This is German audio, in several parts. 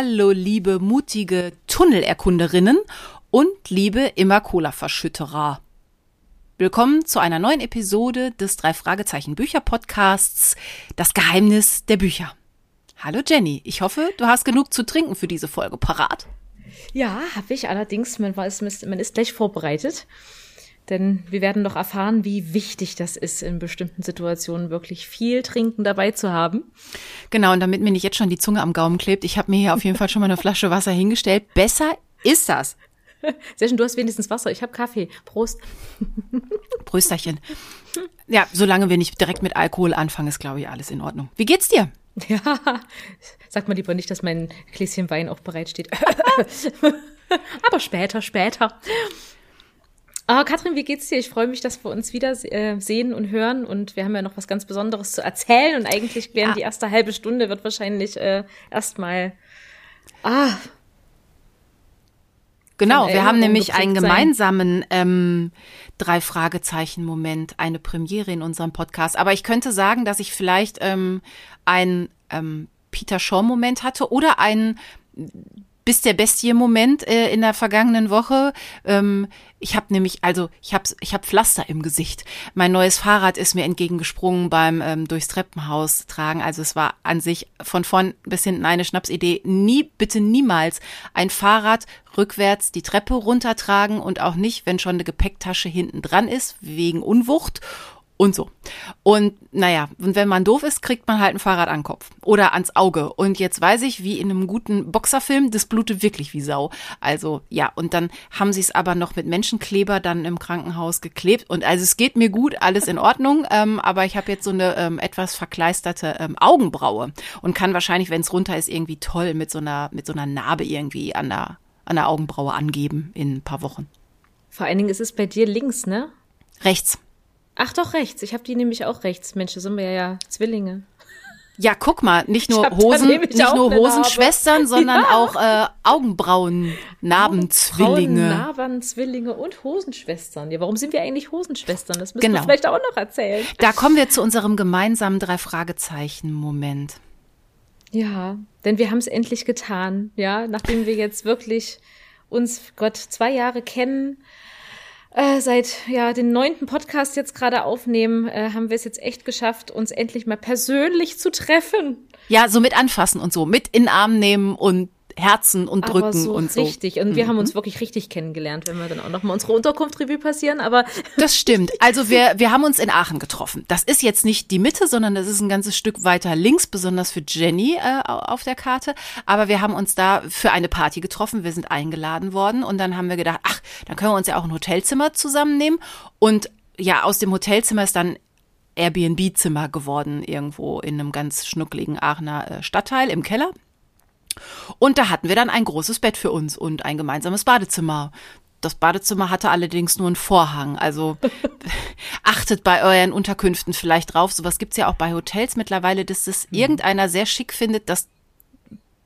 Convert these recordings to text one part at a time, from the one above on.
Hallo, liebe mutige Tunnelerkunderinnen und liebe Immercola-Verschütterer. Willkommen zu einer neuen Episode des drei Fragezeichen Bücher Podcasts Das Geheimnis der Bücher. Hallo Jenny, ich hoffe, du hast genug zu trinken für diese Folge parat. Ja, habe ich allerdings. Man, weiß, man ist gleich vorbereitet. Denn wir werden doch erfahren, wie wichtig das ist, in bestimmten Situationen wirklich viel Trinken dabei zu haben. Genau, und damit mir nicht jetzt schon die Zunge am Gaumen klebt, ich habe mir hier auf jeden Fall schon mal eine Flasche Wasser hingestellt. Besser ist das. Sehr schön, du hast wenigstens Wasser. Ich habe Kaffee. Prost. Prösterchen. Ja, solange wir nicht direkt mit Alkohol anfangen, ist, glaube ich, alles in Ordnung. Wie geht's dir? Ja, sag mal lieber nicht, dass mein Gläschen Wein auch bereitsteht. Aber später, später. Ah, Katrin, wie geht's dir? Ich freue mich, dass wir uns wieder äh, sehen und hören und wir haben ja noch was ganz Besonderes zu erzählen und eigentlich werden ja. die erste halbe Stunde wird wahrscheinlich äh, erstmal ah Genau, wir haben nämlich einen gemeinsamen ähm, drei Fragezeichen Moment, eine Premiere in unserem Podcast. Aber ich könnte sagen, dass ich vielleicht ähm, einen ähm, Peter Shaw Moment hatte oder einen bis der Bestie-Moment äh, in der vergangenen Woche. Ähm, ich habe nämlich, also ich habe ich hab Pflaster im Gesicht. Mein neues Fahrrad ist mir entgegengesprungen beim ähm, durchs Treppenhaus tragen. Also es war an sich von vorn bis hinten eine Schnapsidee. Nie, bitte niemals ein Fahrrad rückwärts die Treppe runtertragen und auch nicht, wenn schon eine Gepäcktasche hinten dran ist, wegen Unwucht und so. Und naja, und wenn man doof ist, kriegt man halt ein Fahrrad an den Kopf oder ans Auge. Und jetzt weiß ich, wie in einem guten Boxerfilm, das blutet wirklich wie Sau. Also ja, und dann haben sie es aber noch mit Menschenkleber dann im Krankenhaus geklebt. Und also es geht mir gut, alles in Ordnung, ähm, aber ich habe jetzt so eine ähm, etwas verkleisterte ähm, Augenbraue und kann wahrscheinlich, wenn es runter ist, irgendwie toll mit so einer, mit so einer Narbe irgendwie an der, an der Augenbraue angeben in ein paar Wochen. Vor allen Dingen ist es bei dir links, ne? Rechts. Ach doch, rechts. Ich habe die nämlich auch rechts. Mensch, da sind wir ja Zwillinge. Ja, guck mal, nicht nur Hosen, nicht nur Hosenschwestern, sondern ja. auch äh, Augenbrauen, Narbenzwillinge. Narbenzwillinge und Hosenschwestern. Ja, warum sind wir eigentlich Hosenschwestern? Das müssen genau. wir vielleicht auch noch erzählen. Da kommen wir zu unserem gemeinsamen drei Fragezeichen Moment. Ja, denn wir haben es endlich getan, ja, nachdem wir jetzt wirklich uns Gott zwei Jahre kennen äh, seit ja den neunten Podcast jetzt gerade aufnehmen, äh, haben wir es jetzt echt geschafft, uns endlich mal persönlich zu treffen. Ja, so mit anfassen und so, mit in den Arm nehmen und Herzen und drücken aber so und so. Richtig. Und wir mhm. haben uns wirklich richtig kennengelernt, wenn wir dann auch noch mal unsere Unterkunftsrevue passieren. Aber das stimmt. Also wir wir haben uns in Aachen getroffen. Das ist jetzt nicht die Mitte, sondern das ist ein ganzes Stück weiter links, besonders für Jenny äh, auf der Karte. Aber wir haben uns da für eine Party getroffen. Wir sind eingeladen worden und dann haben wir gedacht, ach, dann können wir uns ja auch ein Hotelzimmer zusammennehmen und ja, aus dem Hotelzimmer ist dann Airbnb-Zimmer geworden, irgendwo in einem ganz schnuckligen Aachener äh, Stadtteil im Keller. Und da hatten wir dann ein großes Bett für uns und ein gemeinsames Badezimmer. Das Badezimmer hatte allerdings nur einen Vorhang. Also achtet bei euren Unterkünften vielleicht drauf. Sowas gibt's ja auch bei Hotels mittlerweile, dass es mhm. irgendeiner sehr schick findet, dass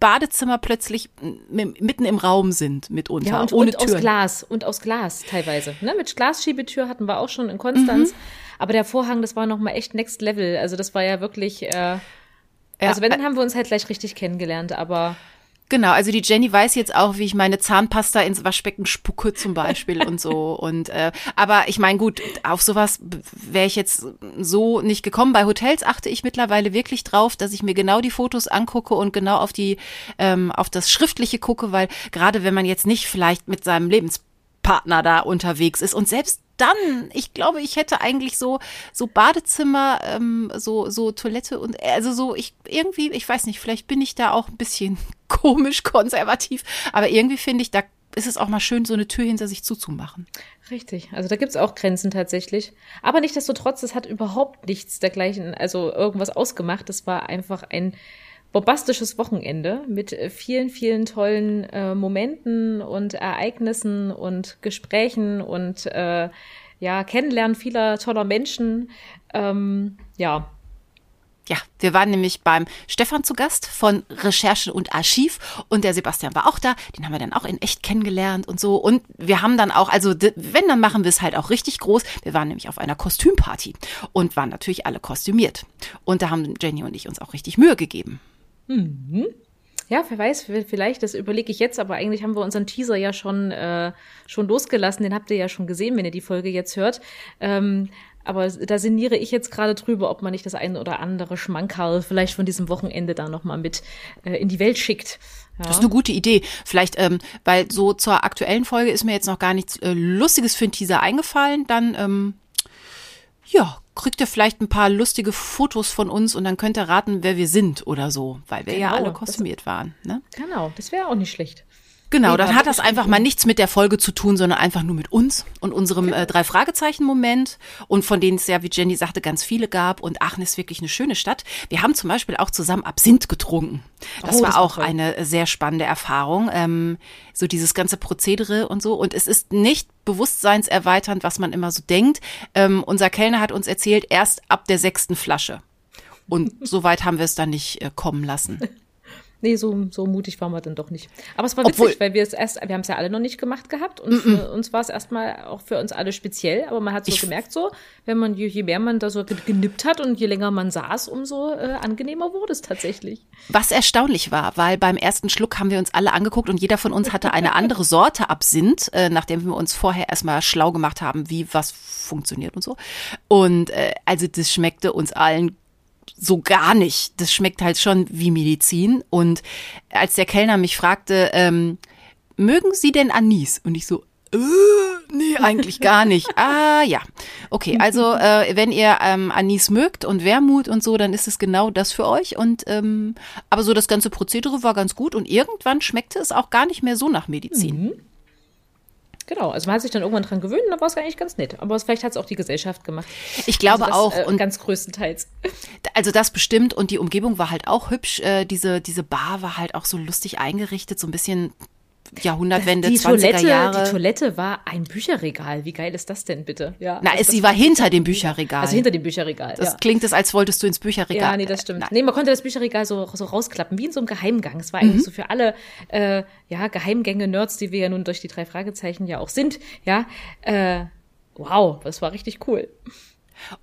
Badezimmer plötzlich mitten im Raum sind mitunter, ja, und, ohne und Türen. aus Glas und aus Glas teilweise. Ne? Mit Glasschiebetür hatten wir auch schon in Konstanz, mhm. aber der Vorhang, das war noch mal echt Next Level. Also das war ja wirklich äh, ja. Also wenn, dann haben wir uns halt gleich richtig kennengelernt, aber. Genau, also die Jenny weiß jetzt auch, wie ich meine Zahnpasta ins Waschbecken spucke zum Beispiel und so. Und äh, aber ich meine, gut, auf sowas wäre ich jetzt so nicht gekommen. Bei Hotels achte ich mittlerweile wirklich drauf, dass ich mir genau die Fotos angucke und genau auf die ähm, auf das Schriftliche gucke, weil gerade wenn man jetzt nicht vielleicht mit seinem Lebenspartner da unterwegs ist und selbst dann, ich glaube, ich hätte eigentlich so so Badezimmer, ähm, so so Toilette und also so ich irgendwie, ich weiß nicht, vielleicht bin ich da auch ein bisschen komisch konservativ, aber irgendwie finde ich, da ist es auch mal schön, so eine Tür hinter sich zuzumachen. Richtig, also da gibt's auch Grenzen tatsächlich. Aber nichtsdestotrotz, es hat überhaupt nichts dergleichen, also irgendwas ausgemacht. Es war einfach ein bombastisches Wochenende mit vielen, vielen tollen äh, Momenten und Ereignissen und Gesprächen und äh, ja, Kennenlernen vieler toller Menschen. Ähm, ja, ja, wir waren nämlich beim Stefan zu Gast von Recherche und Archiv und der Sebastian war auch da. Den haben wir dann auch in echt kennengelernt und so. Und wir haben dann auch, also wenn, dann machen wir es halt auch richtig groß. Wir waren nämlich auf einer Kostümparty und waren natürlich alle kostümiert. Und da haben Jenny und ich uns auch richtig Mühe gegeben. Mhm. Ja, wer weiß, vielleicht, das überlege ich jetzt, aber eigentlich haben wir unseren Teaser ja schon, äh, schon losgelassen. Den habt ihr ja schon gesehen, wenn ihr die Folge jetzt hört. Ähm, aber da sinniere ich jetzt gerade drüber, ob man nicht das eine oder andere Schmankerl vielleicht von diesem Wochenende da nochmal mit äh, in die Welt schickt. Ja. Das ist eine gute Idee. Vielleicht, ähm, weil so zur aktuellen Folge ist mir jetzt noch gar nichts äh, Lustiges für einen Teaser eingefallen. Dann, ähm, ja, kriegt ihr vielleicht ein paar lustige Fotos von uns und dann könnt ihr raten, wer wir sind oder so, weil wir genau, ja alle kostümiert waren. Ne? Genau, das wäre auch nicht schlecht. Genau, dann hat das einfach mal nichts mit der Folge zu tun, sondern einfach nur mit uns und unserem äh, drei Fragezeichen Moment und von denen es ja, wie Jenny sagte, ganz viele gab. Und Aachen ist wirklich eine schöne Stadt. Wir haben zum Beispiel auch zusammen Absinth getrunken. Das oh, war das auch toll. eine sehr spannende Erfahrung. Ähm, so dieses ganze Prozedere und so. Und es ist nicht bewusstseinserweiternd, was man immer so denkt. Ähm, unser Kellner hat uns erzählt, erst ab der sechsten Flasche. Und so weit haben wir es dann nicht äh, kommen lassen. Nee, so, so mutig waren wir dann doch nicht. Aber es war witzig, Obwohl, weil wir es erst, wir haben es ja alle noch nicht gemacht gehabt und m -m. für uns war es erstmal auch für uns alle speziell, aber man hat so ich gemerkt, so, wenn man, je, je mehr man da so genippt hat und je länger man saß, umso äh, angenehmer wurde es tatsächlich. Was erstaunlich war, weil beim ersten Schluck haben wir uns alle angeguckt und jeder von uns hatte eine andere Sorte Absinth, äh, nachdem wir uns vorher erstmal schlau gemacht haben, wie was funktioniert und so. Und äh, also das schmeckte uns allen so gar nicht. Das schmeckt halt schon wie Medizin. Und als der Kellner mich fragte, ähm, mögen Sie denn Anis? Und ich so, äh, nee, eigentlich gar nicht. ah, ja. Okay, also äh, wenn ihr ähm, Anis mögt und Wermut und so, dann ist es genau das für euch. Und ähm, aber so das ganze Prozedere war ganz gut und irgendwann schmeckte es auch gar nicht mehr so nach Medizin. Mhm. Genau, also man hat sich dann irgendwann dran gewöhnt und dann war es eigentlich ganz nett. Aber vielleicht hat es auch die Gesellschaft gemacht. Ich glaube also das, auch. Äh, und ganz größtenteils. Also das bestimmt und die Umgebung war halt auch hübsch. Äh, diese, diese Bar war halt auch so lustig eingerichtet, so ein bisschen Jahrhundertwende, die 20er Toilette, Jahre. Die Toilette war ein Bücherregal. Wie geil ist das denn bitte? Ja, Na, also sie war hinter dem Bücherregal. Also hinter dem Bücherregal. Das ja. klingt es, als wolltest du ins Bücherregal. Ja, nee, das stimmt. Nein. Nee, man konnte das Bücherregal so, so rausklappen, wie in so einem Geheimgang. Es war eigentlich mhm. so für alle äh, ja, Geheimgänge-Nerds, die wir ja nun durch die drei Fragezeichen ja auch sind. Ja, äh, wow, das war richtig cool.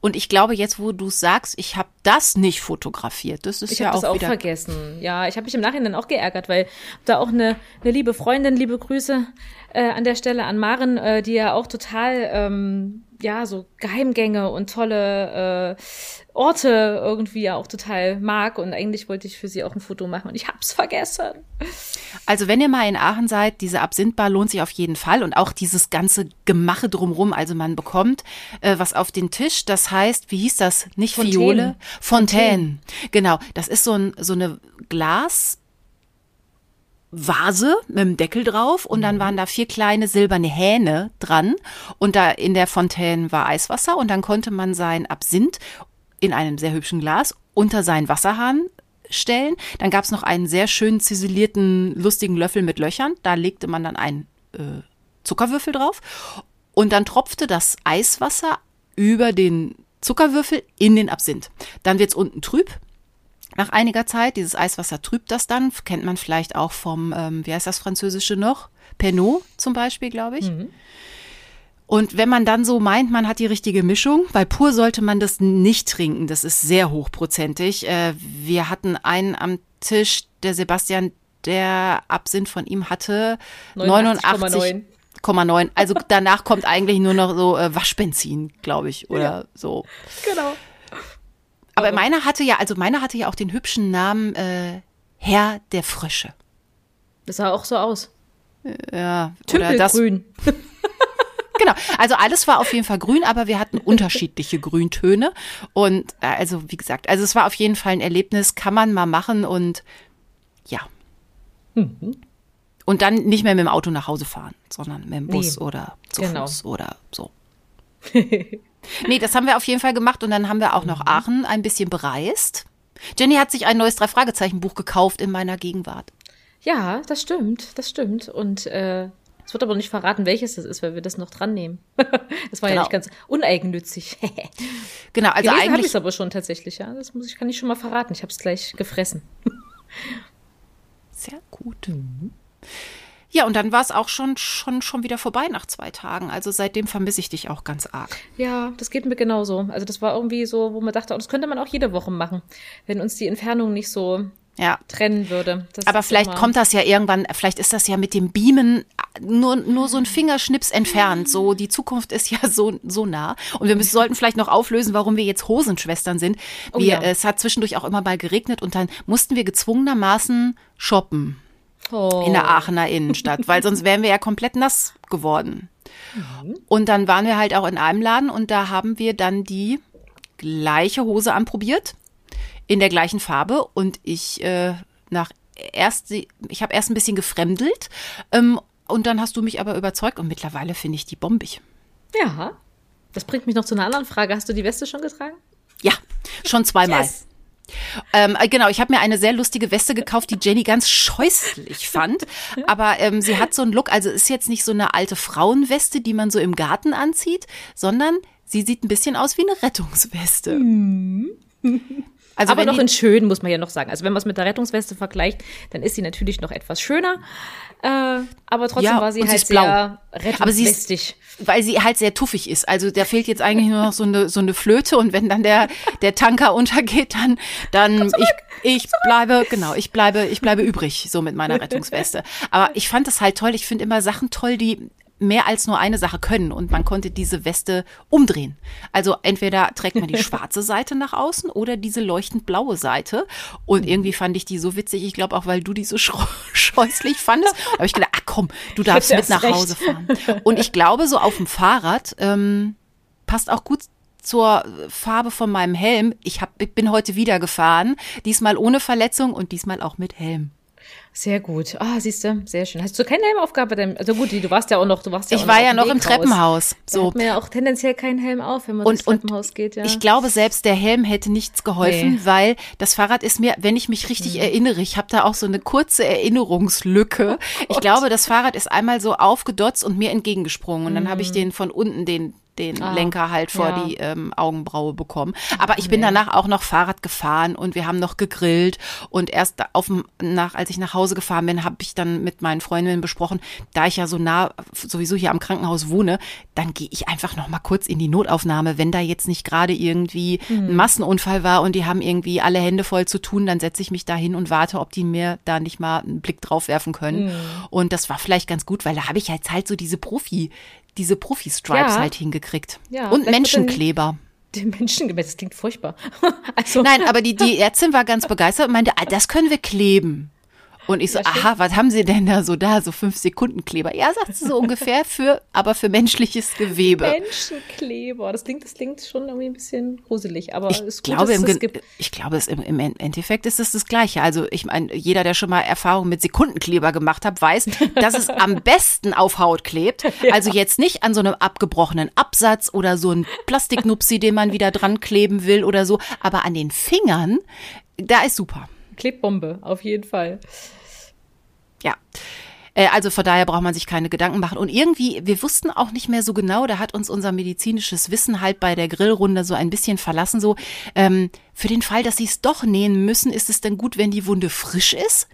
Und ich glaube, jetzt, wo du sagst, ich habe das nicht fotografiert, das ist ich ja auch, auch wieder vergessen. Ja, ich habe mich im Nachhinein auch geärgert, weil da auch eine, eine liebe Freundin, liebe Grüße äh, an der Stelle an Maren, äh, die ja auch total ähm, ja so Geheimgänge und tolle äh, Orte irgendwie ja auch total mag und eigentlich wollte ich für sie auch ein Foto machen und ich hab's vergessen. Also wenn ihr mal in Aachen seid, diese Absinthbar lohnt sich auf jeden Fall und auch dieses ganze Gemache drumrum. Also man bekommt äh, was auf den Tisch. Das heißt, wie hieß das? Nicht Fontänen. Fiole, Fontänen. Genau. Das ist so ein so eine Glas Vase mit dem Deckel drauf und dann mhm. waren da vier kleine silberne Hähne dran und da in der Fontäne war Eiswasser und dann konnte man sein Absinth in einem sehr hübschen Glas unter seinen Wasserhahn stellen. Dann gab es noch einen sehr schön ziselierten, lustigen Löffel mit Löchern. Da legte man dann einen äh, Zuckerwürfel drauf. Und dann tropfte das Eiswasser über den Zuckerwürfel in den Absinth. Dann wird es unten trüb. Nach einiger Zeit, dieses Eiswasser trübt das dann, kennt man vielleicht auch vom, ähm, wie heißt das Französische noch? Pernod zum Beispiel, glaube ich. Mhm. Und wenn man dann so meint, man hat die richtige Mischung, weil pur sollte man das nicht trinken, das ist sehr hochprozentig. Äh, wir hatten einen am Tisch, der Sebastian, der Absinth von ihm hatte 89,9. Also danach kommt eigentlich nur noch so äh, Waschbenzin, glaube ich, oder ja, so. Genau. Aber meiner hatte ja, also meiner hatte ja auch den hübschen Namen äh, Herr der Frösche. Das sah auch so aus. Ja, Tümpelgrün. Genau, also alles war auf jeden Fall grün, aber wir hatten unterschiedliche Grüntöne. Und äh, also, wie gesagt, also es war auf jeden Fall ein Erlebnis, kann man mal machen und ja. Mhm. Und dann nicht mehr mit dem Auto nach Hause fahren, sondern mit dem Bus nee, oder zu genau. Fuß oder so. nee, das haben wir auf jeden Fall gemacht und dann haben wir auch noch mhm. Aachen ein bisschen bereist. Jenny hat sich ein neues Drei-Fragezeichen-Buch gekauft in meiner Gegenwart. Ja, das stimmt, das stimmt. Und äh, es wird aber nicht verraten, welches das ist, weil wir das noch dran nehmen. das war genau. ja nicht ganz uneigennützig. genau, also Gelesen eigentlich habe ich es aber schon tatsächlich, ja. Das muss ich kann ich schon mal verraten. Ich habe es gleich gefressen. Sehr gut. Mhm. Ja, und dann war es auch schon, schon, schon wieder vorbei nach zwei Tagen. Also seitdem vermisse ich dich auch ganz arg. Ja, das geht mir genauso. Also das war irgendwie so, wo man dachte, oh, das könnte man auch jede Woche machen, wenn uns die Entfernung nicht so ja. trennen würde. Das Aber vielleicht kommt das ja irgendwann, vielleicht ist das ja mit dem Beamen nur, nur so ein Fingerschnips entfernt. So, die Zukunft ist ja so, so nah. Und wir müssen, sollten vielleicht noch auflösen, warum wir jetzt Hosenschwestern sind. Oh wir, oh ja. Es hat zwischendurch auch immer mal geregnet und dann mussten wir gezwungenermaßen shoppen. Oh. In der Aachener Innenstadt, weil sonst wären wir ja komplett nass geworden. Mhm. Und dann waren wir halt auch in einem Laden und da haben wir dann die gleiche Hose anprobiert in der gleichen Farbe und ich äh, nach erst ich habe erst ein bisschen gefremdelt ähm, und dann hast du mich aber überzeugt und mittlerweile finde ich die bombig. Ja. Das bringt mich noch zu einer anderen Frage. Hast du die Weste schon getragen? Ja, schon zweimal. Yes. Ähm, äh, genau, ich habe mir eine sehr lustige Weste gekauft, die Jenny ganz scheußlich fand. Aber ähm, sie hat so einen Look, also ist jetzt nicht so eine alte Frauenweste, die man so im Garten anzieht, sondern sie sieht ein bisschen aus wie eine Rettungsweste. Mhm. Also aber noch in schön, muss man ja noch sagen. Also wenn man es mit der Rettungsweste vergleicht, dann ist sie natürlich noch etwas schöner. Äh, aber trotzdem ja, war sie halt sie sehr rettungswestig. weil sie halt sehr tuffig ist. Also da fehlt jetzt eigentlich nur noch so eine, so eine Flöte und wenn dann der, der Tanker untergeht, dann, dann ich, ich bleibe, genau, ich bleibe, ich bleibe übrig, so mit meiner Rettungsweste. Aber ich fand das halt toll. Ich finde immer Sachen toll, die mehr als nur eine Sache können und man konnte diese Weste umdrehen. Also entweder trägt man die schwarze Seite nach außen oder diese leuchtend blaue Seite. Und irgendwie fand ich die so witzig. Ich glaube auch, weil du die so scheußlich fandest, habe ich gedacht, ach komm, du darfst mit nach recht. Hause fahren. Und ich glaube, so auf dem Fahrrad ähm, passt auch gut zur Farbe von meinem Helm. Ich, hab, ich bin heute wieder gefahren, diesmal ohne Verletzung und diesmal auch mit Helm. Sehr gut. Ah, siehst du, sehr schön. Hast du keine Helmaufgabe? Also gut, du warst ja auch noch, du warst ja Ich war ja noch im Treppenhaus. So. Da hat man ja auch tendenziell keinen Helm auf, wenn man und, durchs Treppenhaus geht, ja. Ich glaube, selbst der Helm hätte nichts geholfen, nee. weil das Fahrrad ist mir, wenn ich mich richtig hm. erinnere, ich habe da auch so eine kurze Erinnerungslücke. Oh ich glaube, das Fahrrad ist einmal so aufgedotzt und mir entgegengesprungen und dann hm. habe ich den von unten den den ah, Lenker halt vor ja. die ähm, Augenbraue bekommen. Aber ich bin danach auch noch Fahrrad gefahren und wir haben noch gegrillt und erst auf nach als ich nach Hause gefahren bin, habe ich dann mit meinen Freundinnen besprochen, da ich ja so nah sowieso hier am Krankenhaus wohne, dann gehe ich einfach noch mal kurz in die Notaufnahme, wenn da jetzt nicht gerade irgendwie mhm. ein Massenunfall war und die haben irgendwie alle Hände voll zu tun, dann setze ich mich da hin und warte, ob die mir da nicht mal einen Blick drauf werfen können. Mhm. Und das war vielleicht ganz gut, weil da habe ich jetzt halt so diese Profi diese Profi-Stripes ja. halt hingekriegt. Ja, und Menschenkleber. Die Menschenkleber, das klingt furchtbar. also. Nein, aber die, die Ärztin war ganz begeistert und meinte, ah, das können wir kleben. Und ich so, ja, aha, was haben Sie denn da so da, so fünf Sekunden Kleber? Ja, sagt sie so ungefähr für, aber für menschliches Gewebe. Menschenkleber, das klingt, das klingt schon irgendwie ein bisschen gruselig, aber ich ist gut, glaube, im, es gibt. Ich glaube, es im, im Endeffekt ist es das Gleiche. Also ich meine, jeder, der schon mal Erfahrung mit Sekundenkleber gemacht hat, weiß, dass es am besten auf Haut klebt. Ja. Also jetzt nicht an so einem abgebrochenen Absatz oder so ein Plastiknupsi, den man wieder dran kleben will oder so, aber an den Fingern, da ist super. Klebbombe, auf jeden Fall. Ja. Äh, also von daher braucht man sich keine Gedanken machen. Und irgendwie, wir wussten auch nicht mehr so genau, da hat uns unser medizinisches Wissen halt bei der Grillrunde so ein bisschen verlassen, so, ähm, für den Fall, dass sie es doch nähen müssen, ist es dann gut, wenn die Wunde frisch ist?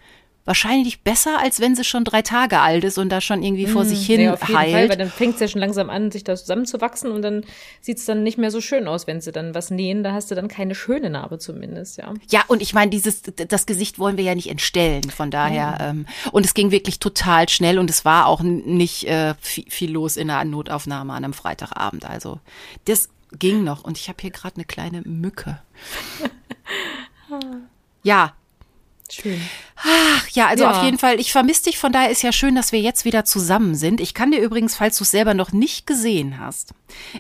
Wahrscheinlich besser, als wenn sie schon drei Tage alt ist und da schon irgendwie vor sich hin ja, auf jeden heilt. Fall, weil dann fängt es ja schon langsam an, sich da zusammenzuwachsen und dann sieht es dann nicht mehr so schön aus, wenn sie dann was nähen. Da hast du dann keine schöne Narbe zumindest, ja. Ja, und ich meine, dieses, das Gesicht wollen wir ja nicht entstellen. Von daher, ja. ähm, und es ging wirklich total schnell und es war auch nicht äh, viel, viel los in der Notaufnahme an einem Freitagabend. Also das ging noch und ich habe hier gerade eine kleine Mücke. ja, Schön. Ach, ja, also ja. auf jeden Fall, ich vermisse dich, von daher ist ja schön, dass wir jetzt wieder zusammen sind. Ich kann dir übrigens, falls du es selber noch nicht gesehen hast,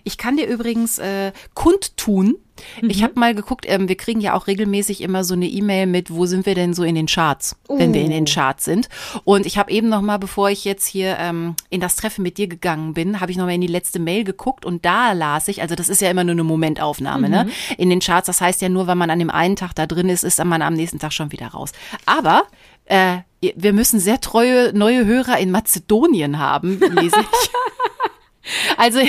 ich kann dir übrigens äh, kundtun, Mhm. Ich habe mal geguckt, ähm, wir kriegen ja auch regelmäßig immer so eine E-Mail mit, wo sind wir denn so in den Charts, uh. wenn wir in den oh. Charts sind. Und ich habe eben noch mal, bevor ich jetzt hier ähm, in das Treffen mit dir gegangen bin, habe ich noch mal in die letzte Mail geguckt und da las ich, also das ist ja immer nur eine Momentaufnahme, ne? mhm. ne? In den Charts, das heißt ja nur, wenn man an dem einen Tag da drin ist, ist man am nächsten Tag schon wieder raus. Aber äh, wir müssen sehr treue neue Hörer in Mazedonien haben, lese ich. Also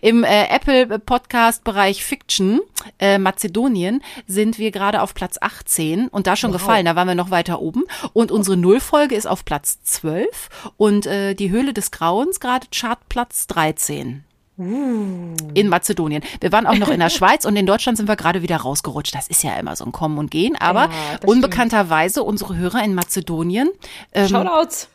im äh, Apple Podcast Bereich Fiction äh, Mazedonien sind wir gerade auf Platz 18 und da schon wow. gefallen, da waren wir noch weiter oben und unsere Nullfolge ist auf Platz 12 und äh, die Höhle des Grauens gerade Chartplatz 13. In Mazedonien. Wir waren auch noch in der Schweiz und in Deutschland sind wir gerade wieder rausgerutscht. Das ist ja immer so ein Kommen und Gehen. Aber ja, unbekannterweise unsere Hörer in Mazedonien. Ähm, Shoutouts.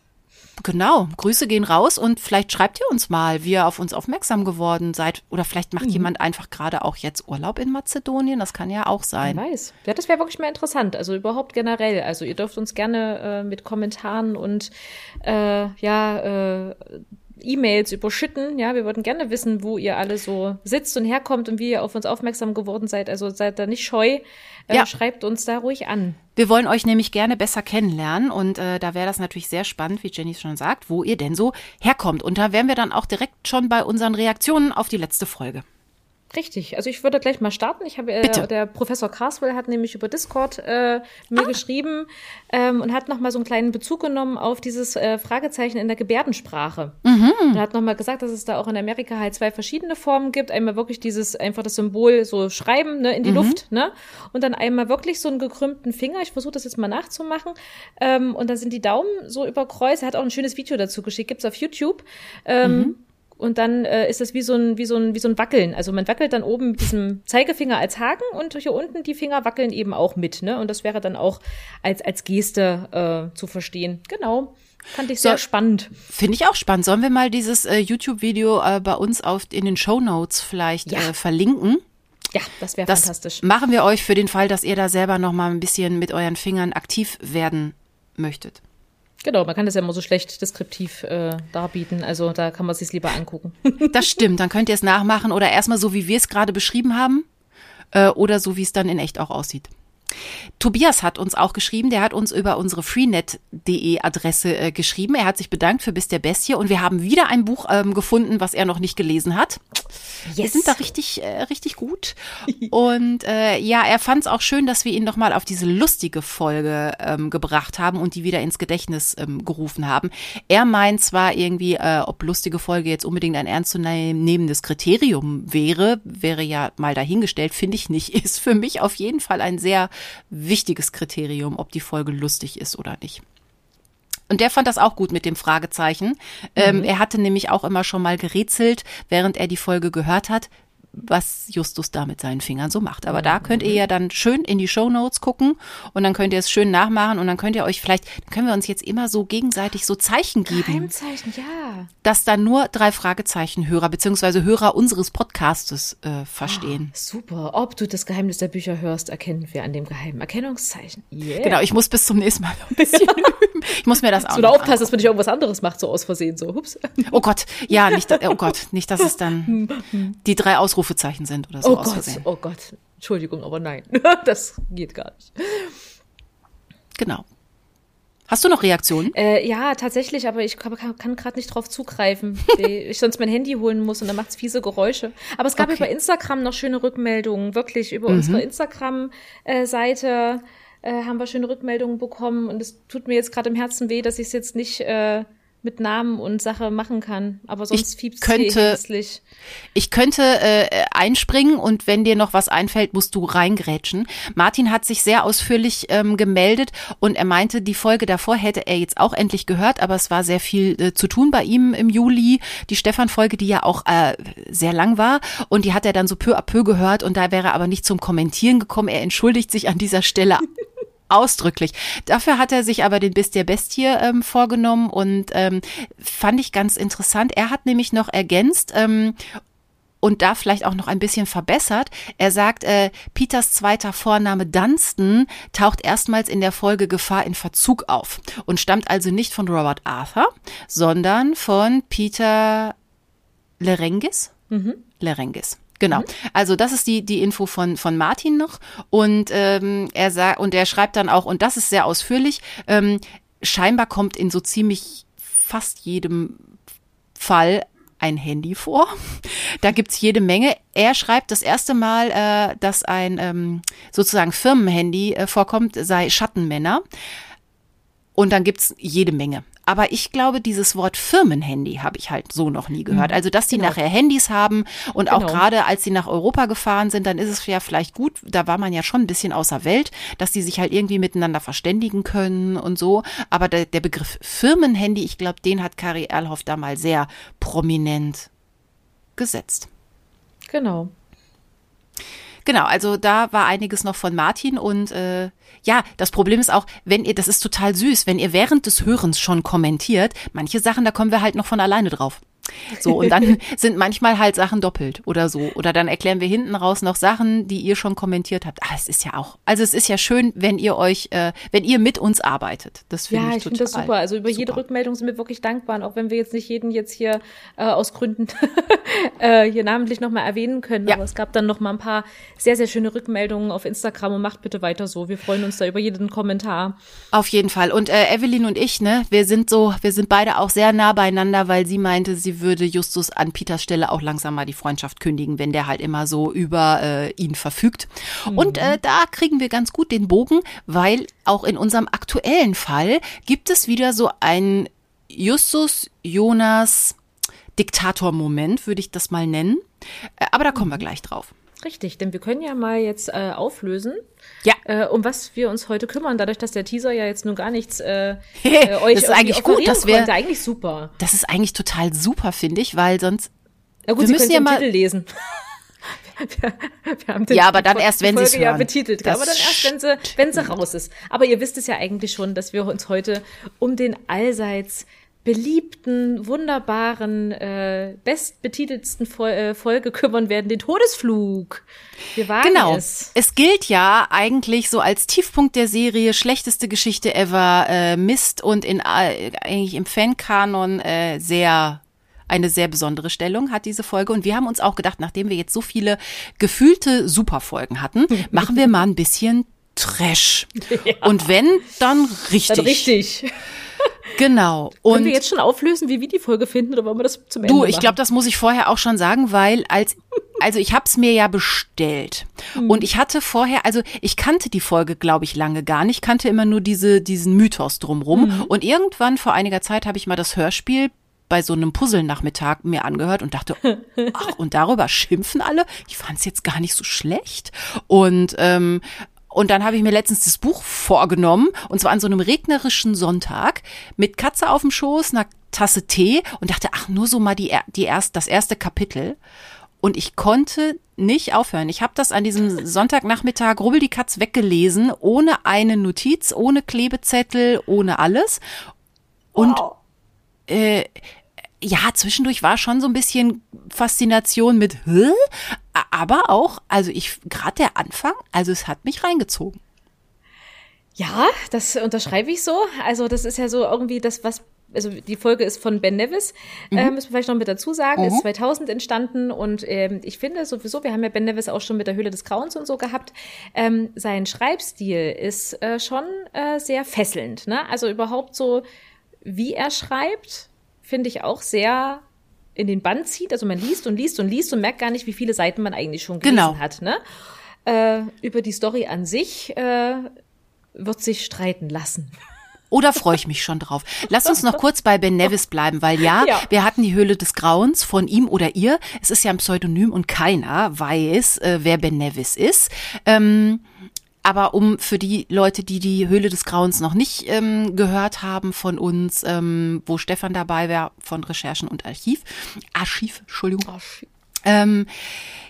Genau, Grüße gehen raus und vielleicht schreibt ihr uns mal, wie ihr auf uns aufmerksam geworden seid. Oder vielleicht macht mhm. jemand einfach gerade auch jetzt Urlaub in Mazedonien. Das kann ja auch sein. Wer weiß. Ja, das wäre wirklich mal interessant. Also überhaupt generell. Also ihr dürft uns gerne äh, mit Kommentaren und äh, ja, äh, E-Mails überschütten. Ja, wir würden gerne wissen, wo ihr alle so sitzt und herkommt und wie ihr auf uns aufmerksam geworden seid. Also seid da nicht scheu. Äh, ja. Schreibt uns da ruhig an. Wir wollen euch nämlich gerne besser kennenlernen und äh, da wäre das natürlich sehr spannend, wie Jenny schon sagt, wo ihr denn so herkommt. Und da wären wir dann auch direkt schon bei unseren Reaktionen auf die letzte Folge. Richtig, also ich würde gleich mal starten. Ich habe äh, der Professor Carswell hat nämlich über Discord äh, mir ah. geschrieben ähm, und hat noch mal so einen kleinen Bezug genommen auf dieses äh, Fragezeichen in der Gebärdensprache. Mhm. Und hat noch mal gesagt, dass es da auch in Amerika halt zwei verschiedene Formen gibt. Einmal wirklich dieses einfach das Symbol so schreiben ne, in die mhm. Luft, ne, und dann einmal wirklich so einen gekrümmten Finger. Ich versuche das jetzt mal nachzumachen. Ähm, und dann sind die Daumen so überkreuzt. Er hat auch ein schönes Video dazu geschickt, gibt's auf YouTube. Ähm, mhm und dann äh, ist das wie so ein wie so ein wie so ein Wackeln. Also man wackelt dann oben mit diesem Zeigefinger als Haken und hier unten die Finger wackeln eben auch mit, ne? Und das wäre dann auch als als Geste äh, zu verstehen. Genau. Fand ich sehr so, spannend. Finde ich auch spannend. Sollen wir mal dieses äh, YouTube-Video äh, bei uns auf, in den Show Notes vielleicht ja. äh, verlinken? Ja, das wäre fantastisch. Machen wir euch für den Fall, dass ihr da selber noch mal ein bisschen mit euren Fingern aktiv werden möchtet. Genau, man kann das ja immer so schlecht deskriptiv äh, darbieten. Also da kann man es sich lieber angucken. das stimmt, dann könnt ihr es nachmachen oder erstmal so, wie wir es gerade beschrieben haben äh, oder so, wie es dann in echt auch aussieht. Tobias hat uns auch geschrieben, der hat uns über unsere freenet.de Adresse äh, geschrieben. Er hat sich bedankt für Bis der Bestie und wir haben wieder ein Buch ähm, gefunden, was er noch nicht gelesen hat. Yes. Wir sind da richtig, äh, richtig gut. Und äh, ja, er fand es auch schön, dass wir ihn nochmal auf diese lustige Folge ähm, gebracht haben und die wieder ins Gedächtnis ähm, gerufen haben. Er meint zwar irgendwie, äh, ob lustige Folge jetzt unbedingt ein ernstzunehmendes Kriterium wäre, wäre ja mal dahingestellt, finde ich nicht. Ist für mich auf jeden Fall ein sehr wichtiges Kriterium, ob die Folge lustig ist oder nicht. Und der fand das auch gut mit dem Fragezeichen. Ähm, mhm. Ähm, er hatte nämlich auch immer schon mal gerätselt, während er die Folge gehört hat, was Justus da mit seinen Fingern so macht. Aber da könnt ihr ja dann schön in die Show Notes gucken und dann könnt ihr es schön nachmachen und dann könnt ihr euch vielleicht, können wir uns jetzt immer so gegenseitig so Zeichen geben. Geheimzeichen, ja. Dass dann nur drei Fragezeichen Hörer beziehungsweise Hörer unseres Podcastes äh, verstehen. Oh, super. Ob du das Geheimnis der Bücher hörst, erkennen wir an dem geheimen Erkennungszeichen. Yeah. Genau, ich muss bis zum nächsten Mal ein bisschen üben. Ich muss mir das auch. So aufpassen, dass man nicht irgendwas anderes macht, so aus Versehen, so, hups. Oh Gott, ja, nicht, oh Gott, nicht, dass es dann die drei Ausrufe Ausrufezeichen sind oder so. Oh Gott, oh Gott. Entschuldigung, aber nein. das geht gar nicht. Genau. Hast du noch Reaktionen? Äh, ja, tatsächlich, aber ich kann, kann gerade nicht drauf zugreifen. ich sonst mein Handy holen muss und dann macht's fiese Geräusche. Aber es gab okay. über Instagram noch schöne Rückmeldungen, wirklich über mhm. unsere Instagram-Seite äh, haben wir schöne Rückmeldungen bekommen und es tut mir jetzt gerade im Herzen weh, dass ich es jetzt nicht äh, mit Namen und Sache machen kann. Aber sonst fiebst könnte, hässlich. Ich könnte äh, einspringen und wenn dir noch was einfällt, musst du reingrätschen. Martin hat sich sehr ausführlich ähm, gemeldet und er meinte, die Folge davor hätte er jetzt auch endlich gehört, aber es war sehr viel äh, zu tun bei ihm im Juli. Die Stefan-Folge, die ja auch äh, sehr lang war und die hat er dann so peu à peu gehört und da wäre er aber nicht zum Kommentieren gekommen. Er entschuldigt sich an dieser Stelle ausdrücklich. Dafür hat er sich aber den Biss der Bestie ähm, vorgenommen und ähm, fand ich ganz interessant. Er hat nämlich noch ergänzt, ähm, und da vielleicht auch noch ein bisschen verbessert. Er sagt, äh, Peters zweiter Vorname Dunstan taucht erstmals in der Folge Gefahr in Verzug auf und stammt also nicht von Robert Arthur, sondern von Peter Lerengis. Mhm. Lerengis. Genau. Mhm. Also das ist die, die Info von, von Martin noch. Und ähm, er sagt, und er schreibt dann auch, und das ist sehr ausführlich, ähm, scheinbar kommt in so ziemlich fast jedem Fall ein Handy vor. Da gibt's jede Menge. Er schreibt das erste Mal, äh, dass ein ähm, sozusagen Firmenhandy äh, vorkommt, sei Schattenmänner. Und dann gibt's jede Menge. Aber ich glaube, dieses Wort Firmenhandy habe ich halt so noch nie gehört. Mhm. Also, dass die genau. nachher Handys haben und genau. auch gerade als sie nach Europa gefahren sind, dann ist es ja vielleicht gut, da war man ja schon ein bisschen außer Welt, dass die sich halt irgendwie miteinander verständigen können und so. Aber der, der Begriff Firmenhandy, ich glaube, den hat Kari Erlhoff da mal sehr prominent gesetzt. Genau. Genau, also da war einiges noch von Martin und äh, ja, das Problem ist auch, wenn ihr, das ist total süß, wenn ihr während des Hörens schon kommentiert, manche Sachen, da kommen wir halt noch von alleine drauf. So, und dann sind manchmal halt Sachen doppelt oder so. Oder dann erklären wir hinten raus noch Sachen, die ihr schon kommentiert habt. Ah, es ist ja auch, also es ist ja schön, wenn ihr euch, äh, wenn ihr mit uns arbeitet. Das finde ja, ich, ich finde das super. Also über super. jede Rückmeldung sind wir wirklich dankbar. Und auch wenn wir jetzt nicht jeden jetzt hier äh, aus Gründen äh, hier namentlich nochmal erwähnen können. Ja. Aber es gab dann noch mal ein paar sehr, sehr schöne Rückmeldungen auf Instagram und macht bitte weiter so. Wir freuen uns da über jeden Kommentar. Auf jeden Fall. Und äh, Evelyn und ich, ne, wir sind so, wir sind beide auch sehr nah beieinander, weil sie meinte, sie würde Justus an Peters Stelle auch langsam mal die Freundschaft kündigen, wenn der halt immer so über äh, ihn verfügt. Mhm. Und äh, da kriegen wir ganz gut den Bogen, weil auch in unserem aktuellen Fall gibt es wieder so ein Justus Jonas Diktator-Moment, würde ich das mal nennen. Äh, aber da kommen wir gleich drauf. Richtig, denn wir können ja mal jetzt äh, auflösen, ja. äh, um was wir uns heute kümmern, dadurch, dass der Teaser ja jetzt nun gar nichts äh, äh, euch das ist eigentlich gut, das wäre eigentlich super. Das ist eigentlich total super, finde ich, weil sonst ja gut, wir Sie müssen ja mal Titel lesen. Wir, wir haben den, ja, aber dann erst, wenn sie es ja betitelt. Das aber dann erst, wenn sie, wenn sie raus ist. Aber ihr wisst es ja eigentlich schon, dass wir uns heute um den allseits beliebten, wunderbaren, äh, bestbetitelsten Fol äh, Folge kümmern werden, den Todesflug. Wir wagen genau. es. Es gilt ja eigentlich so als Tiefpunkt der Serie, schlechteste Geschichte ever, äh, Mist und in äh, eigentlich im Fankanon äh, sehr eine sehr besondere Stellung hat diese Folge. Und wir haben uns auch gedacht, nachdem wir jetzt so viele gefühlte Superfolgen hatten, machen wir mal ein bisschen Trash. Ja. Und wenn, dann richtig. Dann richtig. Genau. Und Können wir jetzt schon auflösen, wie wir die Folge finden, oder wollen wir das zum Ende Du, ich glaube, das muss ich vorher auch schon sagen, weil als also ich habe es mir ja bestellt mhm. und ich hatte vorher, also ich kannte die Folge, glaube ich, lange gar nicht, kannte immer nur diese diesen Mythos drumrum mhm. und irgendwann vor einiger Zeit habe ich mal das Hörspiel bei so einem Puzzle-Nachmittag mir angehört und dachte, ach, und darüber schimpfen alle? Ich fand es jetzt gar nicht so schlecht. Und ähm, und dann habe ich mir letztens das Buch vorgenommen, und zwar an so einem regnerischen Sonntag, mit Katze auf dem Schoß, einer Tasse Tee und dachte, ach, nur so mal die, die erst, das erste Kapitel. Und ich konnte nicht aufhören. Ich habe das an diesem Sonntagnachmittag rubbel die Katz weggelesen, ohne eine Notiz, ohne Klebezettel, ohne alles. Und wow. äh, ja, zwischendurch war schon so ein bisschen Faszination mit, Hä? aber auch, also ich, gerade der Anfang, also es hat mich reingezogen. Ja, das unterschreibe ich so. Also das ist ja so irgendwie das, was also die Folge ist von Ben Nevis, mhm. äh, müssen wir vielleicht noch mit dazu sagen, mhm. ist 2000 entstanden und ähm, ich finde sowieso, wir haben ja Ben Nevis auch schon mit der Höhle des Grauens und so gehabt, ähm, sein Schreibstil ist äh, schon äh, sehr fesselnd, ne? Also überhaupt so, wie er schreibt, finde ich auch sehr in den Band zieht. Also man liest und liest und liest und merkt gar nicht, wie viele Seiten man eigentlich schon gelesen genau. hat. Ne? Äh, über die Story an sich äh, wird sich streiten lassen. Oder freue ich mich schon drauf? Lass uns noch kurz bei Ben Nevis bleiben, weil ja, ja, wir hatten die Höhle des Grauens von ihm oder ihr. Es ist ja ein Pseudonym und keiner weiß, äh, wer Ben Nevis ist. Ähm, aber um für die Leute, die die Höhle des Grauens noch nicht ähm, gehört haben von uns, ähm, wo Stefan dabei war von Recherchen und Archiv, Archiv, Entschuldigung. Archiv. Ähm,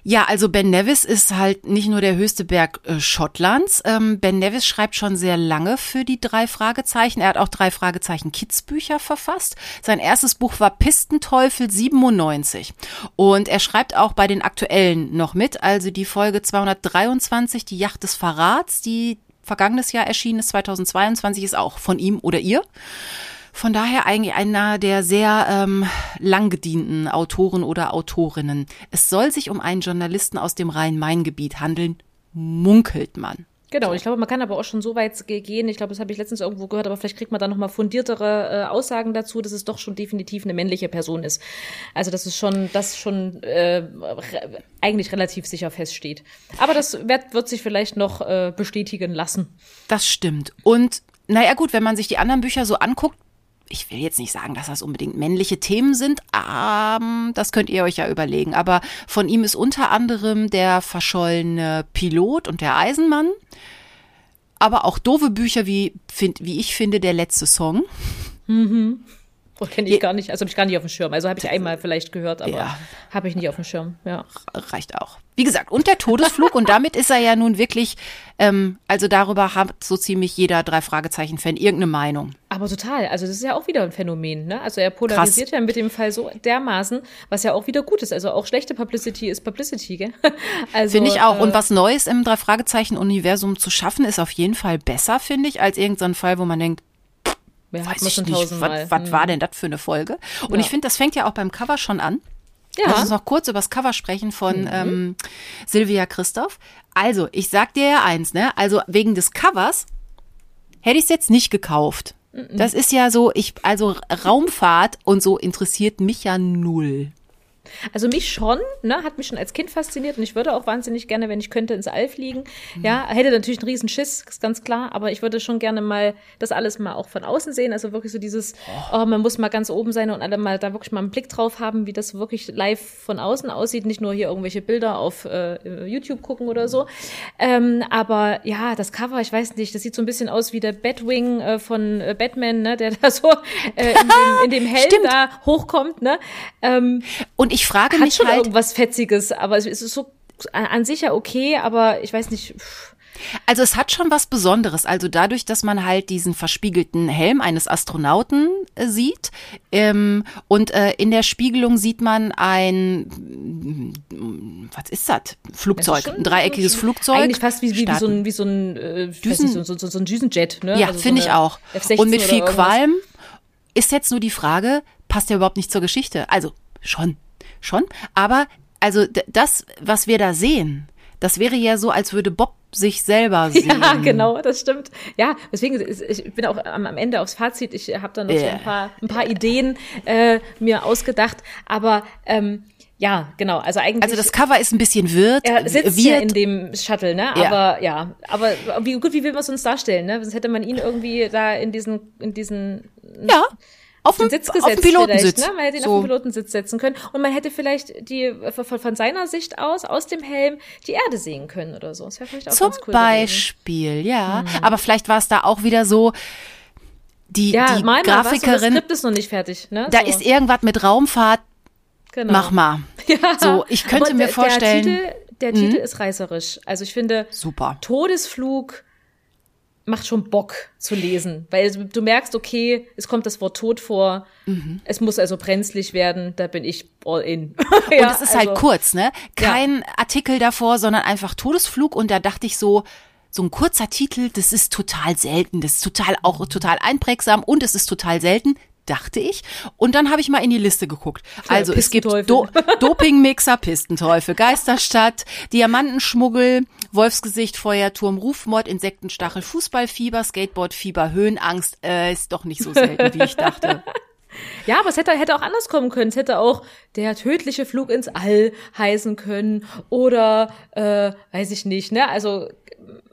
ja, also Ben Nevis ist halt nicht nur der höchste Berg äh, Schottlands. Ähm, ben Nevis schreibt schon sehr lange für die drei Fragezeichen. Er hat auch drei Fragezeichen Kidsbücher verfasst. Sein erstes Buch war Pistenteufel 97. Und er schreibt auch bei den aktuellen noch mit. Also die Folge 223, die Yacht des Verrats, die vergangenes Jahr erschienen ist, 2022, ist auch von ihm oder ihr. Von daher eigentlich einer der sehr ähm, lang gedienten Autoren oder Autorinnen. Es soll sich um einen Journalisten aus dem Rhein-Main-Gebiet handeln, munkelt man. Genau, ich glaube, man kann aber auch schon so weit gehen. Ich glaube, das habe ich letztens irgendwo gehört, aber vielleicht kriegt man da nochmal fundiertere äh, Aussagen dazu, dass es doch schon definitiv eine männliche Person ist. Also, dass es schon, das schon äh, eigentlich relativ sicher feststeht. Aber das wird, wird sich vielleicht noch äh, bestätigen lassen. Das stimmt. Und naja, gut, wenn man sich die anderen Bücher so anguckt, ich will jetzt nicht sagen, dass das unbedingt männliche Themen sind, ähm, das könnt ihr euch ja überlegen. Aber von ihm ist unter anderem der verschollene Pilot und der Eisenmann. Aber auch doofe Bücher wie, find, wie ich finde, der letzte Song. Mhm. Kenne ich gar nicht, also habe ich gar nicht auf dem Schirm. Also habe ich einmal vielleicht gehört, aber ja. habe ich nicht auf dem Schirm. Ja. Reicht auch. Wie gesagt, und der Todesflug und damit ist er ja nun wirklich, ähm, also darüber hat so ziemlich jeder drei Fragezeichen-Fan irgendeine Meinung. Aber total, also das ist ja auch wieder ein Phänomen, ne? Also er polarisiert Krass. ja mit dem Fall so dermaßen, was ja auch wieder gut ist. Also auch schlechte Publicity ist Publicity, gell? Also, finde ich auch. Äh, und was Neues im drei Fragezeichen-Universum zu schaffen, ist auf jeden Fall besser, finde ich, als irgendein Fall, wo man denkt, ja, Weiß ich nicht, was, was war hm. denn das für eine Folge? Und ja. ich finde, das fängt ja auch beim Cover schon an. Ja. Lass uns noch kurz über das Cover sprechen von mhm. ähm, Silvia Christoph. Also, ich sag dir ja eins, ne? Also wegen des Covers hätte ich es jetzt nicht gekauft. Mhm. Das ist ja so, ich, also Raumfahrt und so interessiert mich ja null. Also mich schon, ne, hat mich schon als Kind fasziniert und ich würde auch wahnsinnig gerne, wenn ich könnte, ins All fliegen. Mhm. Ja, hätte natürlich einen riesen Schiss, ist ganz klar, aber ich würde schon gerne mal das alles mal auch von außen sehen. Also wirklich so dieses, oh, oh man muss mal ganz oben sein und alle mal da wirklich mal einen Blick drauf haben, wie das wirklich live von außen aussieht, nicht nur hier irgendwelche Bilder auf äh, YouTube gucken oder so. Ähm, aber ja, das Cover, ich weiß nicht, das sieht so ein bisschen aus wie der Batwing äh, von äh, Batman, ne, der da so äh, in, dem, in dem Helm da hochkommt, ne? Ähm, und ich frage hat mich schon halt, irgendwas Fetziges, aber es ist so an sich ja okay, aber ich weiß nicht. Also es hat schon was Besonderes. Also dadurch, dass man halt diesen verspiegelten Helm eines Astronauten äh, sieht ähm, und äh, in der Spiegelung sieht man ein, was ist das? Flugzeug, ein dreieckiges Flugzeug. Eigentlich fast wie, wie, wie so ein, wie so ein, äh, Düsen, nicht, so, so, so, ein Düsenjet. Ne? Ja, also finde so ich auch. Und mit viel Qualm ist jetzt nur die Frage, passt ja überhaupt nicht zur Geschichte. Also schon, schon. Aber also das, was wir da sehen, das wäre ja so, als würde Bob sich selber sehen. Ja, genau, das stimmt. Ja, deswegen, ich bin auch am, Ende aufs Fazit. Ich habe da noch yeah. so ein paar, ein paar Ideen äh, mir ausgedacht. Aber ähm, ja, genau. Also eigentlich. Also das Cover ist ein bisschen wirrt. Er sitzt wird. ja in dem Shuttle, ne? Aber ja, ja aber wie gut, wie will man es uns darstellen, ne? Sonst hätte man ihn irgendwie da in diesen, in diesen. Ja auf den Sitz gesetzt. Auf den Pilotensitz. Ne? Man hätte ihn so. auf den Pilotensitz setzen können. Und man hätte vielleicht die von, von seiner Sicht aus, aus dem Helm, die Erde sehen können oder so. Das wäre vielleicht auch Zum cool Beispiel, gewesen. ja. Mhm. Aber vielleicht war es da auch wieder so, die, ja, die mal Grafikerin. das Skript ist noch nicht fertig. Ne? Da so. ist irgendwas mit Raumfahrt. Genau. Mach mal. Ja, so, ich könnte mir vorstellen. Der Titel, der Titel mhm. ist reißerisch. Also ich finde. Super. Todesflug macht schon Bock zu lesen, weil du merkst, okay, es kommt das Wort Tod vor, mhm. es muss also brenzlig werden, da bin ich all in. ja, und es ist halt also, halt kurz, ne? Kein ja. Artikel davor, sondern einfach Todesflug und da dachte ich so, so ein kurzer Titel, das ist total selten, das ist total auch total einprägsam und es ist total selten dachte ich. Und dann habe ich mal in die Liste geguckt. Also es gibt Do Dopingmixer, Pistenteufel, Geisterstadt, Diamantenschmuggel, Wolfsgesicht, Feuerturm, Rufmord, Insektenstachel, Fußballfieber, Skateboardfieber, Höhenangst. Äh, ist doch nicht so selten, wie ich dachte. Ja, aber es hätte, hätte auch anders kommen können. Es hätte auch der tödliche Flug ins All heißen können oder äh, weiß ich nicht, ne? Also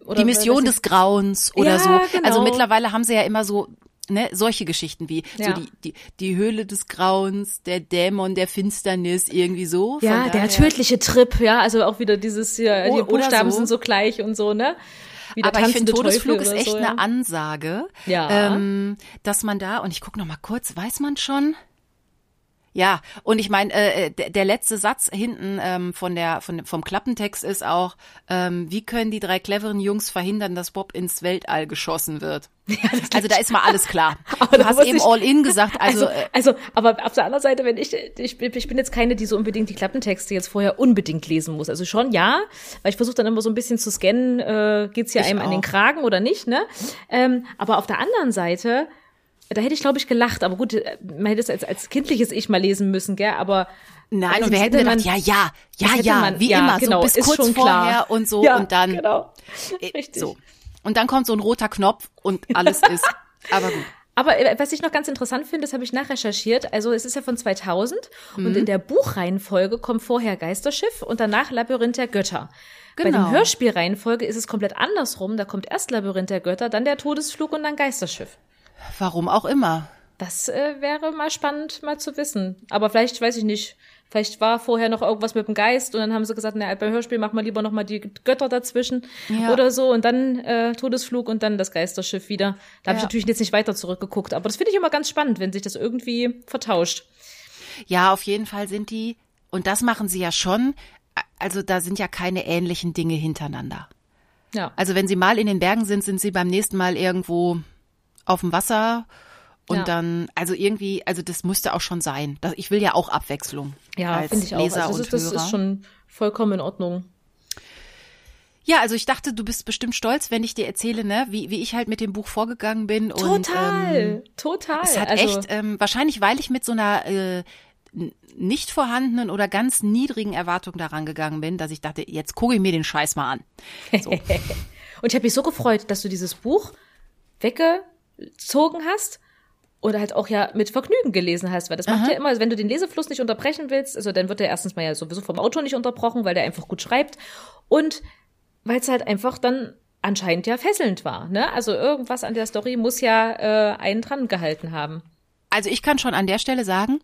oder, die Mission des Grauens oder ja, so. Also genau. Also mittlerweile haben sie ja immer so ne, solche Geschichten wie ja. so die, die, die Höhle des Grauens, der Dämon der Finsternis, irgendwie so. Ja, der tödliche Trip, ja, also auch wieder dieses hier, die Buchstaben so. sind so gleich und so, ne? Aber ich finde, Todesflug ist echt so, ja? eine Ansage, ja. ähm, dass man da, und ich gucke noch mal kurz, weiß man schon? Ja, und ich meine, äh, der, der letzte Satz hinten ähm, von der von, vom Klappentext ist auch, ähm, wie können die drei cleveren Jungs verhindern, dass Bob ins Weltall geschossen wird? Ja, also da ist mal alles klar. Aber du hast eben ich, all in gesagt. Also, also, äh, also, aber auf der anderen Seite, wenn ich, ich, ich bin jetzt keine, die so unbedingt die Klappentexte jetzt vorher unbedingt lesen muss. Also schon ja, weil ich versuche dann immer so ein bisschen zu scannen, äh, geht's hier einem auch. an den Kragen oder nicht, ne? Ähm, aber auf der anderen Seite da hätte ich, glaube ich, gelacht. Aber gut, äh, man hätte es als, als kindliches Ich mal lesen müssen, gell? Aber Nein, also und wir hätten gedacht, ja, ja, ja, ja, man, wie ja, immer, genau, so bis kurz vorher klar. und so ja, und dann. Genau. Äh, Richtig. So. Und dann kommt so ein roter Knopf und alles ist. aber gut. Aber äh, was ich noch ganz interessant finde, das habe ich nachrecherchiert. Also es ist ja von 2000 mhm. und in der Buchreihenfolge kommt vorher Geisterschiff und danach Labyrinth der Götter. Genau. Bei der Hörspielreihenfolge ist es komplett andersrum. Da kommt erst Labyrinth der Götter, dann der Todesflug und dann Geisterschiff. Warum auch immer. Das äh, wäre mal spannend, mal zu wissen. Aber vielleicht, weiß ich nicht, Vielleicht war vorher noch irgendwas mit dem Geist und dann haben sie gesagt, na, beim Hörspiel machen wir lieber noch mal die Götter dazwischen ja. oder so und dann äh, Todesflug und dann das Geisterschiff wieder. Da ja. habe ich natürlich jetzt nicht weiter zurückgeguckt, aber das finde ich immer ganz spannend, wenn sich das irgendwie vertauscht. Ja, auf jeden Fall sind die, und das machen sie ja schon, also da sind ja keine ähnlichen Dinge hintereinander. Ja. Also wenn sie mal in den Bergen sind, sind sie beim nächsten Mal irgendwo auf dem Wasser und ja. dann, also irgendwie, also das müsste auch schon sein. Ich will ja auch Abwechslung. Ja, finde ich auch. Leser also das, ist, das ist schon vollkommen in Ordnung. Ja, also ich dachte, du bist bestimmt stolz, wenn ich dir erzähle, ne, wie, wie ich halt mit dem Buch vorgegangen bin. Total, und, ähm, total. Es hat also, echt, ähm, wahrscheinlich, weil ich mit so einer äh, nicht vorhandenen oder ganz niedrigen Erwartung daran gegangen bin, dass ich dachte, jetzt gucke ich mir den Scheiß mal an. So. und ich habe mich so gefreut, dass du dieses Buch weggezogen hast oder halt auch ja mit Vergnügen gelesen hast, weil das macht Aha. ja immer, also wenn du den Lesefluss nicht unterbrechen willst, also dann wird er erstens mal ja sowieso vom Autor nicht unterbrochen, weil der einfach gut schreibt und weil es halt einfach dann anscheinend ja fesselnd war, ne? Also irgendwas an der Story muss ja äh, einen dran gehalten haben. Also ich kann schon an der Stelle sagen,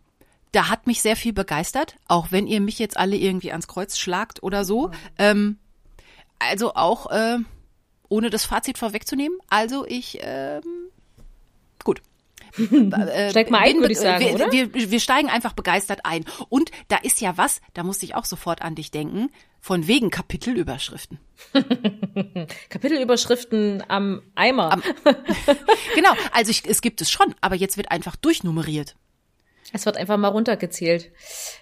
da hat mich sehr viel begeistert, auch wenn ihr mich jetzt alle irgendwie ans Kreuz schlagt oder so. Ähm, also auch äh, ohne das Fazit vorwegzunehmen. Also ich ähm. Äh, Steig mal ein, würde ich sagen, wir, oder? Wir, wir steigen einfach begeistert ein. Und da ist ja was, da musste ich auch sofort an dich denken, von wegen Kapitelüberschriften. Kapitelüberschriften am Eimer. Am, genau, also ich, es gibt es schon, aber jetzt wird einfach durchnummeriert. Es wird einfach mal runtergezählt.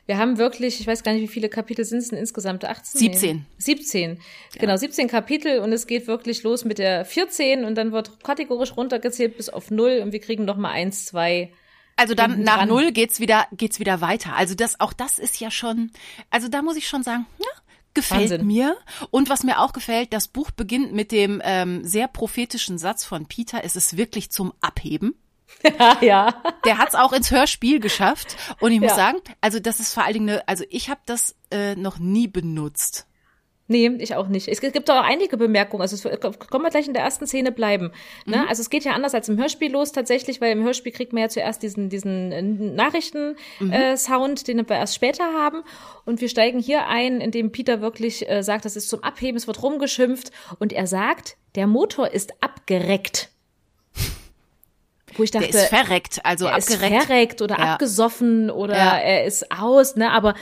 Wir haben wirklich, ich weiß gar nicht, wie viele Kapitel sind es denn insgesamt? 18? 17. 17. Ja. Genau, 17 Kapitel und es geht wirklich los mit der 14 und dann wird kategorisch runtergezählt bis auf null und wir kriegen noch mal eins, zwei. Also dann nach dran. null geht's wieder, geht's wieder weiter. Also das, auch das ist ja schon, also da muss ich schon sagen, ja, gefällt Wahnsinn. mir. Und was mir auch gefällt, das Buch beginnt mit dem ähm, sehr prophetischen Satz von Peter, es ist wirklich zum Abheben. ja. Der hat es auch ins Hörspiel geschafft. Und ich muss ja. sagen, also das ist vor allen Dingen eine, also ich habe das äh, noch nie benutzt. Nee, ich auch nicht. Es gibt auch einige Bemerkungen. Also es kommen wir gleich in der ersten Szene bleiben. Ne? Mhm. Also es geht ja anders als im Hörspiel los tatsächlich, weil im Hörspiel kriegt man ja zuerst diesen, diesen äh, Nachrichten-Sound, mhm. äh, den wir erst später haben. Und wir steigen hier ein, indem Peter wirklich äh, sagt, das ist zum Abheben, es wird rumgeschimpft. Und er sagt, der Motor ist abgereckt. Wo ich dachte, der ist verreckt, also er abgereckt. Ist verreckt oder ja. abgesoffen oder ja. er ist aus, ne? Aber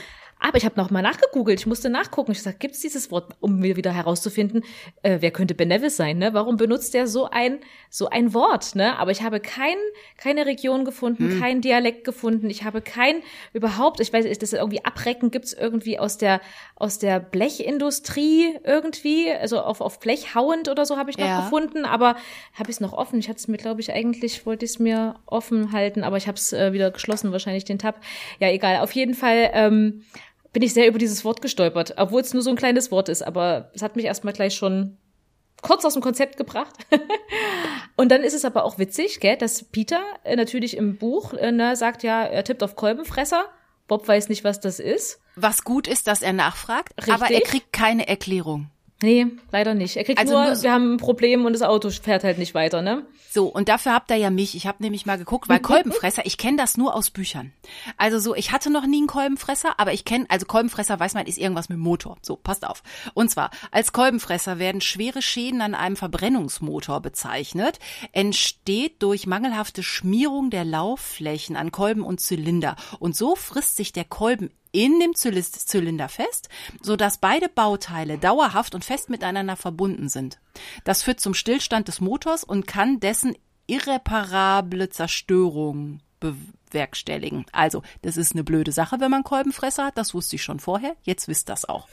aber ich habe noch mal nachgegoogelt, ich musste nachgucken. Ich sag, gibt es dieses Wort, um mir wieder herauszufinden, äh, wer könnte Benevis sein, ne? Warum benutzt der so ein so ein Wort, ne? Aber ich habe kein keine Region gefunden, hm. kein Dialekt gefunden. Ich habe kein überhaupt, ich weiß, das irgendwie abrecken gibt's irgendwie aus der aus der Blechindustrie irgendwie, also auf auf Blech hauend oder so habe ich noch ja. gefunden, aber habe ich es noch offen. Ich hatte es mir glaube ich eigentlich wollte ich es mir offen halten, aber ich habe es äh, wieder geschlossen wahrscheinlich den Tab. Ja, egal, auf jeden Fall ähm, bin ich sehr über dieses Wort gestolpert, obwohl es nur so ein kleines Wort ist, aber es hat mich erstmal gleich schon kurz aus dem Konzept gebracht. und dann ist es aber auch witzig, gell, dass Peter äh, natürlich im Buch äh, ne, sagt ja, er tippt auf Kolbenfresser. Bob weiß nicht, was das ist. Was gut ist, dass er nachfragt, Richtig. aber er kriegt keine Erklärung. Nee, leider nicht. Er kriegt also nur, nur wir haben ein Problem und das Auto fährt halt nicht weiter, ne? So, und dafür habt ihr ja mich. Ich habe nämlich mal geguckt, weil Kolbenfresser, ich kenne das nur aus Büchern. Also so, ich hatte noch nie einen Kolbenfresser, aber ich kenne, also Kolbenfresser weiß man, ist irgendwas mit Motor. So, passt auf. Und zwar, als Kolbenfresser werden schwere Schäden an einem Verbrennungsmotor bezeichnet, entsteht durch mangelhafte Schmierung der Laufflächen an Kolben und Zylinder. Und so frisst sich der Kolben in dem Zylinder fest, so dass beide Bauteile dauerhaft und fest miteinander verbunden sind. Das führt zum Stillstand des Motors und kann dessen irreparable Zerstörung bewerkstelligen. Also, das ist eine blöde Sache, wenn man Kolbenfresser hat. Das wusste ich schon vorher. Jetzt wisst das auch.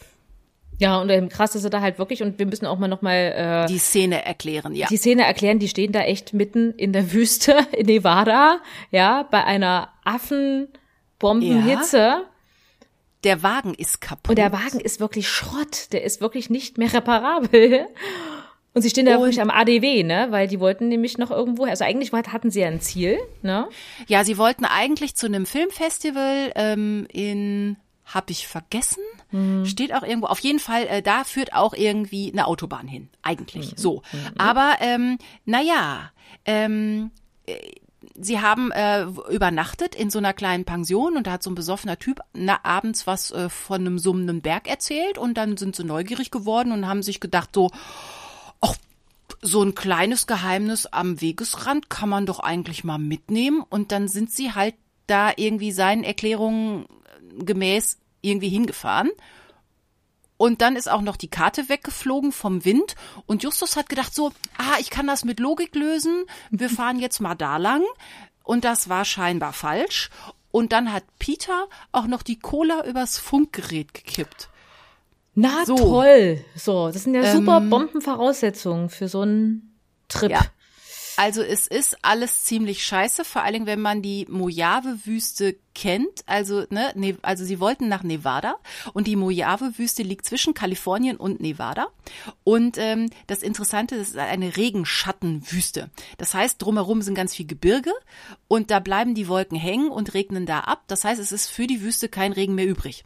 Ja, und ähm, krass ist er da halt wirklich, und wir müssen auch mal nochmal äh, die Szene erklären, ja. Die Szene erklären, die stehen da echt mitten in der Wüste in Nevada, ja, bei einer Affenbombenhitze. Ja. Der Wagen ist kaputt. Und der Wagen ist wirklich Schrott. Der ist wirklich nicht mehr reparabel. Und sie stehen da wirklich am ADW, ne? Weil die wollten nämlich noch irgendwo, also eigentlich hatten sie ja ein Ziel, ne? Ja, sie wollten eigentlich zu einem Filmfestival ähm, in, hab ich vergessen, hm. steht auch irgendwo. Auf jeden Fall, äh, da führt auch irgendwie eine Autobahn hin, eigentlich. Hm. So, hm. aber ähm, naja, ähm, äh, sie haben äh, übernachtet in so einer kleinen Pension und da hat so ein besoffener Typ na, abends was äh, von einem summenden Berg erzählt und dann sind sie neugierig geworden und haben sich gedacht so, ach, so ein kleines Geheimnis am Wegesrand kann man doch eigentlich mal mitnehmen und dann sind sie halt da irgendwie seinen Erklärungen gemäß irgendwie hingefahren. Und dann ist auch noch die Karte weggeflogen vom Wind. Und Justus hat gedacht so, ah, ich kann das mit Logik lösen. Wir fahren jetzt mal da lang. Und das war scheinbar falsch. Und dann hat Peter auch noch die Cola übers Funkgerät gekippt. Na so. toll. So, das sind ja super ähm, Bombenvoraussetzungen für so einen Trip. Ja. Also es ist alles ziemlich scheiße, vor allem wenn man die Mojave-Wüste kennt. Also, ne, ne, also sie wollten nach Nevada und die Mojave-Wüste liegt zwischen Kalifornien und Nevada. Und ähm, das Interessante ist, es ist eine Regenschattenwüste. Das heißt, drumherum sind ganz viel Gebirge und da bleiben die Wolken hängen und regnen da ab. Das heißt, es ist für die Wüste kein Regen mehr übrig.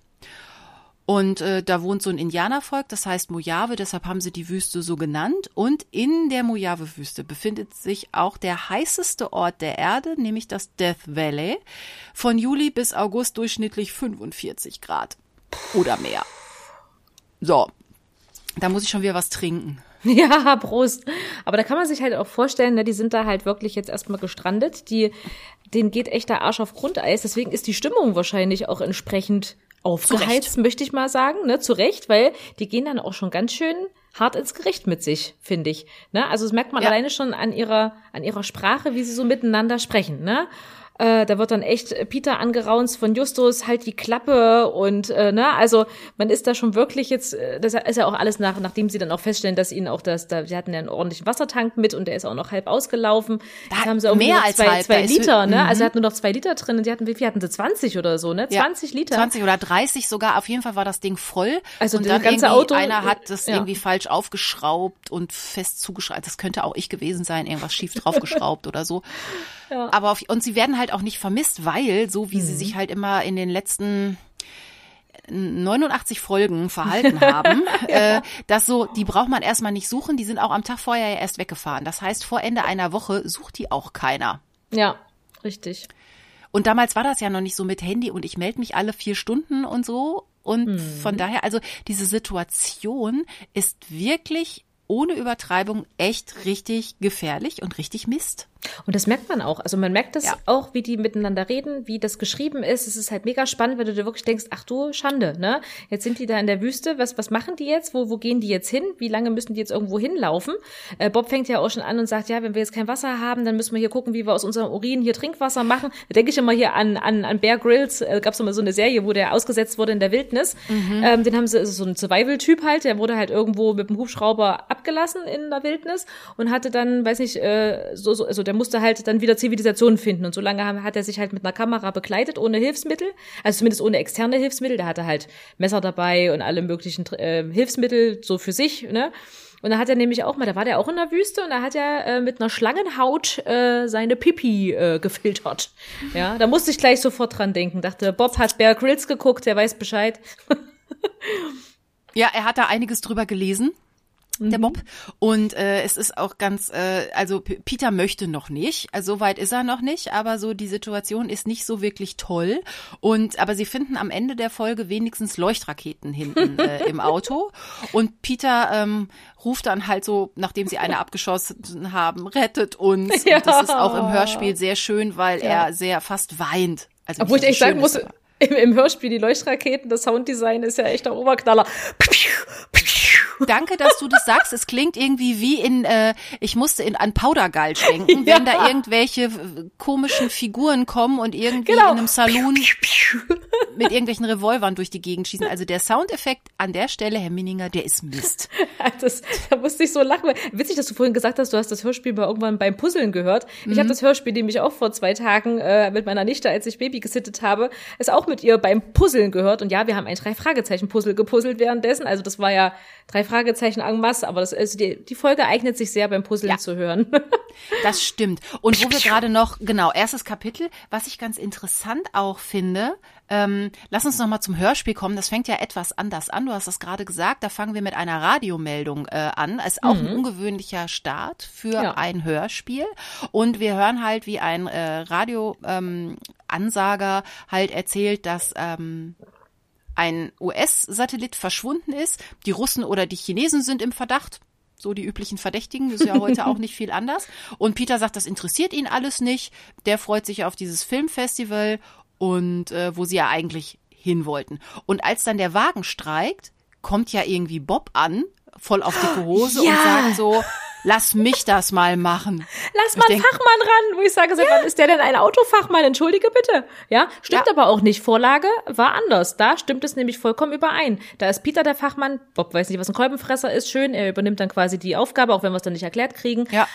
Und äh, da wohnt so ein Indianervolk, das heißt Mojave, deshalb haben sie die Wüste so genannt. Und in der Mojave-Wüste befindet sich auch der heißeste Ort der Erde, nämlich das Death Valley. Von Juli bis August durchschnittlich 45 Grad oder mehr. So, da muss ich schon wieder was trinken. Ja, Prost. Aber da kann man sich halt auch vorstellen, ne, die sind da halt wirklich jetzt erstmal gestrandet. Die, denen geht echt der Arsch auf Grundeis. Deswegen ist die Stimmung wahrscheinlich auch entsprechend aufgeheizt, möchte ich mal sagen, ne, zu Recht, weil die gehen dann auch schon ganz schön hart ins Gericht mit sich, finde ich. Ne? Also das merkt man ja. alleine schon an ihrer, an ihrer Sprache, wie sie so miteinander sprechen. Ne? Äh, da wird dann echt Peter angeraunzt von Justus, halt die Klappe und äh, ne, also man ist da schon wirklich jetzt, äh, das ist ja auch alles nach, nachdem sie dann auch feststellen, dass ihnen auch das, da, sie hatten ja einen ordentlichen Wassertank mit und der ist auch noch halb ausgelaufen. Da haben sie auch mehr als zwei, halb, zwei Liter, ne? Mhm. Also er hat nur noch zwei Liter drin und die hatten, wie viel hatten sie? 20 oder so, ne? 20 ja, Liter. 20 oder 30 sogar, auf jeden Fall war das Ding voll. Also und dann ganze Auto. Einer hat das ja. irgendwie falsch aufgeschraubt und fest zugeschraubt. Das könnte auch ich gewesen sein, irgendwas schief draufgeschraubt oder so. Ja. Aber auf, und sie werden halt auch nicht vermisst, weil, so wie mhm. sie sich halt immer in den letzten 89 Folgen verhalten haben, ja. äh, dass so, die braucht man erstmal nicht suchen, die sind auch am Tag vorher ja erst weggefahren. Das heißt, vor Ende einer Woche sucht die auch keiner. Ja, richtig. Und damals war das ja noch nicht so mit Handy und ich melde mich alle vier Stunden und so. Und mhm. von daher, also diese Situation ist wirklich ohne Übertreibung echt richtig gefährlich und richtig Mist. Und das merkt man auch. Also man merkt das ja. auch, wie die miteinander reden, wie das geschrieben ist. Es ist halt mega spannend, wenn du dir wirklich denkst, ach du Schande, ne? Jetzt sind die da in der Wüste. Was, was machen die jetzt? Wo, wo gehen die jetzt hin? Wie lange müssen die jetzt irgendwo hinlaufen? Äh, Bob fängt ja auch schon an und sagt, ja, wenn wir jetzt kein Wasser haben, dann müssen wir hier gucken, wie wir aus unserem Urin hier Trinkwasser machen. Da denke ich immer hier an, an, an Bear Grylls. Äh, Gab es immer so eine Serie, wo der ausgesetzt wurde in der Wildnis. Mhm. Ähm, den haben sie, so ein Survival-Typ halt, der wurde halt irgendwo mit dem Hubschrauber abgelassen in der Wildnis und hatte dann, weiß nicht, äh, so, so, also der musste halt dann wieder Zivilisation finden. Und so lange hat er sich halt mit einer Kamera begleitet, ohne Hilfsmittel, also zumindest ohne externe Hilfsmittel. Da hatte halt Messer dabei und alle möglichen äh, Hilfsmittel so für sich, ne? Und da hat er nämlich auch mal, da war der auch in der Wüste und da hat er äh, mit einer Schlangenhaut äh, seine Pipi äh, gefiltert. Ja, da musste ich gleich sofort dran denken. Dachte, Bob hat Bear Grylls geguckt, der weiß Bescheid. ja, er hat da einiges drüber gelesen der Bob. Mhm. Und äh, es ist auch ganz, äh, also P Peter möchte noch nicht, also so weit ist er noch nicht, aber so die Situation ist nicht so wirklich toll. Und aber sie finden am Ende der Folge wenigstens Leuchtraketen hinten äh, im Auto. Und Peter ähm, ruft dann halt so, nachdem sie eine abgeschossen haben, rettet uns. Ja. Und das ist auch im Hörspiel sehr schön, weil ja. er sehr fast weint. Also Obwohl ich echt sagen muss, im, im Hörspiel die Leuchtraketen, das Sounddesign ist ja echt der Oberknaller. Danke, dass du das sagst. Es klingt irgendwie wie in, äh, ich musste in an Powdergulch denken, ja. wenn da irgendwelche komischen Figuren kommen und irgendwie genau. in einem Saloon mit irgendwelchen Revolvern durch die Gegend schießen. Also der Soundeffekt an der Stelle, Herr Minninger, der ist Mist. Das, da musste ich so lachen. Witzig, dass du vorhin gesagt hast, du hast das Hörspiel mal irgendwann beim Puzzeln gehört. Ich mhm. habe das Hörspiel nämlich auch vor zwei Tagen äh, mit meiner Nichte, als ich Baby gesittet habe, es auch mit ihr beim Puzzeln gehört. Und ja, wir haben ein Drei-Fragezeichen-Puzzle gepuzzelt währenddessen. Also das war ja drei Fragezeichen en masse, aber das, also die, die Folge eignet sich sehr beim Puzzeln ja. zu hören. das stimmt. Und wo wir gerade noch, genau, erstes Kapitel, was ich ganz interessant auch finde, ähm, lass uns noch mal zum Hörspiel kommen. Das fängt ja etwas anders an. Du hast das gerade gesagt. Da fangen wir mit einer Radiomeldung äh, an. Ist auch mhm. ein ungewöhnlicher Start für ja. ein Hörspiel. Und wir hören halt, wie ein äh, Radioansager ähm, halt erzählt, dass ähm, ein US-Satellit verschwunden ist. Die Russen oder die Chinesen sind im Verdacht. So die üblichen Verdächtigen, das ist ja heute auch nicht viel anders. Und Peter sagt, das interessiert ihn alles nicht. Der freut sich auf dieses Filmfestival und äh, wo sie ja eigentlich hin wollten. Und als dann der Wagen streikt, kommt ja irgendwie Bob an, voll auf dicke Hose ja. und sagt so, lass mich das mal machen. Lass mal einen Fachmann ran, wo ich sage, ja. wann ist der denn ein Autofachmann? Entschuldige bitte. Ja, stimmt ja. aber auch nicht. Vorlage war anders. Da stimmt es nämlich vollkommen überein. Da ist Peter der Fachmann. Bob weiß nicht, was ein Kolbenfresser ist. Schön, er übernimmt dann quasi die Aufgabe, auch wenn wir es dann nicht erklärt kriegen. Ja.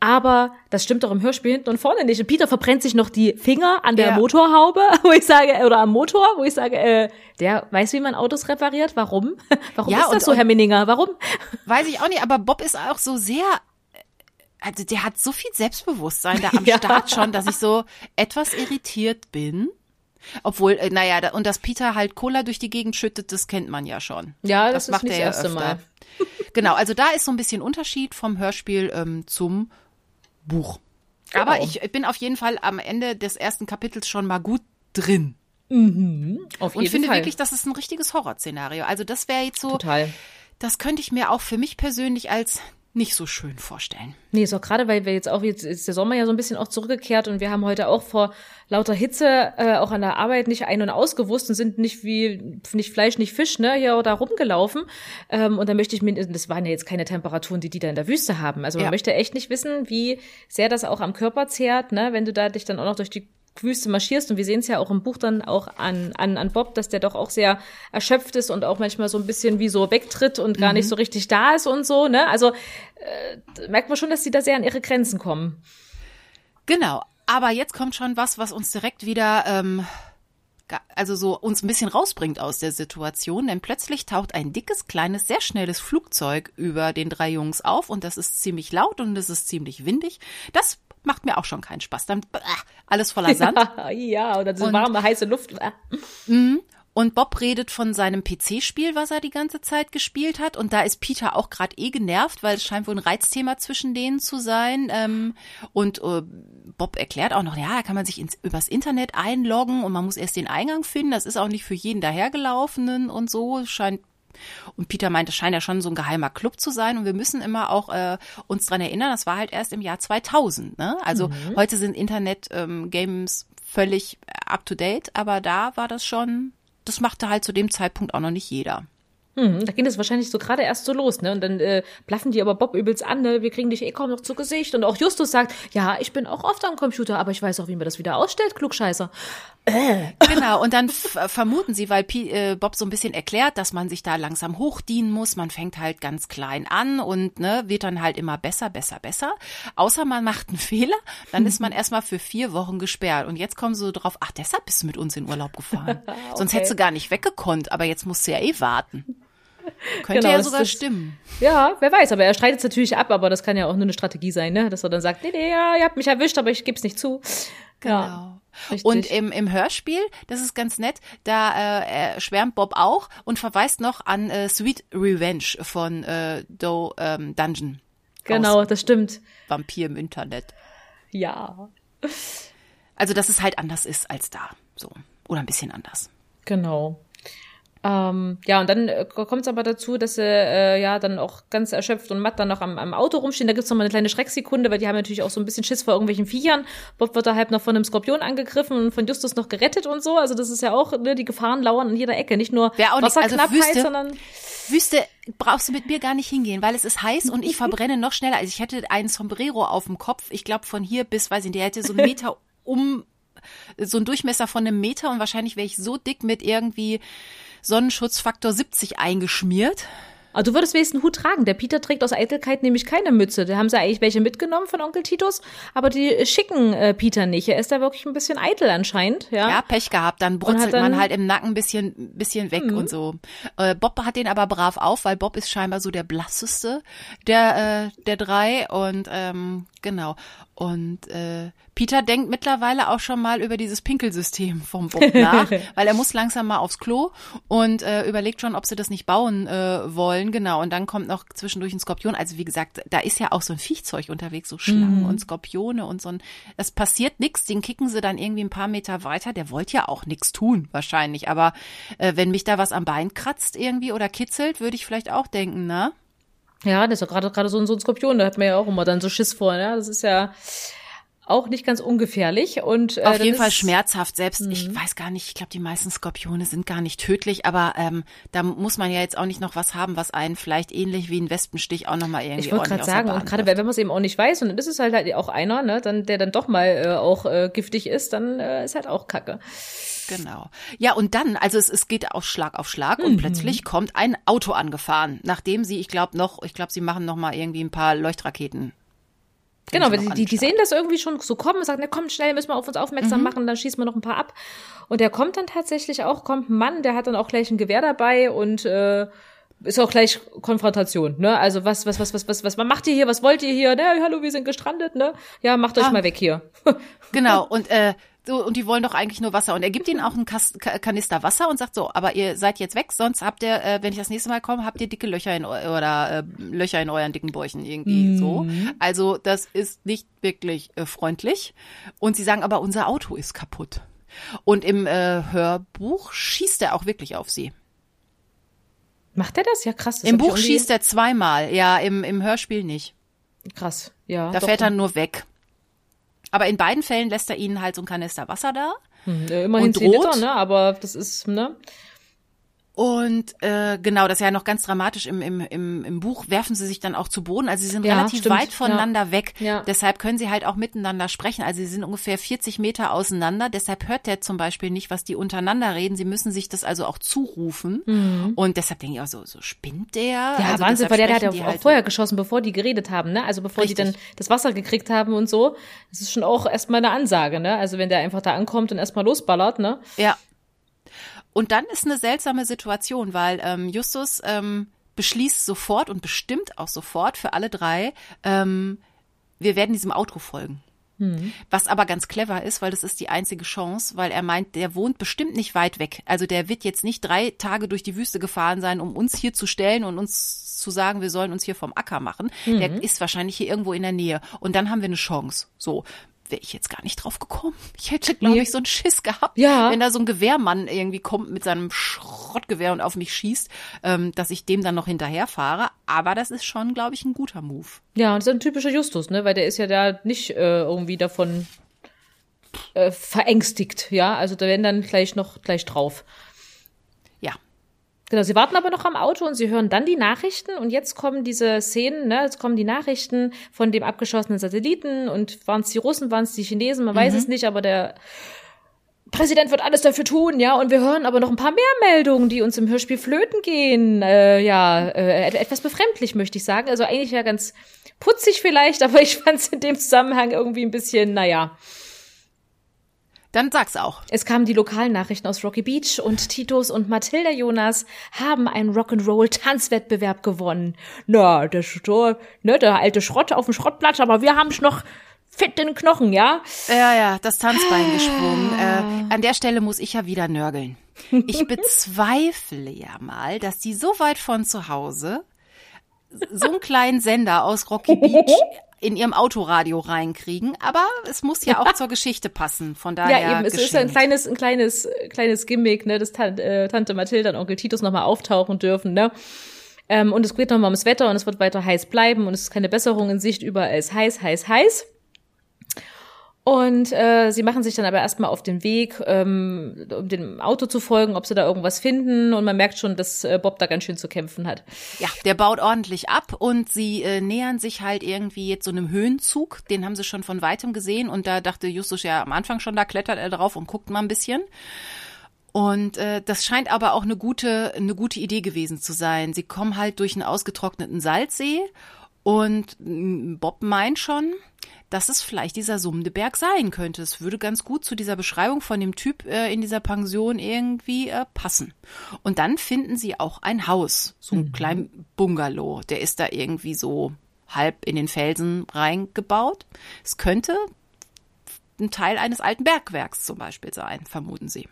Aber das stimmt doch im Hörspiel hinten und vorne nicht. Und Peter verbrennt sich noch die Finger an der ja. Motorhaube, wo ich sage, oder am Motor, wo ich sage, äh, der weiß, wie man Autos repariert. Warum? Warum ja, ist das so, Herr Minninger? Warum? Weiß ich auch nicht, aber Bob ist auch so sehr also der hat so viel Selbstbewusstsein da am ja. Start schon, dass ich so etwas irritiert bin. Obwohl, äh, naja, und dass Peter halt Cola durch die Gegend schüttet, das kennt man ja schon. Ja, das, das macht er ja öfter. Mal. genau, also da ist so ein bisschen Unterschied vom Hörspiel ähm, zum Buch. Genau. Aber ich bin auf jeden Fall am Ende des ersten Kapitels schon mal gut drin. Mhm, auf jeden und finde Fall. wirklich, das ist ein richtiges Horrorszenario. Also das wäre jetzt so, Total. das könnte ich mir auch für mich persönlich als nicht so schön vorstellen. Nee, ist auch gerade, weil wir jetzt auch, jetzt ist der Sommer ja so ein bisschen auch zurückgekehrt und wir haben heute auch vor lauter Hitze äh, auch an der Arbeit nicht ein- und ausgewusst und sind nicht wie, nicht Fleisch, nicht Fisch, ne, hier oder rumgelaufen. Ähm, und da möchte ich mir, das waren ja jetzt keine Temperaturen, die die da in der Wüste haben. Also man ja. möchte echt nicht wissen, wie sehr das auch am Körper zehrt, ne, wenn du da dich dann auch noch durch die Wüste marschierst. Und wir sehen es ja auch im Buch dann auch an, an, an Bob, dass der doch auch sehr erschöpft ist und auch manchmal so ein bisschen wie so wegtritt und gar mhm. nicht so richtig da ist und so. Ne? Also äh, merkt man schon, dass sie da sehr an ihre Grenzen kommen. Genau. Aber jetzt kommt schon was, was uns direkt wieder, ähm, also so uns ein bisschen rausbringt aus der Situation, denn plötzlich taucht ein dickes, kleines, sehr schnelles Flugzeug über den drei Jungs auf und das ist ziemlich laut und es ist ziemlich windig. Das macht mir auch schon keinen Spaß. Dann äh, alles voller Sand. Ja, ja oder diese warme, heiße Luft. Mhm. Und Bob redet von seinem PC-Spiel, was er die ganze Zeit gespielt hat. Und da ist Peter auch gerade eh genervt, weil es scheint wohl ein Reizthema zwischen denen zu sein. Ähm, und äh, Bob erklärt auch noch, ja, da kann man sich ins, übers Internet einloggen und man muss erst den Eingang finden. Das ist auch nicht für jeden dahergelaufenen und so. Scheint und Peter meinte, scheint ja schon so ein geheimer Club zu sein. Und wir müssen immer auch äh, uns dran erinnern, das war halt erst im Jahr 2000. Ne? Also mhm. heute sind Internet-Games ähm, völlig up to date, aber da war das schon, das machte halt zu dem Zeitpunkt auch noch nicht jeder. Hm, da ging das wahrscheinlich so gerade erst so los, ne? Und dann äh, blaffen die aber Bob übelst an, ne? Wir kriegen dich eh kaum noch zu Gesicht. Und auch Justus sagt, ja, ich bin auch oft am Computer, aber ich weiß auch, wie man das wieder ausstellt, Klugscheißer. Äh. Genau, und dann vermuten sie, weil P äh, Bob so ein bisschen erklärt, dass man sich da langsam hochdienen muss. Man fängt halt ganz klein an und ne, wird dann halt immer besser, besser, besser. Außer man macht einen Fehler, dann ist man erstmal für vier Wochen gesperrt. Und jetzt kommen sie so drauf, ach, deshalb bist du mit uns in Urlaub gefahren. okay. Sonst hättest du gar nicht weggekonnt, aber jetzt musst du ja eh warten. Könnte genau, ja sogar das, stimmen. Ja, wer weiß, aber er streitet es natürlich ab, aber das kann ja auch nur eine Strategie sein, ne? Dass er dann sagt, nee, nee, ja, ihr habt mich erwischt, aber ich geb's nicht zu. Genau. Ja. Richtig. Und im, im Hörspiel, das ist ganz nett, da äh, schwärmt Bob auch und verweist noch an äh, Sweet Revenge von äh, Doe ähm, Dungeon. Genau, das stimmt. Vampir im Internet. Ja. Also, dass es halt anders ist als da. So. Oder ein bisschen anders. Genau. Ähm, ja, und dann äh, kommt es aber dazu, dass sie äh, ja dann auch ganz erschöpft und matt dann noch am, am Auto rumstehen. Da gibt's noch mal eine kleine Schrecksekunde, weil die haben natürlich auch so ein bisschen Schiss vor irgendwelchen Viechern. Bob wird da halb noch von einem Skorpion angegriffen und von Justus noch gerettet und so. Also das ist ja auch, ne, die Gefahren lauern an jeder Ecke. Nicht nur Wär auch nicht, Wasserknappheit, also Wüste, sondern Wüste brauchst du mit mir gar nicht hingehen, weil es ist heiß und ich verbrenne noch schneller. Also ich hätte einen Sombrero auf dem Kopf. Ich glaube von hier bis, weiß ich nicht, der hätte so einen Meter um, so einen Durchmesser von einem Meter und wahrscheinlich wäre ich so dick mit irgendwie Sonnenschutzfaktor 70 eingeschmiert. Aber du würdest wenigstens einen Hut tragen. Der Peter trägt aus Eitelkeit nämlich keine Mütze. Da haben sie eigentlich welche mitgenommen von Onkel Titus, aber die schicken äh, Peter nicht. Er ist da wirklich ein bisschen eitel anscheinend. Ja, ja Pech gehabt. Dann brutzelt dann, man halt im Nacken ein bisschen, bisschen weg mhm. und so. Äh, Bob hat den aber brav auf, weil Bob ist scheinbar so der blasseste der, äh, der drei. Und ähm, genau. Und äh, Peter denkt mittlerweile auch schon mal über dieses Pinkelsystem vom Bob nach, weil er muss langsam mal aufs Klo und äh, überlegt schon, ob sie das nicht bauen äh, wollen. Genau. Und dann kommt noch zwischendurch ein Skorpion. Also wie gesagt, da ist ja auch so ein Viechzeug unterwegs, so Schlangen mhm. und Skorpione und so ein. Es passiert nichts. Den kicken sie dann irgendwie ein paar Meter weiter. Der wollte ja auch nichts tun, wahrscheinlich. Aber äh, wenn mich da was am Bein kratzt irgendwie oder kitzelt, würde ich vielleicht auch denken, na? Ja, das ist ja gerade gerade so ein, so ein Skorpion, da hat man ja auch immer dann so Schiss vor, ne? Das ist ja auch nicht ganz ungefährlich und äh, auf jeden Fall schmerzhaft. Selbst mhm. ich weiß gar nicht, ich glaube, die meisten Skorpione sind gar nicht tödlich, aber ähm, da muss man ja jetzt auch nicht noch was haben, was einen vielleicht ähnlich wie ein Wespenstich auch noch mal irgendwie. Ich wollte gerade sagen, und gerade wenn man es eben auch nicht weiß und dann ist es halt, halt auch einer, ne, dann der dann doch mal äh, auch äh, giftig ist, dann äh, ist halt auch Kacke. Genau. Ja, und dann, also es, es geht auf Schlag auf Schlag mhm. und plötzlich kommt ein Auto angefahren, nachdem sie, ich glaube noch, ich glaube, sie machen noch mal irgendwie ein paar Leuchtraketen Genau, die, die, die sehen das irgendwie schon so kommen und sagen, na komm, schnell, müssen wir auf uns aufmerksam mhm. machen, dann schießen wir noch ein paar ab. Und der kommt dann tatsächlich auch, kommt ein Mann, der hat dann auch gleich ein Gewehr dabei und äh, ist auch gleich Konfrontation, ne? Also was, was, was, was, was, was, was macht ihr hier? Was wollt ihr hier? Ne, hallo, wir sind gestrandet, ne? Ja, macht euch ah. mal weg hier. genau, und äh, so, und die wollen doch eigentlich nur Wasser. Und er gibt ihnen auch einen Kanister Wasser und sagt so, aber ihr seid jetzt weg, sonst habt ihr, äh, wenn ich das nächste Mal komme, habt ihr dicke Löcher in oder äh, Löcher in euren dicken Bäuchen irgendwie mhm. so. Also das ist nicht wirklich äh, freundlich. Und sie sagen aber, unser Auto ist kaputt. Und im äh, Hörbuch schießt er auch wirklich auf sie. Macht er das? Ja, krass. Das Im Buch schießt er zweimal, ja, im, im Hörspiel nicht. Krass, ja. Da fährt er nur weg. Aber in beiden Fällen lässt er ihnen halt so ein Kanister Wasser da. Hm, immerhin und 10 Liter, ne? Aber das ist, ne? Und äh, genau, das ist ja noch ganz dramatisch im, im, im, im Buch, werfen sie sich dann auch zu Boden. Also sie sind ja, relativ stimmt. weit voneinander ja. weg. Ja. Deshalb können sie halt auch miteinander sprechen. Also sie sind ungefähr 40 Meter auseinander. Deshalb hört der zum Beispiel nicht, was die untereinander reden. Sie müssen sich das also auch zurufen. Mhm. Und deshalb denke ich auch so, so spinnt der? Ja, also Wahnsinn, weil der, der hat ja auch halt vorher geschossen, bevor die geredet haben, ne? Also bevor Richtig. die dann das Wasser gekriegt haben und so. Das ist schon auch erstmal eine Ansage, ne? Also wenn der einfach da ankommt und erstmal losballert, ne? Ja, und dann ist eine seltsame Situation, weil ähm, Justus ähm, beschließt sofort und bestimmt auch sofort für alle drei, ähm, wir werden diesem Auto folgen. Hm. Was aber ganz clever ist, weil das ist die einzige Chance, weil er meint, der wohnt bestimmt nicht weit weg. Also der wird jetzt nicht drei Tage durch die Wüste gefahren sein, um uns hier zu stellen und uns zu sagen, wir sollen uns hier vom Acker machen. Mhm. Der ist wahrscheinlich hier irgendwo in der Nähe. Und dann haben wir eine Chance. So wäre ich jetzt gar nicht drauf gekommen. Ich hätte, glaube ich, so einen Schiss gehabt, ja. wenn da so ein Gewehrmann irgendwie kommt mit seinem Schrottgewehr und auf mich schießt, ähm, dass ich dem dann noch hinterherfahre. Aber das ist schon, glaube ich, ein guter Move. Ja, und das ist ein typischer Justus, ne? Weil der ist ja da nicht äh, irgendwie davon äh, verängstigt, ja. Also da werden dann gleich noch gleich drauf. Genau, sie warten aber noch am Auto und sie hören dann die Nachrichten und jetzt kommen diese Szenen, ne, jetzt kommen die Nachrichten von dem abgeschossenen Satelliten und waren es die Russen, waren es die Chinesen, man mhm. weiß es nicht, aber der Präsident wird alles dafür tun, ja, und wir hören aber noch ein paar mehr Meldungen, die uns im Hörspiel flöten gehen. Äh, ja, äh, etwas befremdlich, möchte ich sagen. Also eigentlich ja ganz putzig vielleicht, aber ich fand es in dem Zusammenhang irgendwie ein bisschen, naja. Dann sag's auch. Es kamen die lokalen Nachrichten aus Rocky Beach und Titus und Mathilda Jonas haben einen Rock'n'Roll-Tanzwettbewerb gewonnen. Na, der, ne, der alte Schrott auf dem Schrottplatz, aber wir haben noch fit in den Knochen, ja? Ja, ja, das Tanzbein gesprungen. Äh, an der Stelle muss ich ja wieder nörgeln. Ich bezweifle ja mal, dass die so weit von zu Hause so einen kleinen Sender aus Rocky Beach in ihrem Autoradio reinkriegen, aber es muss ja auch zur Geschichte passen. Von daher. Ja, eben, es geschenkt. ist ein kleines, ein kleines, kleines Gimmick, ne, dass äh, Tante Mathilda und Onkel Titus nochmal auftauchen dürfen, ne? Ähm, und es geht nochmal ums Wetter und es wird weiter heiß bleiben und es ist keine Besserung in Sicht, überall ist heiß, heiß, heiß. Und äh, sie machen sich dann aber erstmal auf den Weg, ähm, um dem Auto zu folgen, ob sie da irgendwas finden. Und man merkt schon, dass äh, Bob da ganz schön zu kämpfen hat. Ja, der baut ordentlich ab und sie äh, nähern sich halt irgendwie jetzt so einem Höhenzug. Den haben sie schon von weitem gesehen. Und da dachte Justus ja am Anfang schon, da klettert er drauf und guckt mal ein bisschen. Und äh, das scheint aber auch eine gute, eine gute Idee gewesen zu sein. Sie kommen halt durch einen ausgetrockneten Salzsee und Bob meint schon, dass es vielleicht dieser summende Berg sein könnte. Es würde ganz gut zu dieser Beschreibung von dem Typ äh, in dieser Pension irgendwie äh, passen. Und dann finden sie auch ein Haus, so ein mhm. kleinen Bungalow. Der ist da irgendwie so halb in den Felsen reingebaut. Es könnte ein Teil eines alten Bergwerks zum Beispiel sein, vermuten sie.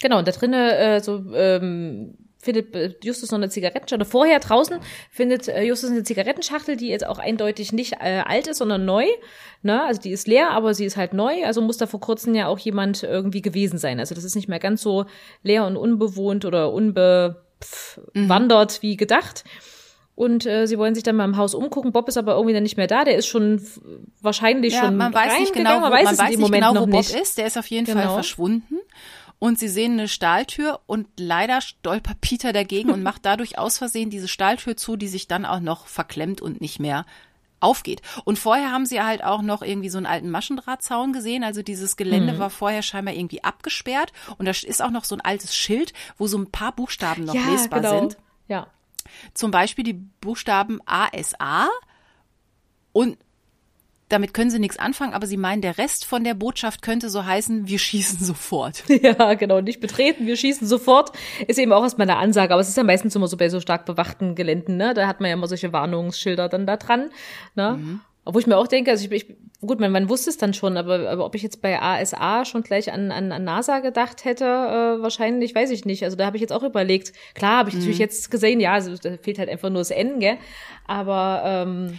Genau, und da drinnen äh, so ähm, findet äh, Justus noch eine Zigarettenschachtel. Vorher draußen findet äh, Justus eine Zigarettenschachtel, die jetzt auch eindeutig nicht äh, alt ist, sondern neu. Ne? Also die ist leer, aber sie ist halt neu. Also muss da vor kurzem ja auch jemand irgendwie gewesen sein. Also das ist nicht mehr ganz so leer und unbewohnt oder unbewandert mhm. wie gedacht. Und äh, sie wollen sich dann mal im Haus umgucken. Bob ist aber irgendwie dann nicht mehr da. Der ist schon wahrscheinlich ja, schon man weiß nicht genau, man weiß, man weiß nicht genau, wo Bob ist. Der ist auf jeden genau. Fall verschwunden und sie sehen eine Stahltür und leider stolpert Peter dagegen und macht dadurch aus Versehen diese Stahltür zu, die sich dann auch noch verklemmt und nicht mehr aufgeht. Und vorher haben sie halt auch noch irgendwie so einen alten Maschendrahtzaun gesehen. Also dieses Gelände mhm. war vorher scheinbar irgendwie abgesperrt. Und da ist auch noch so ein altes Schild, wo so ein paar Buchstaben noch ja, lesbar genau. sind. Ja. Zum Beispiel die Buchstaben ASA und damit können sie nichts anfangen, aber sie meinen, der Rest von der Botschaft könnte so heißen, wir schießen sofort. Ja, genau, nicht betreten, wir schießen sofort, ist eben auch erstmal eine Ansage, aber es ist ja meistens immer so bei so stark bewachten Geländen, ne? Da hat man ja immer solche Warnungsschilder dann da dran, ne? Mhm. Obwohl ich mir auch denke, also ich, ich gut, man, man wusste es dann schon, aber, aber ob ich jetzt bei ASA schon gleich an, an, an NASA gedacht hätte, äh, wahrscheinlich, weiß ich nicht. Also da habe ich jetzt auch überlegt. Klar, habe ich mhm. natürlich jetzt gesehen, ja, also da fehlt halt einfach nur das N, gell? Aber ähm,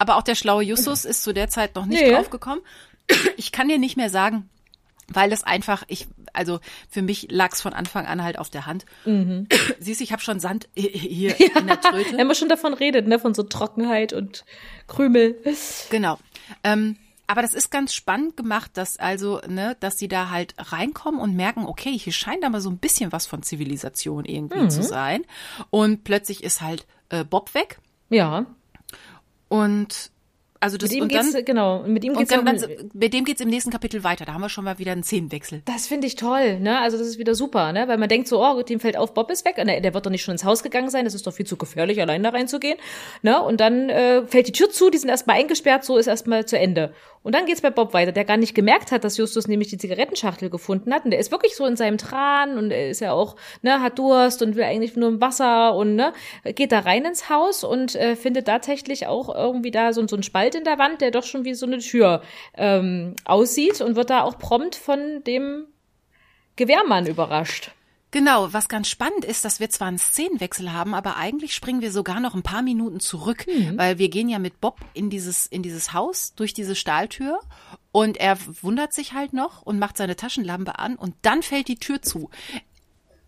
aber auch der schlaue Justus ist zu der Zeit noch nicht nee. draufgekommen. Ich kann dir nicht mehr sagen, weil es einfach, ich, also für mich lag es von Anfang an halt auf der Hand. Mhm. Siehst du, ich habe schon Sand hier ja, in der Tröte. Wenn man schon davon redet, ne, von so Trockenheit und Krümel. Genau. Ähm, aber das ist ganz spannend gemacht, dass also, ne, dass sie da halt reinkommen und merken, okay, hier scheint aber so ein bisschen was von Zivilisation irgendwie mhm. zu sein. Und plötzlich ist halt äh, Bob weg. Ja. Und also das mit ihm und geht's, dann, genau, mit ihm geht's und dann, dann, mit dem geht's im nächsten Kapitel weiter. Da haben wir schon mal wieder einen Szenenwechsel. Das finde ich toll, ne? Also das ist wieder super, ne? Weil man denkt so, oh, dem fällt auf, Bob ist weg, und der, der wird doch nicht schon ins Haus gegangen sein, das ist doch viel zu gefährlich, allein da reinzugehen, ne? Und dann äh, fällt die Tür zu, die sind erstmal eingesperrt, so ist erstmal zu Ende. Und dann geht's bei Bob weiter, der gar nicht gemerkt hat, dass Justus nämlich die Zigarettenschachtel gefunden hat. Und der ist wirklich so in seinem Tran und er ist ja auch, ne, hat Durst und will eigentlich nur ein Wasser und ne, geht da rein ins Haus und äh, findet tatsächlich auch irgendwie da so, so ein Spalt in der Wand, der doch schon wie so eine Tür ähm, aussieht und wird da auch prompt von dem Gewehrmann überrascht. Genau, was ganz spannend ist, dass wir zwar einen Szenenwechsel haben, aber eigentlich springen wir sogar noch ein paar Minuten zurück, mhm. weil wir gehen ja mit Bob in dieses, in dieses Haus durch diese Stahltür und er wundert sich halt noch und macht seine Taschenlampe an und dann fällt die Tür zu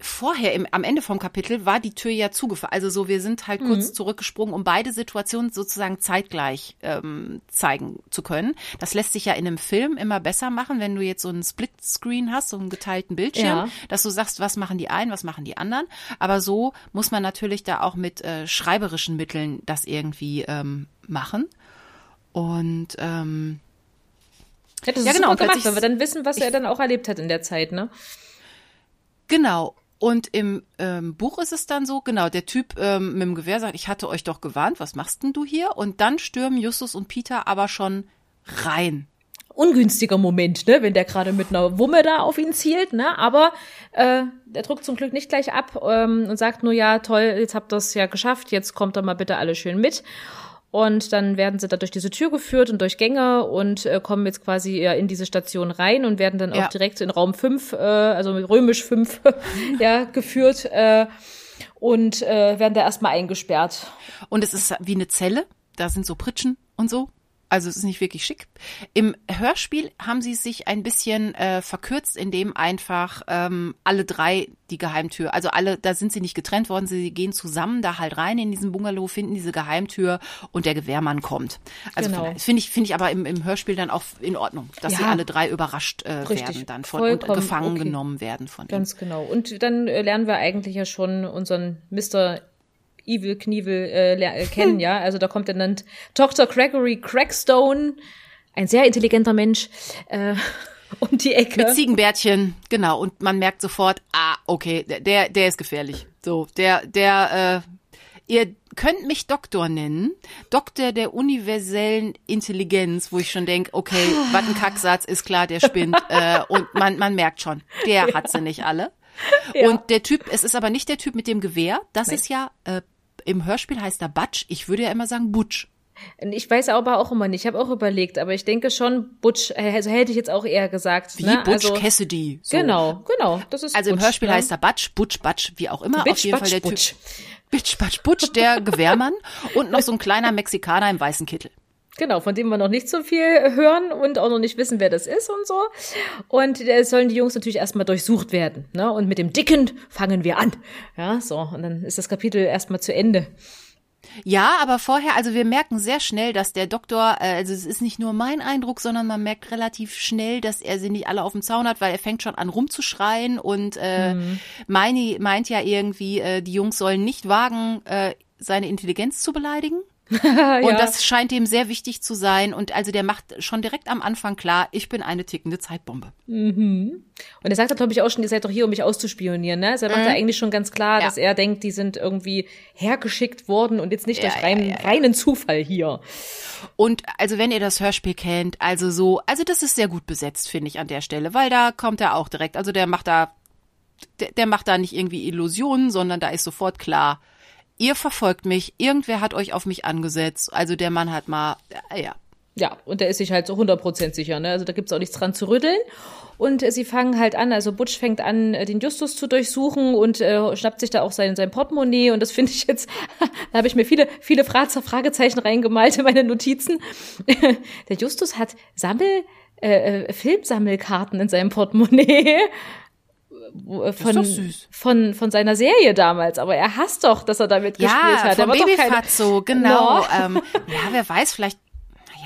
vorher im, am Ende vom Kapitel war die Tür ja zugefallen. Also so, wir sind halt kurz mhm. zurückgesprungen, um beide Situationen sozusagen zeitgleich ähm, zeigen zu können. Das lässt sich ja in einem Film immer besser machen, wenn du jetzt so einen Splitscreen hast, so einen geteilten Bildschirm, ja. dass du sagst, was machen die einen, was machen die anderen. Aber so muss man natürlich da auch mit äh, schreiberischen Mitteln das irgendwie ähm, machen. Und ähm, ja, das ist ja, genau, super gemacht, weil wir dann wissen, was ich, er dann auch erlebt hat in der Zeit, ne? Genau. Und im ähm, Buch ist es dann so, genau, der Typ ähm, mit dem Gewehr sagt, ich hatte euch doch gewarnt, was machst denn du hier? Und dann stürmen Justus und Peter aber schon rein. Ungünstiger Moment, ne, wenn der gerade mit einer Wumme da auf ihn zielt, ne? Aber äh, der druckt zum Glück nicht gleich ab ähm, und sagt nur, ja, toll, jetzt habt ihr es ja geschafft, jetzt kommt doch mal bitte alle schön mit. Und dann werden sie da durch diese Tür geführt und durch Gänge und äh, kommen jetzt quasi ja, in diese Station rein und werden dann ja. auch direkt in Raum 5, äh, also römisch 5, ja, geführt äh, und äh, werden da erstmal eingesperrt. Und es ist wie eine Zelle, da sind so Pritschen und so. Also es ist nicht wirklich schick. Im Hörspiel haben sie sich ein bisschen äh, verkürzt, indem einfach ähm, alle drei die Geheimtür, also alle, da sind sie nicht getrennt worden, sie gehen zusammen da halt rein in diesen Bungalow, finden diese Geheimtür und der Gewehrmann kommt. Also genau. finde ich, finde ich aber im, im Hörspiel dann auch in Ordnung, dass ja. sie alle drei überrascht äh, werden dann von und gefangen okay. genommen werden von Ganz ihm. genau. Und dann lernen wir eigentlich ja schon unseren Mr. Evil Knievel äh, äh, kennen, ja. Also da kommt dann Dr. Gregory Crackstone, ein sehr intelligenter Mensch, äh, um die Ecke. Mit Ziegenbärtchen, genau. Und man merkt sofort, ah, okay, der, der ist gefährlich. So, der, der, äh, ihr könnt mich Doktor nennen, Doktor der universellen Intelligenz, wo ich schon denk, okay, was ein Kacksatz, ist klar, der spinnt. äh, und man, man merkt schon, der ja. hat sie nicht alle. Ja. Und der Typ, es ist aber nicht der Typ mit dem Gewehr, das Nein. ist ja äh, im Hörspiel heißt er Butch. Ich würde ja immer sagen Butch. Ich weiß aber auch immer nicht. Ich habe auch überlegt, aber ich denke schon, Butch, also hätte ich jetzt auch eher gesagt. Wie ne? Butch also, Cassidy. So. Genau, genau. Das ist also Butch, im Hörspiel ne? heißt er Butch, Butch, Butch, wie auch immer. Bitch, Auf jeden Butch, Fall der Butch. Typ. Bitch, Butch, Butch, der Gewehrmann und noch so ein kleiner Mexikaner im weißen Kittel. Genau, von dem wir noch nicht so viel hören und auch noch nicht wissen, wer das ist und so. Und da sollen die Jungs natürlich erstmal durchsucht werden. Ne? Und mit dem Dicken fangen wir an. Ja, so. Und dann ist das Kapitel erstmal zu Ende. Ja, aber vorher, also wir merken sehr schnell, dass der Doktor, äh, also es ist nicht nur mein Eindruck, sondern man merkt relativ schnell, dass er sie nicht alle auf dem Zaun hat, weil er fängt schon an rumzuschreien und äh, Mhm. Meini meint ja irgendwie, äh, die Jungs sollen nicht wagen, äh, seine Intelligenz zu beleidigen. Und das scheint ihm sehr wichtig zu sein. Und also der macht schon direkt am Anfang klar, ich bin eine tickende Zeitbombe. Und er sagt, glaube ich, auch schon, ihr seid doch hier, um mich auszuspionieren. Ne? Also er macht ja eigentlich schon ganz klar, Mhm. Ja. dass er denkt, die sind irgendwie hergeschickt worden und jetzt nicht Ja, durch rein, reinen Zufall hier. Und also wenn ihr das Hörspiel kennt, also so, also das ist sehr gut besetzt, finde ich an der Stelle, weil da kommt er auch direkt, also der macht da, der, der macht da nicht irgendwie Illusionen, sondern da ist sofort klar, ihr verfolgt mich, irgendwer hat euch auf mich angesetzt, also der Mann hat mal, äh, ja. Ja, und der ist sich halt so 100% sicher. Ne? Also da gibt's auch nichts dran zu rütteln. Und äh, sie fangen halt an, also Butch fängt an, äh, den Justus zu durchsuchen und äh, schnappt sich da auch sein, sein Portemonnaie. Und das finde ich jetzt, da habe ich mir viele, viele Fra Fragezeichen reingemalt in meine Notizen. Der Justus hat Sammel, äh, Filmsammelkarten in seinem Portemonnaie. Äh, Von, von, von seiner Serie damals, aber er hasst doch, dass er damit gespielt Ja, hat. Vom wird doch kein- Babyfatzo, genau. No. Ähm, ja, wer weiß, vielleicht,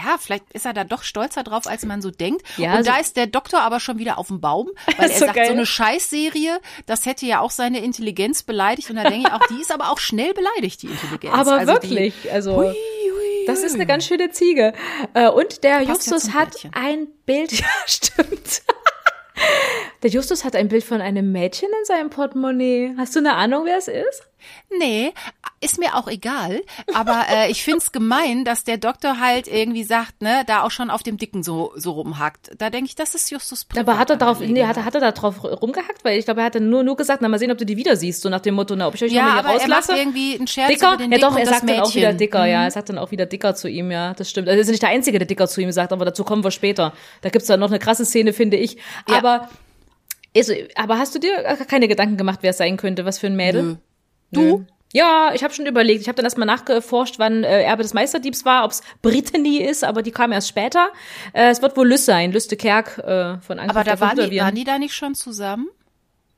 ja, vielleicht ist er da doch stolzer drauf, als man so denkt. Ja, Und so- da ist der Doktor aber schon wieder auf dem Baum, weil er So sagt, geil. so eine Scheißserie, das hätte ja auch seine Intelligenz beleidigt. Und da denke ich auch, die ist aber auch schnell beleidigt, die Intelligenz. Aber Also wirklich, Die, also. hui, hui, Das ist eine ganz schöne Ziege. Äh, Und der Passt ja Justus zum hat Bärtchen. ein Bild, ja, stimmt. Der Justus hat ein Bild von einem Mädchen in seinem Portemonnaie. Hast du eine Ahnung, wer es ist? Nee, ist mir auch egal. Aber äh, ich find's gemein, dass der Doktor halt irgendwie sagt, ne, da auch schon auf dem Dicken so, so rumhackt. Da denke ich, das ist Justus Aber hat er darauf, Privatangelegenheit. nee, hat, hat er da drauf rumgehackt? Weil ich glaube, er hat dann nur, nur gesagt, na mal sehen, ob du die wieder siehst, so nach dem Motto, na, ob ich euch Ja, nochmal aber hier er macht rauslasse. irgendwie einen Scherz Dicker? über den Ja doch, er sagt dann auch wieder. Dicker, ja, er sagt dann auch wieder Dicker zu ihm, ja, das stimmt. Also er ist nicht der Einzige, der Dicker zu ihm sagt, aber dazu kommen wir später. Da gibt's dann noch eine krasse Szene, finde ich. Ja. Aber, also, aber hast du dir keine Gedanken gemacht, wer es sein könnte, was für ein Mädel? Nö. Du? Ja, ich habe schon überlegt. Ich habe dann erstmal nachgeforscht, wann äh, Erbe des Meisterdiebs war, ob's Brittany ist, aber die kam erst später. Äh, es wird wohl Lys sein, Lys de Kerk äh, von Angriff Aber da waren die, waren die da nicht schon zusammen?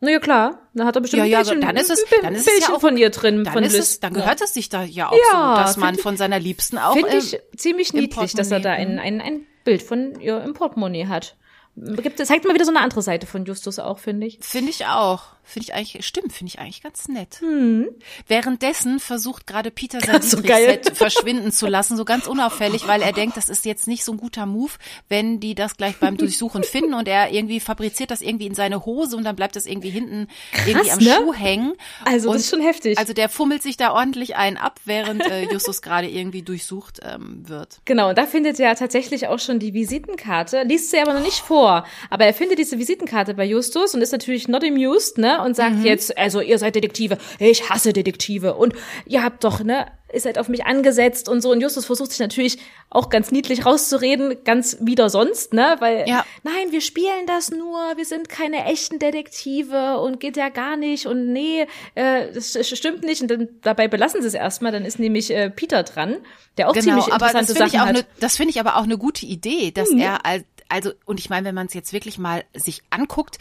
Na ja, klar. Da hat er bestimmt Ja, ja, ein Bildchen, dann ist es- dann ist es ja auch- von ihr drin, Dann, von ist es, dann gehört es sich da ja auch Ja, so, dass man ich- von seiner Liebsten auch. Finde ich ziemlich niedlich, dass er da ein, ein, ein Bild von ihr im Portemonnaie hat. Gibt, zeigt mal wieder so eine andere Seite von Justus auch, finde ich. Finde ich auch. Finde ich eigentlich, stimmt, finde ich eigentlich ganz nett. Hm. Währenddessen versucht gerade Peter sein So. Dietrich-Set verschwinden zu lassen, so ganz unauffällig, weil er denkt, das ist jetzt nicht so ein guter Move, wenn die das gleich beim Durchsuchen finden und er irgendwie fabriziert das irgendwie in seine Hose und dann bleibt das irgendwie hinten irgendwie am ne? Schuh hängen. Also, und das ist schon heftig. Also der fummelt sich da ordentlich einen ab, während äh, Justus gerade irgendwie durchsucht ähm, wird. Genau, und da findet er tatsächlich auch schon die Visitenkarte, liest sie aber noch nicht vor. Aber er findet diese Visitenkarte bei Justus und ist natürlich not amused, ne? Und sagt jetzt, also ihr seid Detektive, ich hasse Detektive und ihr habt doch, ne, ihr seid auf mich angesetzt und so. Und Justus versucht sich natürlich auch ganz niedlich rauszureden, ganz wieder sonst, ne? Weil, Ja. nein, wir spielen das nur, wir sind keine echten Detektive und geht ja gar nicht und nee, äh, das stimmt nicht. Und dann dabei belassen sie es erstmal, dann ist nämlich äh, Peter dran, der auch ziemlich Genau, aber das interessante finde ich Sachen hat. ne, das finde ich aber auch eine gute Idee, dass Mhm. er als also und ich meine, wenn man es jetzt wirklich mal sich anguckt,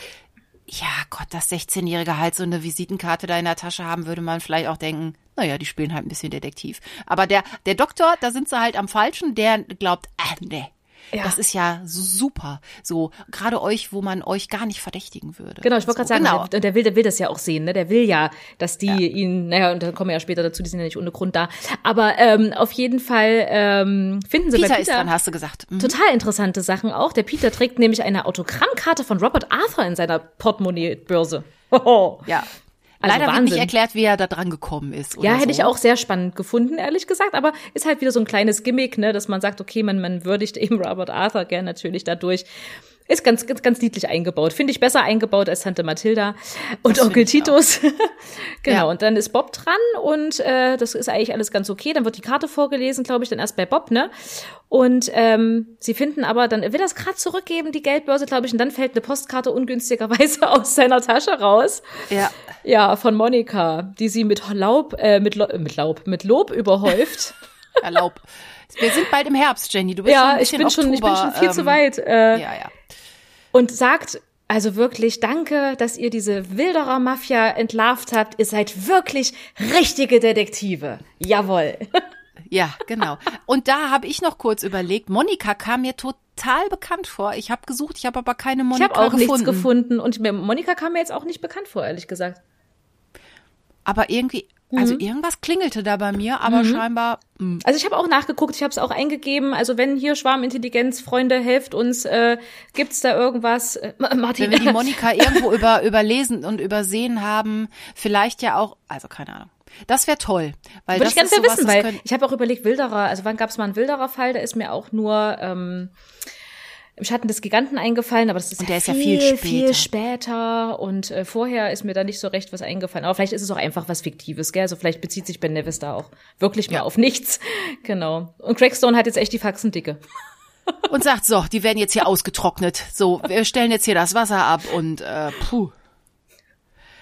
ja Gott, das 16-jährige halt so eine Visitenkarte da in der Tasche haben, würde man vielleicht auch denken, naja, die spielen halt ein bisschen Detektiv. Aber der der Doktor, da sind sie halt am falschen, der glaubt, ah, nee. Ja. Das ist ja super. So, gerade euch, wo man euch gar nicht verdächtigen würde. Genau, ich wollte so, gerade sagen, genau. der, der will, der will das ja auch sehen, ne? Der will ja, dass die ihn, naja, und dann kommen wir ja später dazu, die sind ja nicht ohne Grund da. Aber ähm, auf jeden Fall ähm, finden sie bei Peter Peter ist dran, hast du gesagt. Mhm. total interessante Sachen auch. Der Peter trägt nämlich eine Autogrammkarte von Robert Arthur in seiner Portemonnaie-Börse. Hoho. Ja. Also Leider wird Wahnsinn. nicht erklärt, wie er da dran gekommen ist. Ja, oder hätte so. ich auch sehr spannend gefunden, ehrlich gesagt. Aber ist halt wieder so ein kleines Gimmick, ne, dass man sagt, okay, man, man würdigt eben Robert Arthur gern natürlich dadurch. Ist ganz, ganz, ganz niedlich eingebaut. Finde ich besser eingebaut als Tante Mathilda und das Onkel Titus. genau. Ja. Und dann ist Bob dran und äh, das ist eigentlich alles ganz okay. Dann wird die Karte vorgelesen, glaube ich, dann erst bei Bob, ne? Und ähm, sie finden aber, dann will das gerade zurückgeben, die Geldbörse, glaube ich, und dann fällt eine Postkarte ungünstigerweise aus seiner Tasche raus. Ja. Ja, von Monika, die sie mit Laub, äh, mit, Lo mit Laub, mit Lob überhäuft. Erlaub. Wir sind bald im Herbst, Jenny. Du bist ja, schon ein ich bin Oktober, schon, ich bin schon viel ähm, zu weit. Äh, Ja, ja. und sagt also wirklich danke, dass ihr diese Wilderer Mafia entlarvt habt. Ihr seid wirklich richtige Detektive. Jawohl. Ja, genau. Und da habe ich noch kurz überlegt, Monika kam mir total bekannt vor. Ich habe gesucht, ich habe aber keine Ich Monika habe auch gefunden. nichts gefunden und mir, Monika kam mir jetzt auch nicht bekannt vor, ehrlich gesagt. Aber irgendwie, also Mhm. irgendwas klingelte da bei mir, aber scheinbar, mh, Also ich habe auch nachgeguckt, ich habe es auch eingegeben. Also wenn hier Schwarmintelligenz, Freunde, helft uns, äh, gibt's da irgendwas? Äh, Ma- Martin, wenn wir die Monika irgendwo über, überlesen und übersehen haben, vielleicht ja auch, also keine Ahnung. Das wäre toll, weil Würde das ich gerne ist sowas, wissen, weil ich habe auch überlegt, Wilderer, also wann gab es mal einen Wilderer-Fall, da ist mir auch nur ähm, im Schatten des Giganten eingefallen, aber das ist, Und der ist ja viel, viel viel später. später und äh, vorher ist mir da nicht so recht was eingefallen. Aber vielleicht ist es auch einfach was Fiktives, gell? Also vielleicht bezieht sich Ben Nevis da auch wirklich mal auf nichts. Genau. Und Craigstone hat jetzt echt die Faxen dicke. und sagt, so, die werden jetzt hier ausgetrocknet. So, wir stellen jetzt hier das Wasser ab und äh, puh.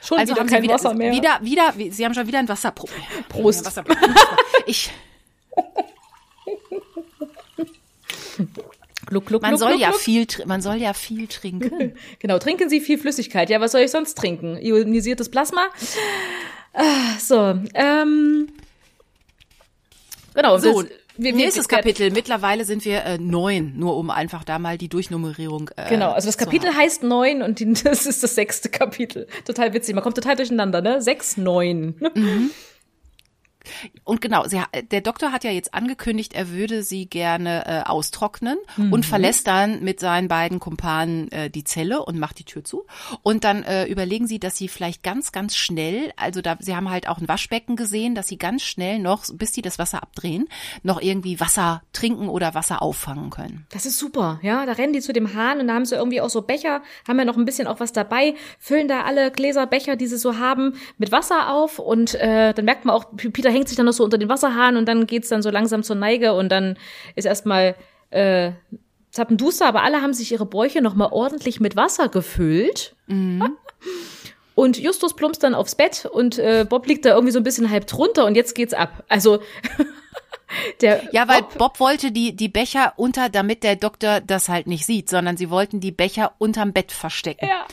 Schon Also wieder haben kein wieder, Wasser mehr. wieder, wieder, wie- sie haben schon wieder ein Wasserproblem. Prost. Wasserproblem. Ich, Gluck, gluck, man gluck, soll gluck, ja gluck. viel, man soll ja viel trinken. Genau, trinken Sie viel Flüssigkeit. Ja, was soll ich sonst trinken? Ionisiertes Plasma? Ah, so, ähm. Genau, So, das- wir- nächstes Kapitel. Mittlerweile sind wir äh, neun, nur um einfach da mal die Durchnummerierung. Äh, Genau, also das Kapitel heißt neun und die, das ist das sechste Kapitel. Total witzig, man kommt total durcheinander, ne? Sechs, neun. Und genau, sie, der Doktor hat ja jetzt angekündigt, er würde sie gerne äh, austrocknen und verlässt dann mit seinen beiden Kumpanen äh, die Zelle und macht die Tür zu. Und dann äh, überlegen sie, dass sie vielleicht ganz, ganz schnell, also da, sie haben halt auch ein Waschbecken gesehen, dass sie ganz schnell noch, bis sie das Wasser abdrehen, noch irgendwie Wasser trinken oder Wasser auffangen können. Das ist super, ja. Da rennen die zu dem Hahn und da haben sie irgendwie auch so Becher, haben ja noch ein bisschen auch was dabei, füllen da alle Gläser, Becher, die sie so haben, mit Wasser auf und äh, dann merkt man auch, Peter hängt sich dann noch so unter den Wasserhahn und dann geht's dann so langsam zur Neige und dann ist erstmal äh, zappenduster, aber alle haben sich ihre Bäuche noch mal ordentlich mit Wasser gefüllt. Und Justus plumpst dann aufs Bett und äh, Bob liegt da irgendwie so ein bisschen halb drunter und jetzt geht's ab. Also der Ja, weil Bob, Bob, wollte die, die Becher unter, damit der Doktor das halt nicht sieht, sondern sie wollten die Becher unterm Bett verstecken. Ja.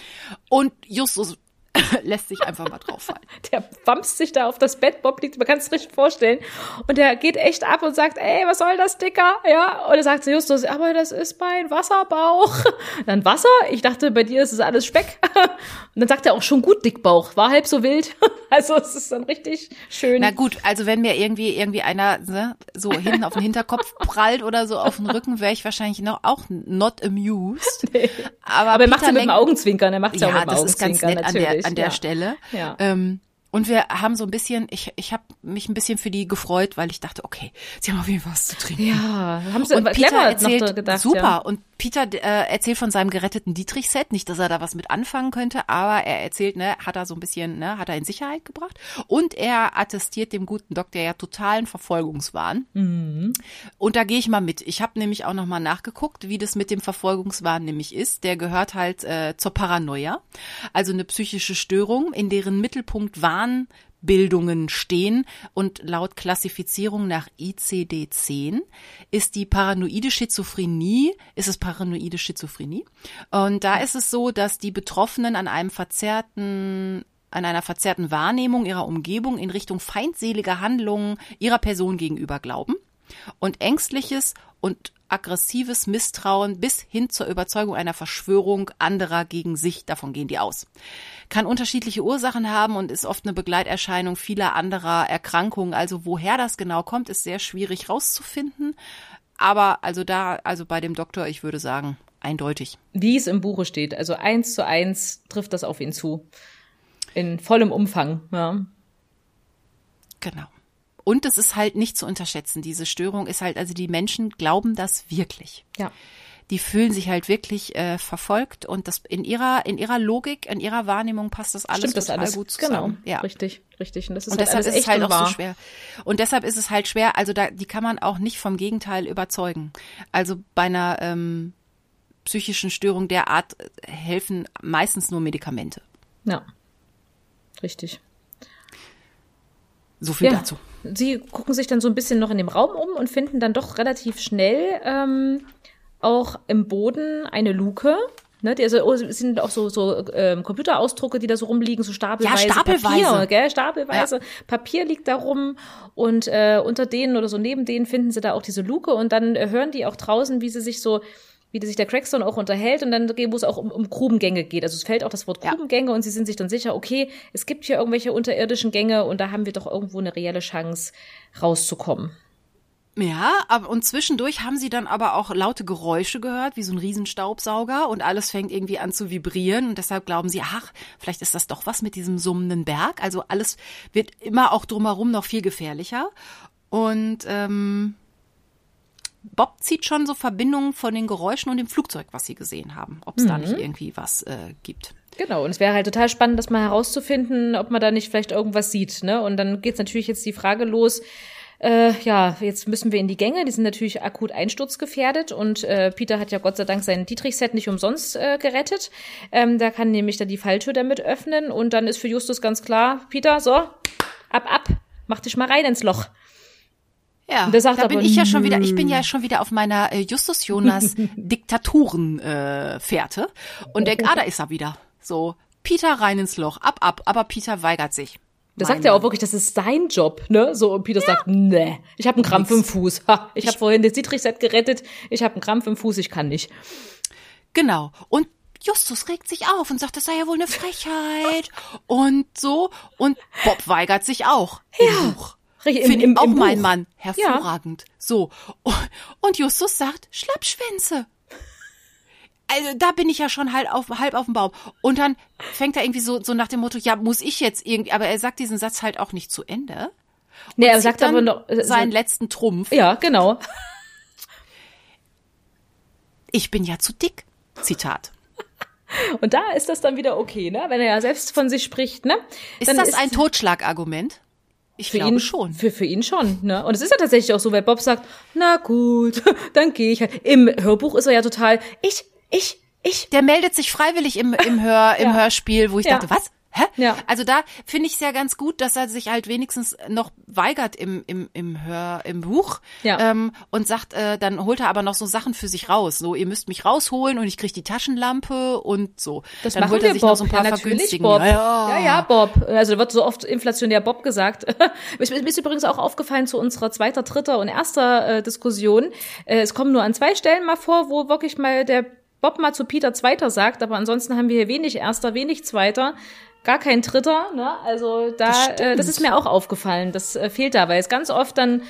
Und Justus lässt sich einfach mal drauf fallen. der wampst sich da auf das Bett, Bob liegt, man kann es richtig vorstellen. Und der geht echt ab und sagt, ey, was soll das, Dicker? Ja, und er sagt zu Justus, aber das ist mein Wasserbauch. Dann Wasser? Ich dachte, bei dir ist es alles Speck. Und dann sagt er auch schon gut, Dickbauch, war halb so wild. Also es ist dann richtig schön. Na gut, also wenn mir irgendwie irgendwie einer ne, so hinten auf den Hinterkopf prallt oder so auf den Rücken, wäre ich wahrscheinlich noch auch not amused. Aber, aber er macht Peter ja mit dem Augenzwinkern, er macht ja, auch Ja, mit dem das ist ganz Augenzwinkern der, natürlich. an der ja. Stelle. Ja. Ähm, und wir haben so ein bisschen, ich, ich habe mich ein bisschen für die gefreut, weil ich dachte, okay, sie haben auf jeden Fall was zu trinken. Ja, haben sie Und Peter clever erzählt, gedacht. super. Ja. Und Peter äh, erzählt von seinem geretteten Dietrich-Set. Nicht, dass er da was mit anfangen könnte, aber er erzählt, ne, hat er so ein bisschen, ne, hat er in Sicherheit gebracht. Und er attestiert dem guten Doktor ja totalen Verfolgungswahn. Und da gehe ich mal mit. Ich habe nämlich auch noch mal nachgeguckt, wie das mit dem Verfolgungswahn nämlich ist. Der gehört halt äh, zur Paranoia, also eine psychische Störung, in deren Mittelpunkt Wahnbildungen stehen und laut Klassifizierung nach ICD-10 ist die paranoide Schizophrenie, ist es paranoide Schizophrenie. Und da ist es so, dass die Betroffenen an einem verzerrten an einer verzerrten Wahrnehmung ihrer Umgebung in Richtung feindseliger Handlungen ihrer Person gegenüber glauben und ängstliches und aggressives Misstrauen bis hin zur Überzeugung einer Verschwörung anderer gegen sich, davon gehen die aus. Kann unterschiedliche Ursachen haben und ist oft eine Begleiterscheinung vieler anderer Erkrankungen. Also woher das genau kommt, ist sehr schwierig rauszufinden. Aber also da, also bei dem Doktor, ich würde sagen, eindeutig. Wie es im Buche steht. Also eins zu eins trifft das auf ihn zu. In vollem Umfang, ja. Genau. Und es ist halt nicht zu unterschätzen. Diese Störung ist halt, also die Menschen glauben das wirklich. Ja. die fühlen sich halt wirklich äh, verfolgt und das in ihrer in ihrer Logik, in ihrer Wahrnehmung passt das alles Stimmt das alles. gut zusammen. Genau, ja. richtig, richtig. Und, das ist und halt deshalb ist es halt auch wahr. so schwer. Und deshalb ist es halt schwer. Also da die kann man auch nicht vom Gegenteil überzeugen. Also bei einer ähm, psychischen Störung der Art helfen meistens nur Medikamente. Ja, richtig. So viel ja. dazu. Sie gucken sich dann so ein bisschen noch in dem Raum um und finden dann doch relativ schnell ähm, auch im Boden eine Luke. Ne, die, also, oh, es sind auch so, so ähm, Computerausdrucke, die da so rumliegen, so stapelweise. Ja, stapelweise. Papier, gell? Stapelweise. Ja. Papier liegt da rum und äh, unter denen oder so neben denen finden sie da auch diese Luke und dann äh, hören die auch draußen, wie sie sich so wie sich der Crackstone auch unterhält und dann, wo es auch um, um Grubengänge geht. Also es fällt auch das Wort Grubengänge ja. und sie sind sich dann sicher, okay, es gibt hier irgendwelche unterirdischen Gänge und da haben wir doch irgendwo eine reelle Chance rauszukommen. Ja, aber und zwischendurch haben sie dann aber auch laute Geräusche gehört, wie so ein Riesenstaubsauger und alles fängt irgendwie an zu vibrieren und deshalb glauben sie, ach, vielleicht ist das doch was mit diesem summenden Berg. Also alles wird immer auch drumherum noch viel gefährlicher und ähm, Bob zieht schon so Verbindungen von den Geräuschen und dem Flugzeug, was sie gesehen haben, ob es mhm. da nicht irgendwie was äh, gibt. Genau, und es wäre halt total spannend, das mal herauszufinden, ob man da nicht vielleicht irgendwas sieht. Ne? Und dann geht's natürlich jetzt die Frage los, äh, ja, jetzt müssen wir in die Gänge, die sind natürlich akut einsturzgefährdet und äh, Peter hat ja Gott sei Dank sein Dietrich-Set nicht umsonst äh, gerettet. Ähm, da kann nämlich dann die Falltür damit öffnen und dann ist für Justus ganz klar, Peter, so, ab, ab, mach dich mal rein ins Loch. Ja, da bin aber, ich ja schon wieder, ich bin ja schon wieder auf meiner äh, Justus Jonas Diktaturen äh, und denk, ah, da ist er wieder. So, Peter rein ins Loch, ab, ab, aber Peter weigert sich. Da sagt er auch wirklich, das ist sein Job, ne? So, und Peter ja. sagt, nee, ich habe einen Krampf Nix. im Fuß. Ha, ich, ich habe vorhin das Dietrich-Set gerettet, ich habe einen Krampf im Fuß, ich kann nicht. Genau. Und Justus regt sich auf und sagt, das sei ja wohl eine Frechheit. und so. Und Bob weigert sich auch. Ja. Finde ich auch im mein Mann. Hervorragend. Ja. So. Und Justus sagt, Schlappschwänze. Also da bin ich ja schon halb auf, halb auf dem Baum. Und dann fängt er irgendwie so, so nach dem Motto, ja, muss ich jetzt irgendwie, aber er sagt diesen Satz halt auch nicht zu Ende. Nee, er sagt aber noch äh, seinen letzten Trumpf. Ja, genau. Ich bin ja zu dick. Zitat. Und da ist das dann wieder okay, ne? Wenn er ja selbst von sich spricht, ne? Ist das ist ein Totschlagargument? Ich für ihn, schon. Für, für ihn schon, ne? Und es ist ja tatsächlich auch so, weil Bob sagt, na gut, dann gehe ich halt. Im Hörbuch ist er ja total, ich, ich, ich. Der meldet sich freiwillig im, im, Hör, im ja. Hörspiel, wo ich ja. dachte, was? Hä? Ja. Also da finde ich es ja ganz gut, dass er sich halt wenigstens noch weigert im, im, im Hör, im Buch ja. ähm, und sagt, äh, dann holt er aber noch so Sachen für sich raus. So, ihr müsst mich rausholen und ich krieg die Taschenlampe und so. Das dann holt er sich Bob. noch so ein paar ja, vergünstigen. Bob. Ja, ja. ja, Bob. Also wird so oft inflationär Bob gesagt. Mir ist übrigens auch aufgefallen zu unserer zweiter, dritter und erster äh, Diskussion. Äh, es kommen nur an zwei Stellen mal vor, wo wirklich mal der Bob mal zu Peter Zweiter sagt, aber ansonsten haben wir hier wenig Erster, wenig Zweiter gar kein Dritter. Ne? Also da, das, äh, das ist mir auch aufgefallen. Das äh, fehlt da, weil es ganz oft dann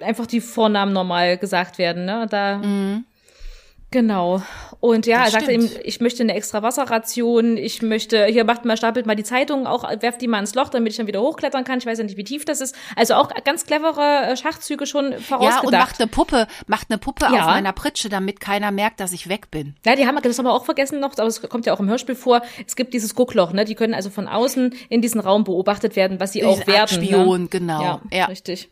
einfach die Vornamen normal gesagt werden. Ne? Da mhm. Genau. Und ja, das er sagte ihm, ich möchte eine extra Wasserration, ich möchte, hier macht mal, stapelt mal die Zeitungen auch, werft die mal ins Loch, damit ich dann wieder hochklettern kann. Ich weiß ja nicht, wie tief das ist. Also auch ganz clevere äh, Schachzüge schon vorausgedacht. Ja, und macht eine Puppe, macht eine Puppe ja. auf meiner Pritsche, damit keiner merkt, dass ich weg bin. Ja, die haben, das haben wir auch vergessen noch, aber es kommt ja auch im Hörspiel vor. Es gibt dieses Guckloch, ne? Die können also von außen in diesen Raum beobachtet werden, was sie Diesen auch werden. Spion, ne? genau. Ja, ja, richtig.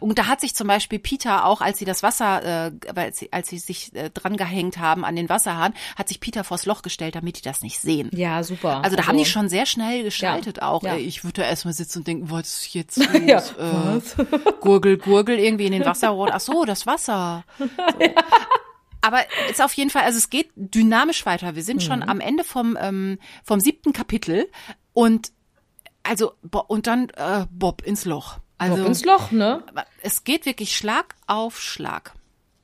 Und da hat sich zum Beispiel Peter auch, als sie das Wasser, äh, als, sie, als sie sich äh, dran gehängt haben an den Wasserhahn, hat sich Peter vors Loch gestellt, damit die das nicht sehen. Ja, super. Also da also, haben die schon sehr schnell geschaltet ja, auch. Ja. Ich würde da erstmal sitzen und denken, was ist jetzt los? ja, äh? Gurgel, Gurgel irgendwie in den Wasserrohr. Ach so, das Wasser. So. Aber ist auf jeden Fall, also es geht dynamisch weiter. Wir sind mhm. schon am Ende vom, ähm, vom siebten Kapitel und also und dann äh, Bob ins Loch. Also Bob ins Loch, ne? Es geht wirklich Schlag auf Schlag.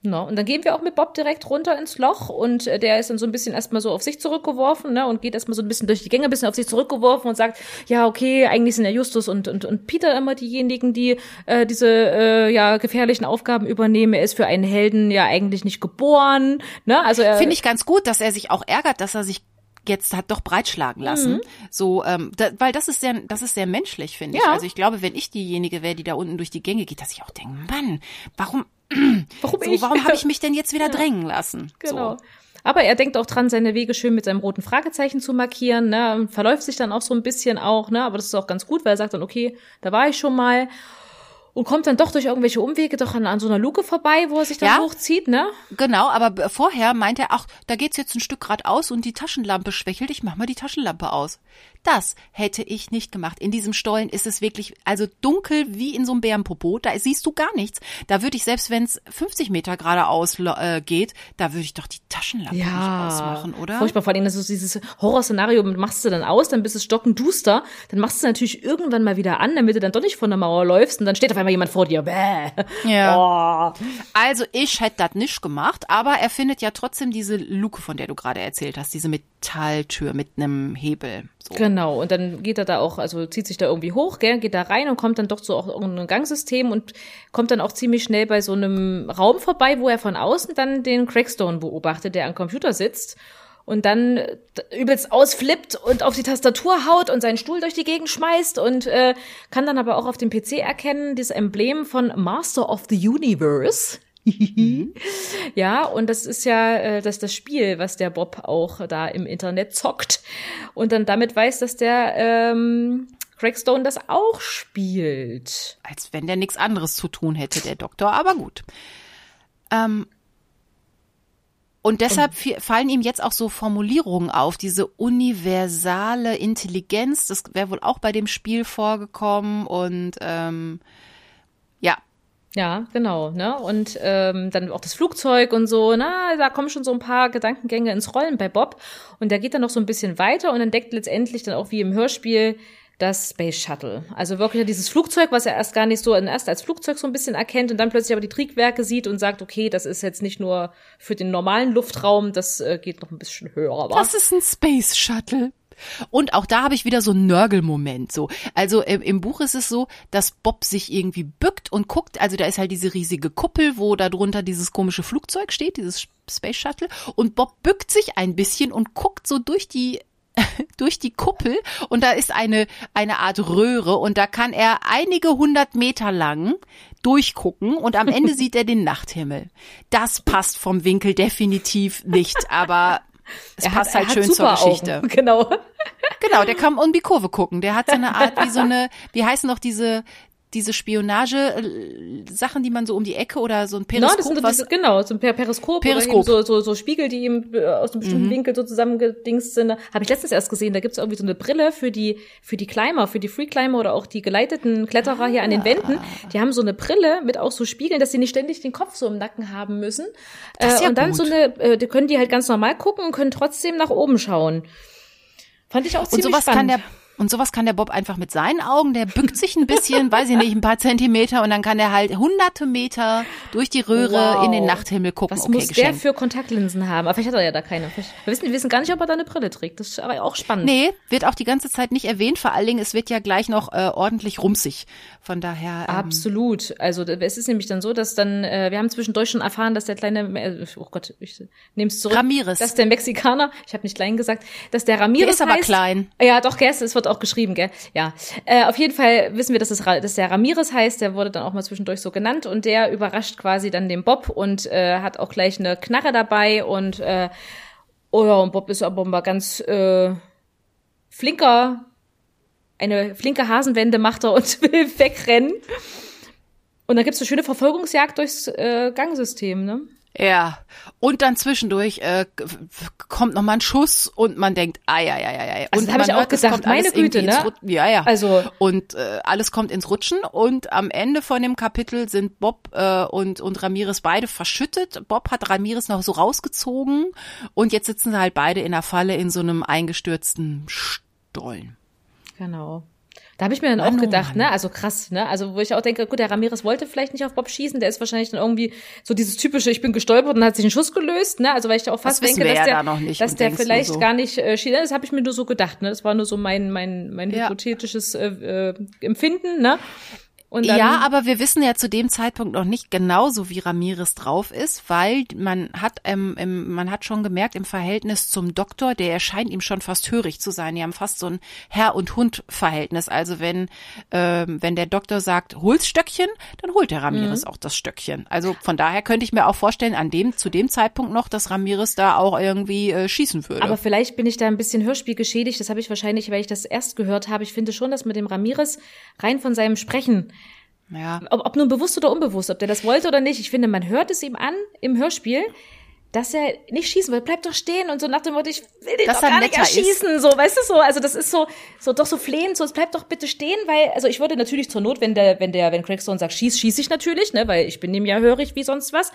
No, und dann gehen wir auch mit Bob direkt runter ins Loch und äh, der ist dann so ein bisschen erstmal so auf sich zurückgeworfen, ne, und geht erstmal so ein bisschen durch die Gänge, ein bisschen auf sich zurückgeworfen und sagt, ja, okay, eigentlich sind ja Justus und, und, und Peter immer diejenigen, die äh, diese äh, ja gefährlichen Aufgaben übernehmen. Er ist für einen Helden ja eigentlich nicht geboren, ne? Also finde ich ganz gut, dass er sich auch ärgert, dass er sich jetzt hat doch breitschlagen lassen. Mhm. So, ähm, da, weil das ist sehr, das ist sehr menschlich, finde ich. Also ich glaube, wenn ich diejenige wäre, die da unten durch die Gänge geht, dass ich auch denke, Mann, warum warum so, Warum habe ich mich denn jetzt wieder ja. drängen lassen? Genau. So. Aber er denkt auch dran, seine Wege schön mit seinem roten Fragezeichen zu markieren, ne, verläuft sich dann auch so ein bisschen auch, ne, aber das ist auch ganz gut, weil er sagt dann, okay, da war ich schon mal und kommt dann doch durch irgendwelche Umwege doch an, an so einer Luke vorbei, wo er sich dann ja, hochzieht, ne? Genau, aber vorher meint er, ach, da geht's jetzt ein Stück geradeaus und die Taschenlampe schwächelt, ich mach mal die Taschenlampe aus. Das hätte ich nicht gemacht. In diesem Stollen ist es wirklich, also dunkel wie in so einem Bärenpopo. Da siehst du gar nichts. Da würde ich, selbst wenn es 50 Meter geradeaus äh, geht, da würde ich doch die Taschenlampe ja, nicht ausmachen, oder? Furchtbar. Vor allem, das ist dieses Horrorszenario, machst du dann aus, dann bist es stockenduster, dann machst du natürlich irgendwann mal wieder an, damit du dann doch nicht von der Mauer läufst und dann steht auf einmal jemand vor dir. Bäh. Ja. Oh. Also ich hätte das nicht gemacht, aber er findet ja trotzdem diese Luke, von der du gerade erzählt hast, diese Metalltür mit einem Hebel. So. Genau, und dann geht er da auch, also zieht sich da irgendwie hoch, gell, geht da rein und kommt dann doch zu auch irgendeinem Gangsystem und kommt dann auch ziemlich schnell bei so einem Raum vorbei, wo er von außen dann den Crackstone beobachtet, der am Computer sitzt und dann übelst ausflippt und auf die Tastatur haut und seinen Stuhl durch die Gegend schmeißt und äh, kann dann aber auch auf dem PC erkennen, dieses Emblem von Master of the Universe. Mhm. ja, und das ist ja äh, das, das Spiel, was der Bob auch da im Internet zockt und dann damit weiß, dass der ähm, Craig Stone das auch spielt. Als wenn der nichts anderes zu tun hätte, der Doktor, aber gut. Ähm, und deshalb fallen ihm jetzt auch so Formulierungen auf, diese universale Intelligenz, das wäre wohl auch bei dem Spiel vorgekommen und ähm, ja, genau, ne? Und ähm, dann auch das Flugzeug und so, na, da kommen schon so ein paar Gedankengänge ins Rollen bei Bob. Und der geht dann noch so ein bisschen weiter und entdeckt letztendlich dann auch wie im Hörspiel das Space Shuttle. Also wirklich dieses Flugzeug, was er erst gar nicht so erst als Flugzeug so ein bisschen erkennt und dann plötzlich aber die Triebwerke sieht und sagt, okay, das ist jetzt nicht nur für den normalen Luftraum, das äh, geht noch ein bisschen höher. Aber das ist ein Space Shuttle. Und auch da habe ich wieder so einen Nörgelmoment. So, also im, im, Buch ist es so, dass Bob sich irgendwie bückt und guckt. Also da ist halt diese riesige Kuppel, wo da drunter dieses komische Flugzeug steht, dieses Space Shuttle. Und Bob bückt sich ein bisschen und guckt so durch die durch die Kuppel und da ist eine, eine Art Röhre und da kann er einige hundert Meter lang durchgucken und am Ende sieht er den Nachthimmel. Das passt vom Winkel definitiv nicht, aber es er passt hat, halt schön zur Geschichte. Augen. Genau. Genau, der kann um die Kurve gucken. Der hat so eine Art wie so eine, wie heißen noch diese diese Spionage-Sachen, die man so um die Ecke oder so ein Periskop. No, das sind was, diese, genau, so ein Periskop, Periskop. So, so, so Spiegel, die eben äh, aus einem bestimmten mhm. Winkel so zusammengedingst sind. Habe ich letztens erst gesehen, da gibt's irgendwie so eine Brille für die, für die Climber, für die Free Climber oder auch die geleiteten Kletterer ah. hier an den Wänden. Die haben so eine Brille mit auch so Spiegeln, dass sie nicht ständig den Kopf so im Nacken haben müssen. Das ist äh, ja und dann gut. so eine, äh, die können die halt ganz normal gucken und können trotzdem nach oben schauen. Fand ich auch ziemlich Und sowas spannend. kann der und sowas kann der Bob einfach mit seinen Augen, der bückt sich ein bisschen, weiß ich nicht, ein paar Zentimeter und dann kann er halt hunderte Meter durch die Röhre wow. in den Nachthimmel gucken. Was okay, muss geschenkt. der für Kontaktlinsen haben? Aber vielleicht hat er ja da keine. Wir wissen, wir wissen gar nicht, ob er da eine Brille trägt. Das ist aber auch spannend. Nee, wird auch die ganze Zeit nicht erwähnt. Vor allen Dingen, es wird ja gleich noch äh, ordentlich rumsig. Von daher. Ähm Absolut. Also es ist nämlich dann so, dass dann, äh, wir haben zwischendurch schon erfahren, dass der kleine, äh, oh Gott, ich nehme es zurück. Ramirez. Dass der Mexikaner, ich habe nicht klein gesagt, dass der Ramirez der ist aber heißt, klein. Ja, doch, gell, es wird auch geschrieben, gell ja. Äh, auf jeden Fall wissen wir, dass, es, dass der Ramirez heißt, der wurde dann auch mal zwischendurch so genannt und der überrascht quasi dann den Bob und äh, hat auch gleich eine Knarre dabei und äh, oh ja, und Bob ist aber mal ganz äh, flinker, eine flinke Hasenwende macht er und will wegrennen. Und dann gibt's eine schöne Verfolgungsjagd durchs äh, Gangsystem, ne? Ja, und dann zwischendurch äh, kommt noch mal ein Schuss und man denkt, ah ja ja ja ja. Also und habe ich auch hört, gedacht, meine Güte, ne? Ja ja. Also und äh, alles kommt ins Rutschen und am Ende von dem Kapitel sind Bob äh, und und Ramirez beide verschüttet. Bob hat Ramirez noch so rausgezogen und jetzt sitzen sie halt beide in der Falle in so einem eingestürzten Stollen. Genau. Da habe ich mir dann Mann, auch gedacht, oh ne, also krass, ne, also wo ich auch denke, gut, der Ramirez wollte vielleicht nicht auf Bob schießen, der ist wahrscheinlich dann irgendwie so dieses typische, ich bin gestolpert und hat sich einen Schuss gelöst, ne, also weil ich da auch fast das denke, dass der, da dass der vielleicht so. gar nicht äh, schießt, das habe ich mir nur so gedacht, ne, das war nur so mein mein mein ja. hypothetisches äh, äh, Empfinden, ne. Ja, aber wir wissen ja zu dem Zeitpunkt noch nicht genauso, wie Ramirez drauf ist, weil man hat, ähm, im, man hat schon gemerkt im Verhältnis zum Doktor, der erscheint ihm schon fast hörig zu sein. Die haben fast so ein Herr- und Hund-Verhältnis. Also wenn, ähm, wenn der Doktor sagt, hol's Stöckchen, dann holt der Ramirez mhm. auch das Stöckchen. Also von daher könnte ich mir auch vorstellen, an dem, zu dem Zeitpunkt noch, dass Ramirez da auch irgendwie äh, schießen würde. Aber vielleicht bin ich da ein bisschen Hörspiel geschädigt. Das habe ich wahrscheinlich, weil ich das erst gehört habe. Ich finde schon, dass mit dem Ramirez rein von seinem Sprechen ja. Ob, ob nun bewusst oder unbewusst, ob der das wollte oder nicht. Ich finde, man hört es ihm an im Hörspiel, dass er nicht schießen will. Bleib doch stehen und so nach dem Motto, ich will den dass doch gar nicht erschießen. Ist. So, weißt du so? Also das ist so, so doch so flehend, so, es bleibt doch bitte stehen, weil, also ich würde natürlich zur Not, wenn der, wenn der, wenn Craigstone sagt, schieß, schieß ich natürlich, ne, weil ich bin ihm ja hörig wie sonst was.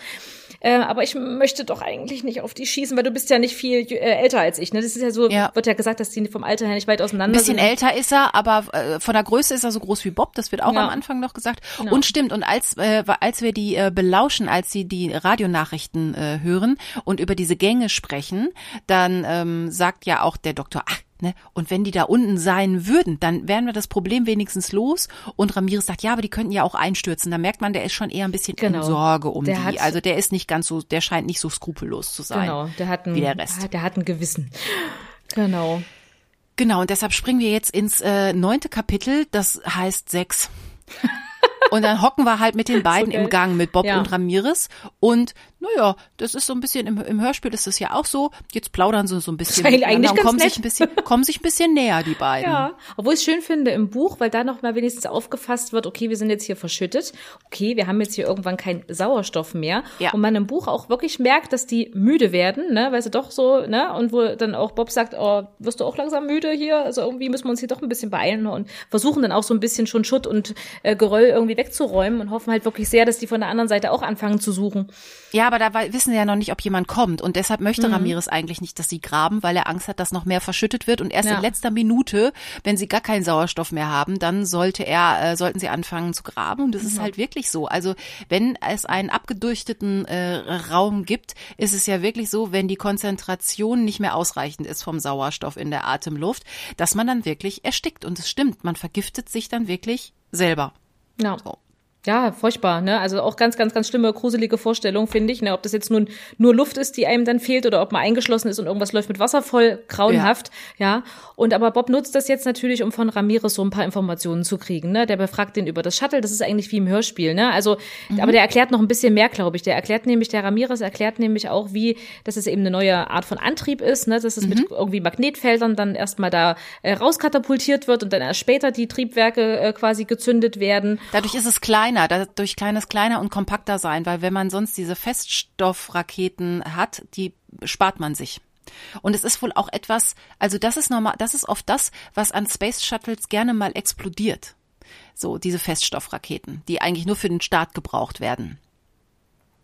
Äh, aber ich möchte doch eigentlich nicht auf die schießen, weil du bist ja nicht viel äh, älter als ich. Ne? Das ist ja so, ja. wird ja gesagt, dass die vom Alter her nicht weit auseinander sind. Ein bisschen sind. älter ist er, aber äh, von der Größe ist er so groß wie Bob. Das wird auch ja. am Anfang noch gesagt. Genau. Und stimmt. Und als äh, als wir die äh, belauschen, als sie die Radionachrichten äh, hören und über diese Gänge sprechen, dann ähm, sagt ja auch der Doktor, ach, Ne? Und wenn die da unten sein würden, dann wären wir das Problem wenigstens los. Und Ramirez sagt, ja, aber die könnten ja auch einstürzen. Da merkt man, der ist schon eher ein bisschen genau. in Sorge um der die. Hat, also der ist nicht ganz so, der scheint nicht so skrupellos zu sein. Genau, der hat ein, wie der Rest. Der hat ein Gewissen. Genau. Genau, und deshalb springen wir jetzt ins äh, neunte Kapitel, das heißt sechs. Und dann hocken wir halt mit den beiden so im Gang, mit Bob ja. und Ramirez. Und naja, das ist so ein bisschen, im, im Hörspiel ist das ja auch so, jetzt plaudern sie so ein bisschen eigentlich und kommen sich ein bisschen, kommen sich ein bisschen näher, die beiden. Ja, obwohl ich es schön finde im Buch, weil da noch mal wenigstens aufgefasst wird, okay, wir sind jetzt hier verschüttet, okay, wir haben jetzt hier irgendwann keinen Sauerstoff mehr. Ja. Und man im Buch auch wirklich merkt, dass die müde werden, ne, weil sie doch so, ne, und wo dann auch Bob sagt, oh, wirst du auch langsam müde hier? Also irgendwie müssen wir uns hier doch ein bisschen beeilen und versuchen dann auch so ein bisschen schon Schutt und äh, Geröll irgendwie wegzuräumen und hoffen halt wirklich sehr, dass die von der anderen Seite auch anfangen zu suchen. Ja, aber da wissen sie ja noch nicht, ob jemand kommt. Und deshalb möchte mhm. Ramirez eigentlich nicht, dass sie graben, weil er Angst hat, dass noch mehr verschüttet wird. Und erst ja. in letzter Minute, wenn sie gar keinen Sauerstoff mehr haben, dann sollte er, äh, sollten sie anfangen zu graben. Und das mhm. ist halt wirklich so. Also wenn es einen abgedurchteten äh, Raum gibt, ist es ja wirklich so, wenn die Konzentration nicht mehr ausreichend ist vom Sauerstoff in der Atemluft, dass man dann wirklich erstickt. Und es stimmt, man vergiftet sich dann wirklich selber. Ja. So. Ja, furchtbar, ne? Also auch ganz, ganz, ganz schlimme, gruselige Vorstellung, finde ich, ne? Ob das jetzt nun nur Luft ist, die einem dann fehlt oder ob man eingeschlossen ist und irgendwas läuft mit Wasser voll, grauenhaft, ja. ja. Und aber Bob nutzt das jetzt natürlich, um von Ramirez so ein paar Informationen zu kriegen, ne? Der befragt den über das Shuttle, das ist eigentlich wie im Hörspiel, ne? Also, mhm. aber der erklärt noch ein bisschen mehr, glaube ich. Der erklärt nämlich, der Ramirez erklärt nämlich auch, wie, dass es eben eine neue Art von Antrieb ist, ne? Dass es mhm. mit irgendwie Magnetfeldern dann erstmal da äh, rauskatapultiert wird und dann erst später die Triebwerke äh, quasi gezündet werden. Dadurch ist es klein kleiner, dadurch kleines kleiner und kompakter sein, weil wenn man sonst diese Feststoffraketen hat, die spart man sich. Und es ist wohl auch etwas, also das ist normal, das ist oft das, was an Space Shuttles gerne mal explodiert. So, diese Feststoffraketen, die eigentlich nur für den Start gebraucht werden.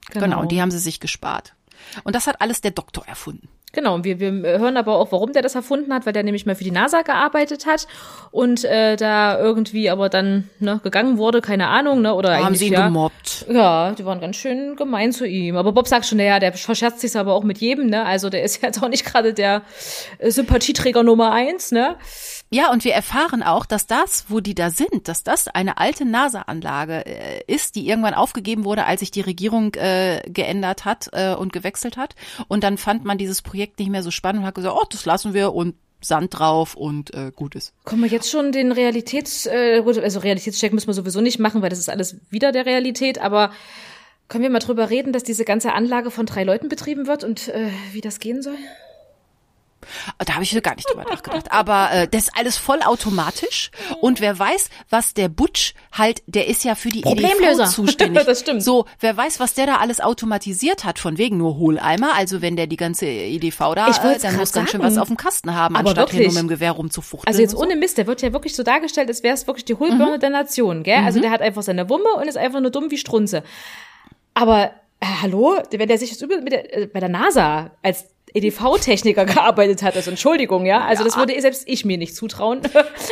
Genau, genau und die haben sie sich gespart. Und das hat alles der Doktor erfunden. Genau, und wir, wir hören aber auch, warum der das erfunden hat, weil der nämlich mal für die NASA gearbeitet hat und äh, da irgendwie aber dann ne, gegangen wurde, keine Ahnung, ne? Oder haben sie ihn ja, gemobbt. Ja, die waren ganz schön gemein zu ihm. Aber Bob sagt schon, naja, der verscherzt sich aber auch mit jedem, ne? Also der ist jetzt auch nicht gerade der äh, Sympathieträger Nummer eins, ne? Ja, und wir erfahren auch, dass das, wo die da sind, dass das eine alte NASA-Anlage äh, ist, die irgendwann aufgegeben wurde, als sich die Regierung äh, geändert hat äh, und gewechselt hat. Und dann fand man dieses Projekt nicht mehr so spannend und hat gesagt, oh, das lassen wir und Sand drauf und äh, gut ist. Kommen wir jetzt schon den Realitäts, äh, also Realitätscheck müssen wir sowieso nicht machen, weil das ist alles wieder der Realität, aber können wir mal drüber reden, dass diese ganze Anlage von drei Leuten betrieben wird und äh, wie das gehen soll? Da habe ich gar nicht drüber nachgedacht. Aber äh, das ist alles vollautomatisch. Und wer weiß, was der Butch halt, der ist ja für die EDV zuständig. das stimmt. So, wer weiß, was der da alles automatisiert hat, von wegen nur Hohleimer. Also wenn der die ganze EDV da, äh, dann muss ganz schön was auf dem Kasten haben, aber anstatt wirklich. hier nur mit dem Gewehr rumzufuchteln. Also jetzt ohne Mist, der wird ja wirklich so dargestellt, als wäre es wirklich die Hohlbirne mhm. der Nation, gell? Also mhm. der hat einfach seine Wumme und ist einfach nur dumm wie Strunze. Aber äh, hallo, wenn der sich das übel mit der, äh, bei der NASA als EDV-Techniker gearbeitet hat. Also Entschuldigung, ja. Also ja. das würde selbst ich mir nicht zutrauen.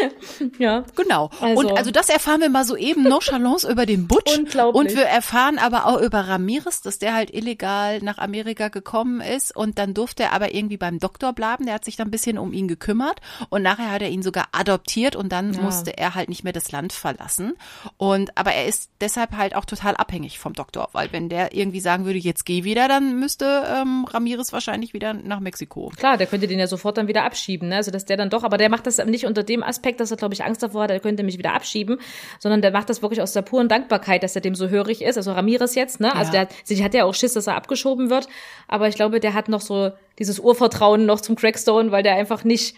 ja. Genau. Also. Und also das erfahren wir mal so eben nonchalance über den Butch. Unglaublich. Und wir erfahren aber auch über Ramirez, dass der halt illegal nach Amerika gekommen ist und dann durfte er aber irgendwie beim Doktor bleiben. Der hat sich dann ein bisschen um ihn gekümmert und nachher hat er ihn sogar adoptiert und dann ja. musste er halt nicht mehr das Land verlassen. Und aber er ist deshalb halt auch total abhängig vom Doktor, weil wenn der irgendwie sagen würde, jetzt geh wieder, dann müsste ähm, Ramirez wahrscheinlich wieder nach Mexiko. Klar, der könnte den ja sofort dann wieder abschieben, ne? Also dass der dann doch, aber der macht das nicht unter dem Aspekt, dass er, glaube ich, Angst davor hat, er könnte mich wieder abschieben, sondern der macht das wirklich aus der puren Dankbarkeit, dass er dem so hörig ist. Also Ramirez jetzt, ne? Also ja. der sich hat ja auch Schiss, dass er abgeschoben wird. Aber ich glaube, der hat noch so dieses Urvertrauen noch zum Crackstone, weil der einfach nicht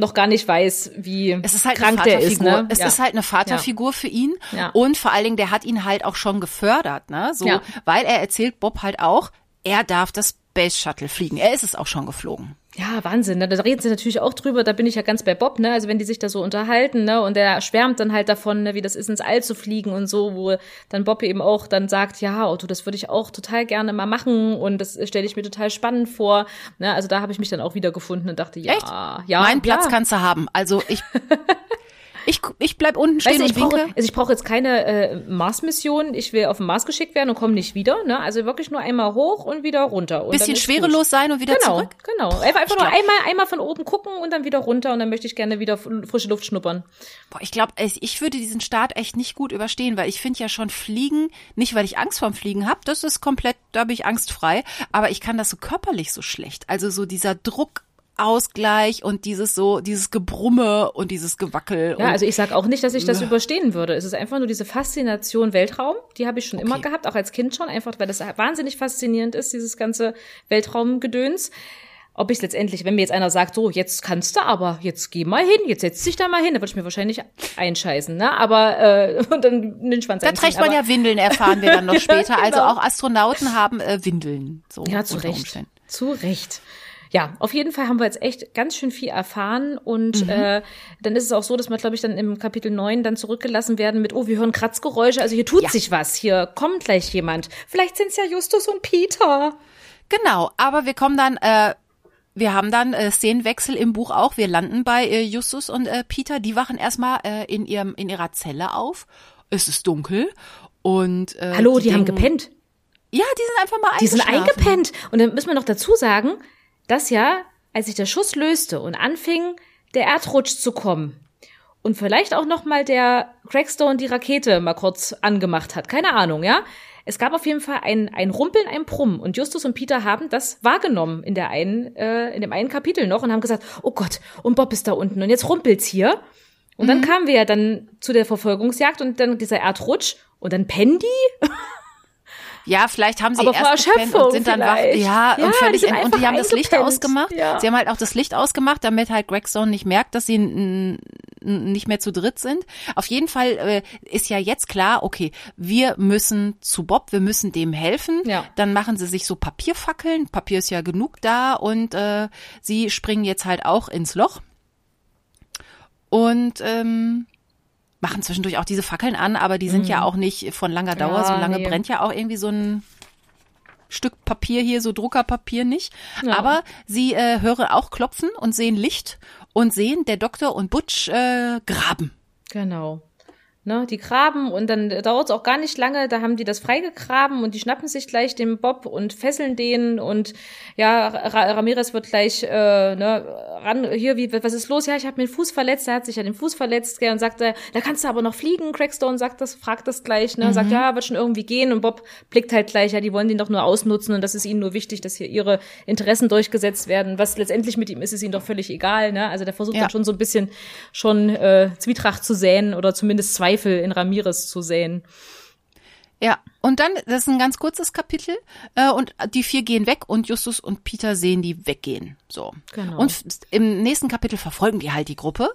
noch gar nicht weiß, wie es ist halt krank der ist. Ne? Es ja. ist halt eine Vaterfigur ja. für ihn ja. und vor allen Dingen, der hat ihn halt auch schon gefördert, ne? So, weil er erzählt Bob halt auch, er darf das Space Shuttle fliegen. Er ist es auch schon geflogen. Ja, Wahnsinn. Ne? Da reden sie natürlich auch drüber. Da bin ich ja ganz bei Bob, ne? Also wenn die sich da so unterhalten, ne? Und er schwärmt dann halt davon, ne? wie das ist, ins All zu fliegen und so, wo dann Bob eben auch dann sagt, ja, Otto, das würde ich auch total gerne mal machen und das stelle ich mir total spannend vor. Ne? Also da habe ich mich dann auch wieder gefunden und dachte, ja, Echt? ja. Mein Platz ja. kannst du haben. Also ich Ich, ich bleib unten stehen weißt du, und winke. Brauche, also ich brauche jetzt keine äh, Mars-Mission. Ich will auf den Mars geschickt werden und komme nicht wieder. Ne? Also wirklich nur einmal hoch und wieder runter. Und Bisschen schwerelos gut. sein und wieder genau, zurück. Genau, einfach, einfach nur einmal, einmal von oben gucken und dann wieder runter und dann möchte ich gerne wieder frische Luft schnuppern. Boah, ich glaube, ich würde diesen Start echt nicht gut überstehen, weil ich finde ja schon Fliegen, nicht weil ich Angst vorm Fliegen habe, das ist komplett, da bin ich angstfrei, aber ich kann das so körperlich so schlecht. Also so dieser Druck Ausgleich und dieses so, dieses Gebrumme und dieses Gewackel. Ja, also ich sag auch nicht, dass ich das überstehen würde. Es ist einfach nur diese Faszination Weltraum, die habe ich schon okay. immer gehabt, auch als Kind schon, einfach weil das wahnsinnig faszinierend ist, dieses ganze Weltraumgedöns. Ob ich letztendlich, wenn mir jetzt einer sagt, so, jetzt kannst du aber, jetzt geh mal hin, jetzt setz dich da mal hin, da würde ich mir wahrscheinlich einscheißen, ne? Aber äh, und dann den Schwanz Da trägt man ja Windeln, erfahren wir dann noch später. Also genau. Also auch Astronauten haben äh, Windeln. So ja, zu Recht. Umständen. Zu Recht ja, auf jeden Fall haben wir jetzt echt ganz schön viel erfahren und mhm. äh, dann ist es auch so, dass wir, glaube ich, dann im Kapitel 9 dann zurückgelassen werden mit, oh, wir hören Kratzgeräusche, also hier tut ja. sich was, hier kommt gleich jemand. Vielleicht sind es ja Justus und Peter. Genau, aber wir kommen dann, äh, wir haben dann äh, Szenenwechsel im Buch auch. Wir landen bei äh, Justus und äh, Peter. Die wachen erstmal äh, in ihrem in ihrer Zelle auf. Es ist dunkel und äh, hallo, die, die haben gepennt. Ja, die sind einfach mal eingepennt. Die sind eingepennt. Und dann müssen wir noch dazu sagen, dass ja, als sich der Schuss löste und anfing, der Erdrutsch zu kommen und vielleicht auch noch mal der Crackstone die Rakete mal kurz angemacht hat, keine Ahnung, ja. Es gab auf jeden Fall ein, ein Rumpeln, ein Brummen und Justus und Peter haben das wahrgenommen in der einen, äh, in dem einen Kapitel noch und haben gesagt, oh Gott, und Bob ist da unten und jetzt rumpelt's hier. Und mhm. dann kamen wir ja dann zu der Verfolgungsjagd und dann dieser Erdrutsch und dann die. Ja, vielleicht haben sie aber erst Erschöpfung und sind dann wach. Ja, ja, und völlig die und die haben das Licht ausgemacht. Ja. Sie haben halt auch das Licht ausgemacht, damit halt Gregstone nicht merkt, dass sie nicht mehr zu dritt sind. Auf jeden Fall äh, ist ja jetzt klar, okay, wir müssen zu Bob, wir müssen dem helfen. Ja. Dann machen sie sich so Papierfackeln. Papier ist ja genug da und äh, sie springen jetzt halt auch ins Loch. Und ähm, machen zwischendurch auch diese Fackeln an, aber die sind mhm. ja auch nicht von langer Dauer. Ja, so lange nee. brennt ja auch irgendwie so ein Stück Papier hier, so Druckerpapier nicht. Ja. Aber sie äh, hören auch klopfen und sehen Licht und sehen, der Doktor und Butch äh, graben. Genau. Ne, die graben und dann dauert es auch gar nicht lange, da haben die das freigegraben und die schnappen sich gleich den Bob und fesseln den und ja, Ra Ramirez wird gleich äh, ne, ran, hier, wie, was ist los? Ja, ich habe mir den Fuß verletzt, er hat sich ja den Fuß verletzt gell, und sagt, äh, da kannst du aber noch fliegen, Crackstone sagt das, fragt das gleich, ne, mhm. sagt, ja, wird schon irgendwie gehen und Bob blickt halt gleich, ja, die wollen den doch nur ausnutzen und das ist ihnen nur wichtig, dass hier ihre Interessen durchgesetzt werden, was letztendlich mit ihm ist, ist ihnen doch völlig egal, ne, also der versucht ja. dann schon so ein bisschen schon äh, Zwietracht zu säen oder zumindest zwei Zweifel in Ramirez zu sehen. Ja, und dann, das ist ein ganz kurzes Kapitel, äh, und die vier gehen weg und Justus und Peter sehen die weggehen. So. Genau. Und im nächsten Kapitel verfolgen die halt die Gruppe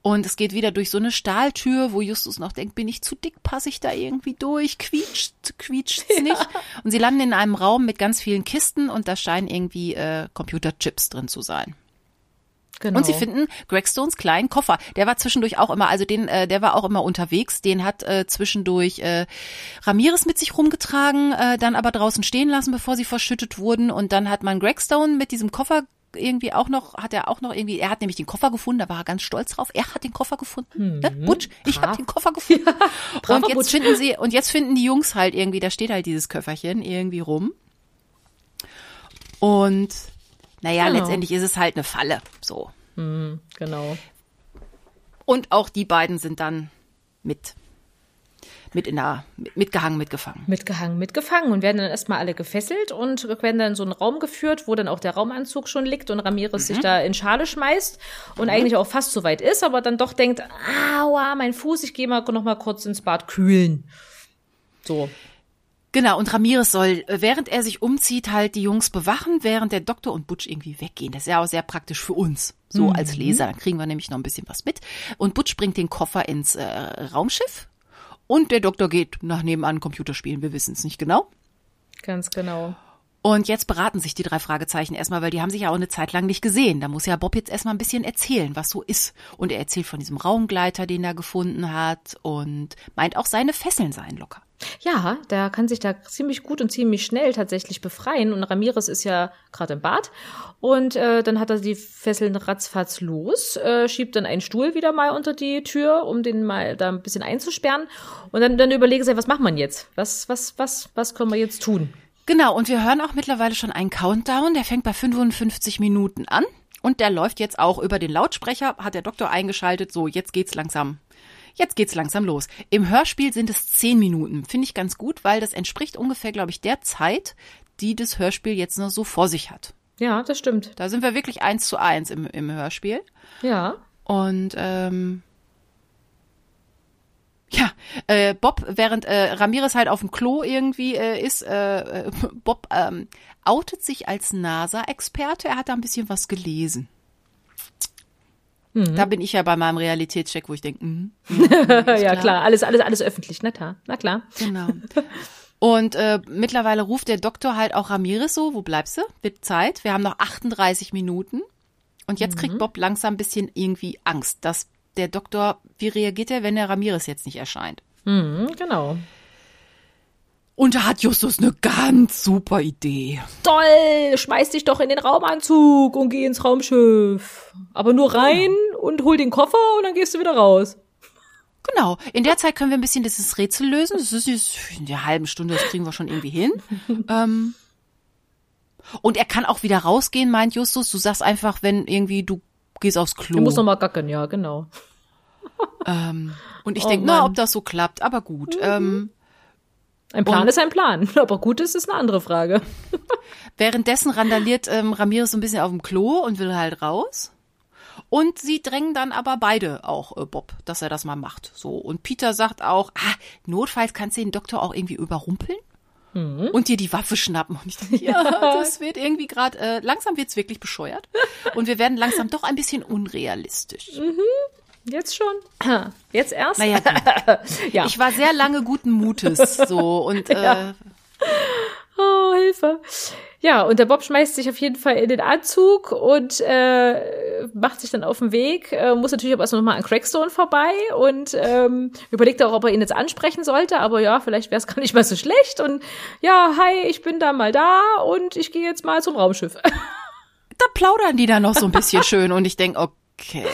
und es geht wieder durch so eine Stahltür, wo Justus noch denkt, bin ich zu dick, passe ich da irgendwie durch, quietscht, quietscht's ja. nicht. Und sie landen in einem Raum mit ganz vielen Kisten und da scheinen irgendwie äh, Computerchips drin zu sein. Genau. Und sie finden Greg Stones kleinen Koffer. Der war zwischendurch auch immer, also den, äh, der war auch immer unterwegs. Den hat äh, zwischendurch äh, Ramirez mit sich rumgetragen, äh, dann aber draußen stehen lassen, bevor sie verschüttet wurden. Und dann hat man Greg Stone mit diesem Koffer irgendwie auch noch, hat er auch noch irgendwie, er hat nämlich den Koffer gefunden, da war er ganz stolz drauf. Er hat den Koffer gefunden. Mhm. Ne? Butch, ich habe den Koffer gefunden. Ja, und jetzt Butch. finden sie, und jetzt finden die Jungs halt irgendwie, da steht halt dieses Köfferchen irgendwie rum. Und naja, genau. letztendlich ist es halt eine Falle. So. Mhm, genau. Und auch die beiden sind dann mit mit in der, mitgehangen, mitgefangen. Mitgehangen, mitgefangen und werden dann erstmal alle gefesselt und werden dann in so einen Raum geführt, wo dann auch der Raumanzug schon liegt und Ramirez mhm. sich da in Schale schmeißt und mhm. eigentlich auch fast so weit ist, aber dann doch denkt, aua, mein Fuß, ich gehe mal noch mal kurz ins Bad kühlen. So. Genau, und Ramirez soll, während er sich umzieht, halt die Jungs bewachen, während der Doktor und Butch irgendwie weggehen. Das ist ja auch sehr praktisch für uns, so mhm. als Leser. Dann kriegen wir nämlich noch ein bisschen was mit. Und Butch bringt den Koffer ins äh, Raumschiff und der Doktor geht nach nebenan Computerspielen. Wir wissen es nicht genau. Ganz genau. Und jetzt beraten sich die drei Fragezeichen erstmal, weil die haben sich ja auch eine Zeit lang nicht gesehen. Da muss ja Bob jetzt erstmal ein bisschen erzählen, was so ist. Und er erzählt von diesem Raumgleiter, den er gefunden hat und meint auch seine Fesseln seien locker. Ja, der kann sich da ziemlich gut und ziemlich schnell tatsächlich befreien. Und Ramirez ist ja gerade im Bad. Und äh, dann hat er die Fesseln ratzfatz los, äh, schiebt dann einen Stuhl wieder mal unter die Tür, um den mal da ein bisschen einzusperren. Und dann, dann überlegen sie, was macht man jetzt? Was, was, was, was können wir jetzt tun? Genau, und wir hören auch mittlerweile schon einen Countdown, der fängt bei 55 Minuten an und der läuft jetzt auch über den Lautsprecher, hat der Doktor eingeschaltet, so jetzt geht's langsam. Jetzt geht's langsam los. Im Hörspiel sind es 10 Minuten, finde ich ganz gut, weil das entspricht ungefähr, glaube ich, der Zeit, die das Hörspiel jetzt noch so vor sich hat. Ja, das stimmt. Da sind wir wirklich eins zu eins im, im Hörspiel. Ja. Und ähm, ja, äh, Bob, während äh, Ramirez halt auf dem Klo irgendwie äh, ist, äh, äh, Bob ähm, outet sich als NASA-Experte. Er hat da ein bisschen was gelesen. Mhm. Da bin ich ja bei meinem Realitätscheck, wo ich denke, mm, mm, ja klar, alles, alles, alles öffentlich, na klar, na klar. Genau. Und äh, mittlerweile ruft der Doktor halt auch Ramirez so, wo bleibst du? Wird Zeit. Wir haben noch 38 Minuten. Und jetzt kriegt mhm. Bob langsam ein bisschen irgendwie Angst, dass der Doktor, wie reagiert er, wenn der Ramirez jetzt nicht erscheint? Mhm, genau. Und da hat Justus eine ganz super Idee. Toll, schmeiß dich doch in den Raumanzug und geh ins Raumschiff. Aber nur rein genau. Und hol den Koffer und dann gehst du wieder raus. Genau. In der Zeit können wir ein bisschen dieses Rätsel lösen. Das ist jetzt in der halben Stunde, das kriegen wir schon irgendwie hin. ähm, und er kann auch wieder rausgehen, meint Justus. Du sagst einfach, wenn irgendwie du gehst aufs Klo. Du musst noch mal gackern, ja, genau. Ähm, und ich oh, denke, na, ob das so klappt, aber gut. Mhm. Ähm, ein Plan und, ist ein Plan, aber gut ist, ist eine andere Frage. währenddessen randaliert ähm, Ramirez so ein bisschen auf dem Klo und will halt raus. Und sie drängen dann aber beide auch äh, Bob, dass er das mal macht. So und Peter sagt auch, ah, notfalls kannst du den Doktor auch irgendwie überrumpeln mhm. und dir die Waffe schnappen. Und ich denke, ja, das wird irgendwie gerade, äh, langsam wird's wirklich bescheuert. Und wir werden langsam doch ein bisschen unrealistisch. Mhm. Jetzt schon? Jetzt erst? Naja, ja. Ich war sehr lange guten Mutes so und äh, ja. Oh, Hilfe. Ja, und der Bob schmeißt sich auf jeden Fall in den Anzug und äh, macht sich dann auf den Weg, äh, muss natürlich aber erst noch mal an Crackstone vorbei und ähm, überlegt auch, ob er ihn jetzt ansprechen sollte, aber ja, vielleicht wäre es gar nicht mal so schlecht und ja, hi, ich bin da mal da und ich gehe jetzt mal zum Raumschiff. Da plaudern die dann noch so ein bisschen schön und ich denk, okay.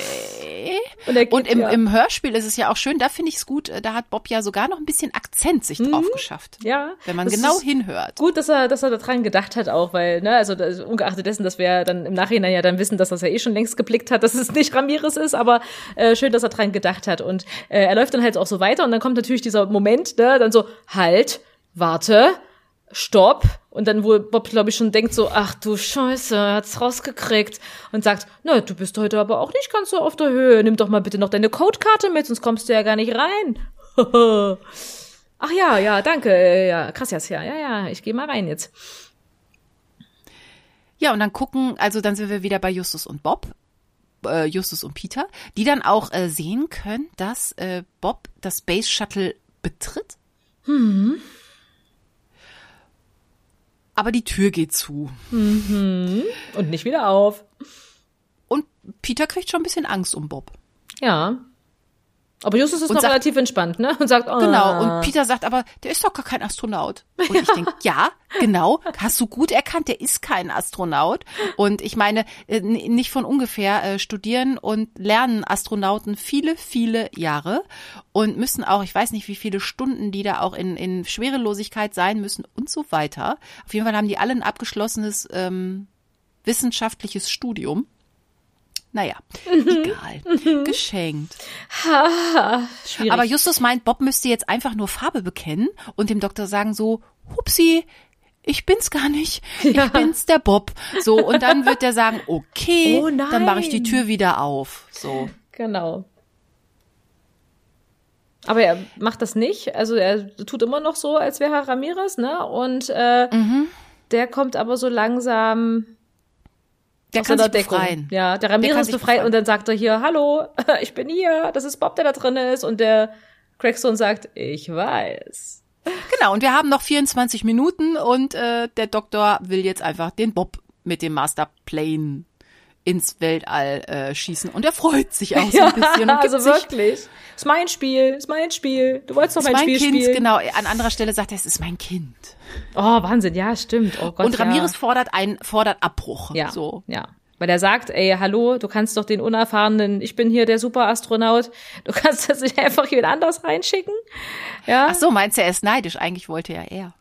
Und, geht, und im, ja. im, Hörspiel ist es ja auch schön, da finde ich es gut, äh, da hat Bob ja sogar noch ein bisschen Akzent sich mhm. drauf geschafft. Ja. Wenn man genau hinhört. Gut, dass er, dass er daran gedacht hat auch, weil, ne, also das, ungeachtet dessen, dass wir dann im Nachhinein ja dann wissen, dass das ja eh schon längst geblickt hat, dass es nicht Ramirez ist, aber äh, schön, dass er dran gedacht hat. Und äh, er läuft dann halt auch so weiter und dann kommt natürlich dieser Moment, ne, dann so, halt, warte, Stopp. Und dann, wo Bob, glaube ich, schon denkt so, ach du Scheiße, hat's rausgekriegt. Und sagt, na, du bist heute aber auch nicht ganz so auf der Höhe. Nimm doch mal bitte noch deine Codekarte mit, sonst kommst du ja gar nicht rein. ach ja, ja, danke. Ja, krass ja, ja, ja, ich gehe mal rein jetzt. Ja, und dann gucken, also dann sind wir wieder bei Justus und Bob. Äh, Justus und Peter, die dann auch äh, sehen können, dass äh, Bob das Space Shuttle betritt. Hm aber die Tür geht zu. Mhm. Und nicht wieder auf. und Peter kriegt schon ein bisschen Angst um Bob. Ja. Aber Justus ist noch sagt, relativ entspannt, ne? Und sagt, oh. Genau. Und Peter sagt aber, der ist doch gar kein Astronaut. Und ich denke, ja, genau, hast du gut erkannt, der ist kein Astronaut. Und ich meine, äh, nicht von ungefähr äh, studieren und lernen Astronauten viele, viele Jahre und müssen auch, ich weiß nicht, wie viele Stunden die da auch in, in Schwerelosigkeit sein müssen und so weiter. Auf jeden Fall haben die alle ein abgeschlossenes ähm, wissenschaftliches Studium. Naja, mhm. egal. Mhm. Geschenkt. Aber Justus meint, Bob müsste jetzt einfach nur Farbe bekennen und dem Doktor sagen so, hupsi, ich bin's gar nicht. Ja. Ich bin's der Bob. So, und dann wird er sagen, okay, oh dann mache ich die Tür wieder auf. So. Genau. Aber er macht das nicht. Also er tut immer noch so, als wäre er Ramirez, ne? Und äh, mhm. der kommt aber so langsam der kann sich Deckung. befreien. Ja, der Ramirez der befreit und dann sagt er hier, hallo, ich bin hier, das ist Bob, der da drin ist. Und der Craigstone sagt, ich weiß. Genau, und wir haben noch 24 Minuten und äh, der Doktor will jetzt einfach den Bob mit dem Masterplane ins Weltall äh, schießen und er freut sich auch so ein bisschen. Ja, also wirklich. Ist mein Spiel, ist mein Spiel. Du wolltest doch mein, mein Spiel kind, spielen. Genau, an anderer Stelle sagt er, es ist mein Kind. Oh, Wahnsinn, ja, stimmt. Oh Gott, und Ramirez ja. fordert ein, fordert Abbruch. Ja, so. ja. Weil er sagt, ey, hallo, du kannst doch den unerfahrenen, ich bin hier der Superastronaut, du kannst das nicht einfach jemand anders reinschicken. Ja. Ach so, meinst du, er ist neidisch? Eigentlich wollte er er.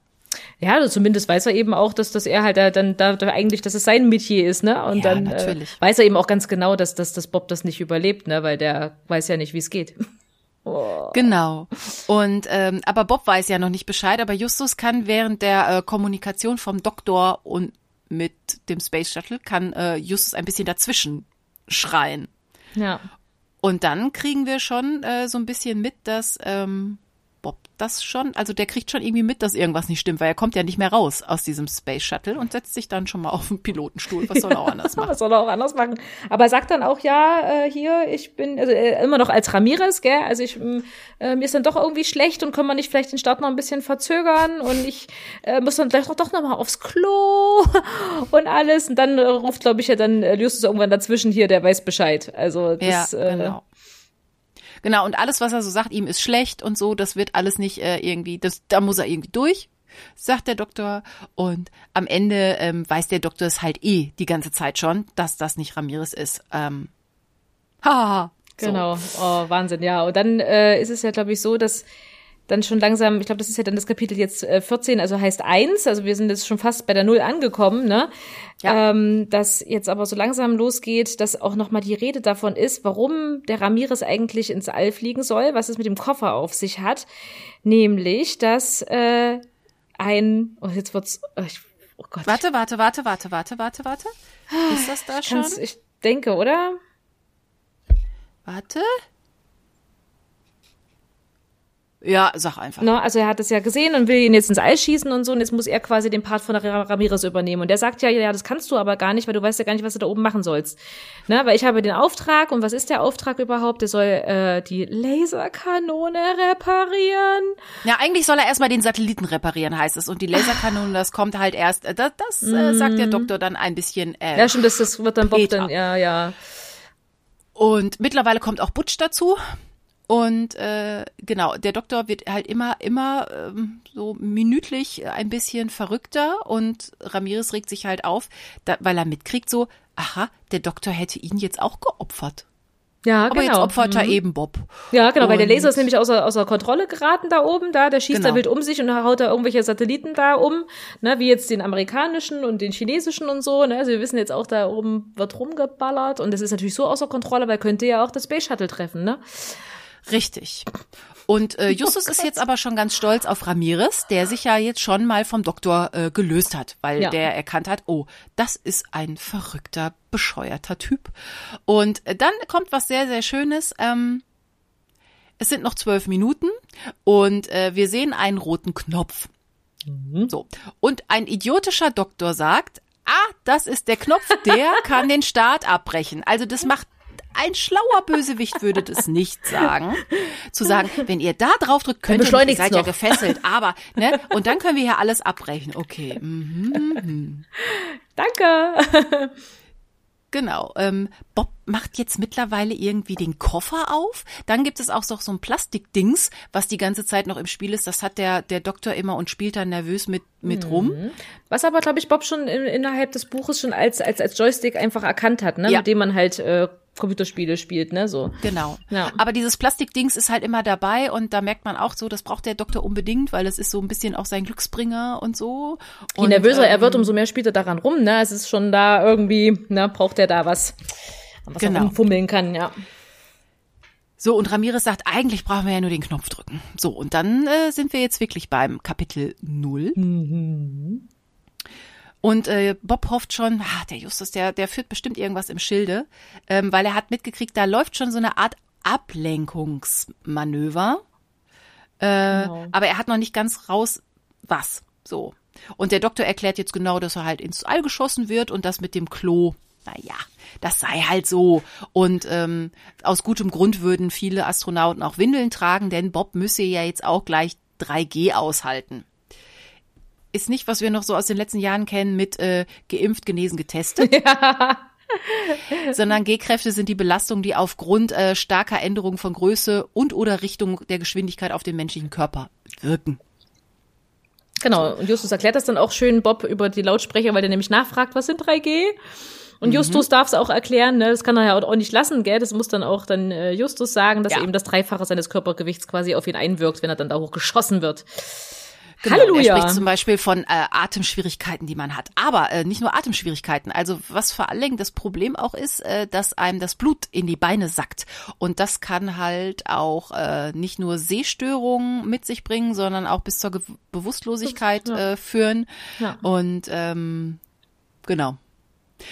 Ja, also zumindest weiß er eben auch, dass, dass er halt dann da, da eigentlich, dass es sein Metier ist, ne? Und ja, dann äh, weiß er eben auch ganz genau, dass, dass, dass Bob das nicht überlebt, ne? Weil der weiß ja nicht, wie es geht. Oh. Genau. Und ähm, aber Bob weiß ja noch nicht Bescheid, aber Justus kann während der äh, Kommunikation vom Doktor und mit dem Space Shuttle kann äh, Justus ein bisschen dazwischen schreien. Ja. Und dann kriegen wir schon äh, so ein bisschen mit, dass ähm, das schon, also der kriegt schon irgendwie mit, dass irgendwas nicht stimmt, weil er kommt ja nicht mehr raus aus diesem Space Shuttle und setzt sich dann schon mal auf den Pilotenstuhl. Was soll er auch anders machen? Was soll er auch anders machen? Aber er sagt dann auch, ja, äh, hier, ich bin, also äh, immer noch als Ramirez, gell, also ich, äh, mir ist dann doch irgendwie schlecht und können wir nicht vielleicht den Start noch ein bisschen verzögern und ich äh, muss dann gleich doch, doch noch mal aufs Klo und alles und dann äh, ruft, glaube ich, ja dann äh, Justus irgendwann dazwischen hier, der weiß Bescheid. Also das, ja, genau. Genau, und alles, was er so sagt, ihm ist schlecht und so, das wird alles nicht äh, irgendwie, das, da muss er irgendwie durch, sagt der Doktor. Und am Ende ähm, weiß der Doktor es halt eh die ganze Zeit schon, dass das nicht Ramirez ist. Ähm, haha. So. Genau, oh, Wahnsinn, ja. Und dann äh, ist es ja, glaube ich, so, dass dann schon langsam, ich glaube, das ist ja dann das Kapitel jetzt äh, 14, also heißt eins, also wir sind jetzt schon fast bei der Null angekommen, ne? Ja. Ähm, dass jetzt aber so langsam losgeht, dass auch nochmal die Rede davon ist, warum der Ramirez eigentlich ins All fliegen soll, was es mit dem Koffer auf sich hat. Nämlich, dass äh, ein, oh, jetzt wird's, oh, ich, oh Gott. Warte, warte, warte, warte, warte, warte, warte. Ist das da schon? Ich denke, oder? Warte. Ja, sag einfach. No, also er hat es ja gesehen und will ihn jetzt ins Eis schießen und so und jetzt muss er quasi den Part von Ramirez übernehmen. Und der sagt ja, ja, das kannst du aber gar nicht, weil du weißt ja gar nicht, was du da oben machen sollst. Ne, weil ich habe den Auftrag und was ist der Auftrag überhaupt? Der soll äh, die Laserkanone reparieren. Ja, eigentlich soll er erstmal den Satelliten reparieren, heißt es. Und die Laserkanone, das kommt halt erst, äh, das, das äh, sagt der mhm. Doktor dann ein bisschen. Äh, ja, stimmt, das, das wird dann Bob dann, ja, ja. Und mittlerweile kommt auch Butch dazu. Und äh, genau, der Doktor wird halt immer, immer ähm, so minütlich ein bisschen verrückter und Ramirez regt sich halt auf, da, weil er mitkriegt so, aha, der Doktor hätte ihn jetzt auch geopfert. Ja, Aber genau. jetzt opfert er mhm. eben Bob. Ja, genau, und weil der Laser ist nämlich außer, außer Kontrolle geraten da oben, da, der schießt genau. da wild um sich und haut da irgendwelche Satelliten da um, ne, wie jetzt den amerikanischen und den chinesischen und so, ne, also wir wissen jetzt auch, da oben wird rumgeballert und das ist natürlich so außer Kontrolle, weil könnte ja auch das Space Shuttle treffen, ne. Richtig. Und äh, Justus oh ist jetzt aber schon ganz stolz auf Ramirez, der sich ja jetzt schon mal vom Doktor äh, gelöst hat, weil ja. der erkannt hat, oh, das ist ein verrückter, bescheuerter Typ. Und äh, dann kommt was sehr, sehr Schönes. Ähm, es sind noch zwölf Minuten und äh, wir sehen einen roten Knopf. Mhm. So. Und ein idiotischer Doktor sagt, ah, das ist der Knopf, der kann den Start abbrechen. Also das macht ein schlauer Bösewicht würde das nicht sagen. Zu sagen, wenn ihr da drauf drückt, könnt ihr, ihr seid noch. ja gefesselt, aber, ne, und dann können wir hier alles abbrechen. Okay. Mhm. Danke. Genau. Ähm, Bob macht jetzt mittlerweile irgendwie den Koffer auf. Dann gibt es auch so, so ein Plastikdings, was die ganze Zeit noch im Spiel ist. Das hat der, der Doktor immer und spielt dann nervös mit, mit mhm. rum. Was aber, glaube ich, Bob schon in, innerhalb des Buches schon als, als, als Joystick einfach erkannt hat, ne? Ja. mit dem man halt äh, Computerspiele spielt, ne, so. Genau. Ja. Aber dieses Plastikdings ist halt immer dabei und da merkt man auch so, das braucht der Doktor unbedingt, weil es ist so ein bisschen auch sein Glücksbringer und so. Je nervöser ähm, er wird, umso mehr spielt er daran rum, ne, es ist schon da irgendwie, ne, braucht er da was, was genau. er rumfummeln kann, ja. So, und Ramirez sagt, eigentlich brauchen wir ja nur den Knopf drücken. So, und dann äh, sind wir jetzt wirklich beim Kapitel null. Mhm. Und äh, Bob hofft schon, ah, der Justus, der, der führt bestimmt irgendwas im Schilde, ähm, weil er hat mitgekriegt, da läuft schon so eine Art Ablenkungsmanöver. Äh, genau. Aber er hat noch nicht ganz raus, was. So. Und der Doktor erklärt jetzt genau, dass er halt ins All geschossen wird und das mit dem Klo, naja, das sei halt so. Und ähm, aus gutem Grund würden viele Astronauten auch Windeln tragen, denn Bob müsse ja jetzt auch gleich 3G aushalten ist nicht, was wir noch so aus den letzten Jahren kennen mit äh, geimpft, genesen, getestet. Ja. sondern G-Kräfte sind die Belastungen, die aufgrund äh, starker Änderungen von Größe und oder Richtung der Geschwindigkeit auf den menschlichen Körper wirken. Genau, und Justus erklärt das dann auch schön Bob über die Lautsprecher, weil der nämlich nachfragt, was sind 3G? Und mhm. Justus darf es auch erklären, ne? das kann er ja auch nicht lassen, gell? Das muss dann auch dann äh, Justus sagen, dass ja. eben das Dreifache seines Körpergewichts quasi auf ihn einwirkt, wenn er dann da hochgeschossen wird. Genau, Halleluja. Er spricht zum Beispiel von äh, Atemschwierigkeiten, die man hat. Aber äh, nicht nur Atemschwierigkeiten. Also was vor allen Dingen das Problem auch ist, äh, dass einem das Blut in die Beine sackt. Und das kann halt auch äh, nicht nur Sehstörungen mit sich bringen, sondern auch bis zur Ge Bewusstlosigkeit ja. äh, führen. Ja. Und ähm, genau.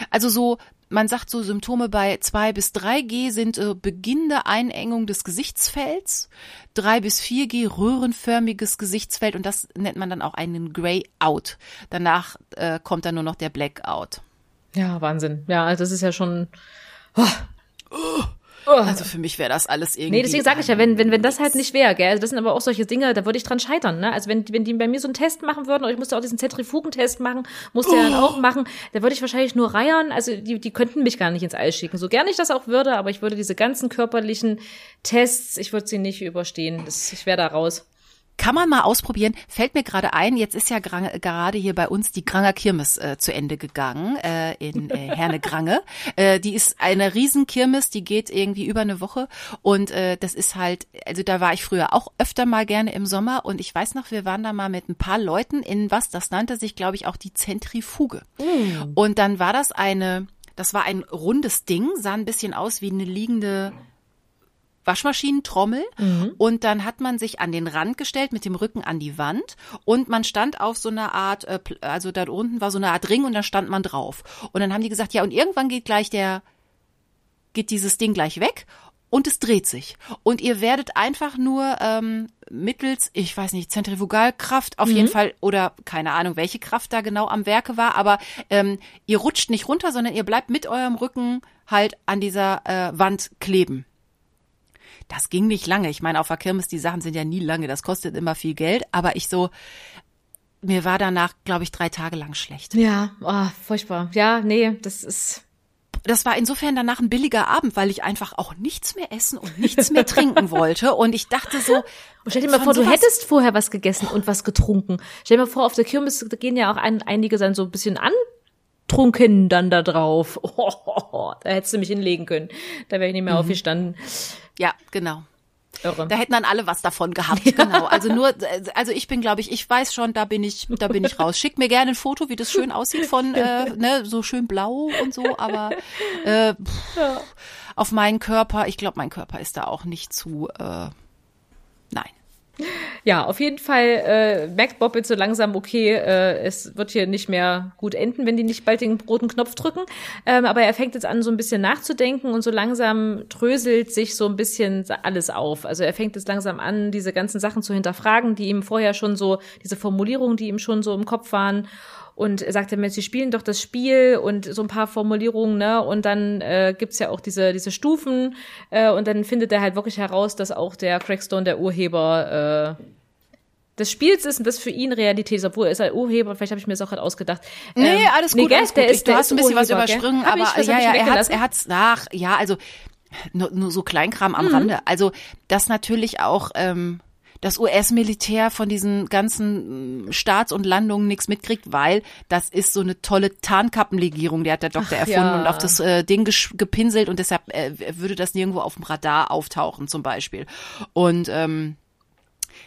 Also so man sagt so, Symptome bei 2 bis 3G sind äh, beginnende Einengung des Gesichtsfelds, 3 bis 4G röhrenförmiges Gesichtsfeld und das nennt man dann auch einen Grey-Out. Danach äh, kommt dann nur noch der Blackout. Ja, Wahnsinn. Ja, also das ist ja schon. Oh. Oh. Oh. Also für mich wäre das alles irgendwie. Nee, deswegen sage ich ja, wenn, wenn, wenn das halt nicht wäre, gell, also das sind aber auch solche Dinge, da würde ich dran scheitern, ne? Also wenn, wenn die bei mir so einen Test machen würden, oder ich musste auch diesen Zentrifugentest machen, musste oh. ja dann auch machen, da würde ich wahrscheinlich nur reiern, also die, die könnten mich gar nicht ins All schicken. So gern ich das auch würde, aber ich würde diese ganzen körperlichen Tests, ich würde sie nicht überstehen. Das, ich wäre da raus. Kann man mal ausprobieren. Fällt mir gerade ein, jetzt ist ja gerade hier bei uns die Granger Kirmes äh, zu Ende gegangen äh, in äh, Herne Grange. äh, die ist eine Riesenkirmes, die geht irgendwie über eine Woche und äh, das ist halt, also da war ich früher auch öfter mal gerne im Sommer und ich weiß noch, wir waren da mal mit ein paar Leuten in was, das nannte sich, glaube ich, auch die Zentrifuge. Mm. Und dann war das eine, das war ein rundes Ding, sah ein bisschen aus wie eine liegende Waschmaschinentrommel mhm. und dann hat man sich an den Rand gestellt mit dem Rücken an die Wand und man stand auf so einer Art, äh, also da unten war so eine Art Ring und da stand man drauf. Und dann haben die gesagt, ja und irgendwann geht gleich der, geht dieses Ding gleich weg und es dreht sich. Und ihr werdet einfach nur ähm, mittels, ich weiß nicht, Zentrifugalkraft auf mhm. jeden Fall oder keine Ahnung, welche Kraft da genau am Werke war, aber ähm, ihr rutscht nicht runter, sondern ihr bleibt mit eurem Rücken halt an dieser äh, Wand kleben. Das ging nicht lange. Ich meine, auf der Kirmes, die Sachen sind ja nie lange. Das kostet immer viel Geld. Aber ich so, mir war danach, glaube ich, drei Tage lang schlecht. Ja, oh, furchtbar. Ja, nee, das ist. Das war insofern danach ein billiger Abend, weil ich einfach auch nichts mehr essen und nichts mehr trinken wollte. Und ich dachte so. Und stell dir mal vor, du hättest vorher was gegessen und was getrunken. Stell dir mal vor, auf der Kirmes gehen ja auch ein, einige dann so ein bisschen an trunken dann da drauf. Oh, da hättest du mich hinlegen können. Da wäre ich nicht mehr mhm. aufgestanden. Ja, genau. Irre. Da hätten dann alle was davon gehabt, ja. genau. Also nur, also ich bin, glaube ich, ich weiß schon, da bin ich, da bin ich raus. Schick mir gerne ein Foto, wie das schön aussieht von, äh, ne, so schön blau und so, aber äh, pff, ja. auf meinen Körper, ich glaube, mein Körper ist da auch nicht zu, äh. Ja, auf jeden Fall äh, merkt Bob jetzt so langsam, okay, äh, es wird hier nicht mehr gut enden, wenn die nicht bald den roten Knopf drücken. Ähm, aber er fängt jetzt an, so ein bisschen nachzudenken und so langsam dröselt sich so ein bisschen alles auf. Also er fängt jetzt langsam an, diese ganzen Sachen zu hinterfragen, die ihm vorher schon so, diese Formulierungen, die ihm schon so im Kopf waren und er sagte mir, sie spielen doch das Spiel und so ein paar Formulierungen, ne? Und dann äh, gibt's ja auch diese, diese Stufen äh, und dann findet er halt wirklich heraus, dass auch der Crackstone der Urheber äh, des Spiels ist und das für ihn Realität ist, obwohl er ist ein Urheber, vielleicht habe ich mir das auch gerade ausgedacht. Nee, ähm, alles gut, nee, alles gut. Der ist, du hast ein bisschen was übersprungen, aber ich, ja, ja, er hat er hat's nach, ja, also nur, nur so Kleinkram am mhm. Rande. Also das natürlich auch ähm, das US-Militär von diesen ganzen mm, Starts und Landungen nichts mitkriegt, weil das ist so eine tolle Tarnkappenlegierung, die hat der Doktor Ach, erfunden ja. und auf das äh, Ding gepinselt und deshalb äh, würde das nirgendwo auf dem Radar auftauchen zum Beispiel. Und ähm,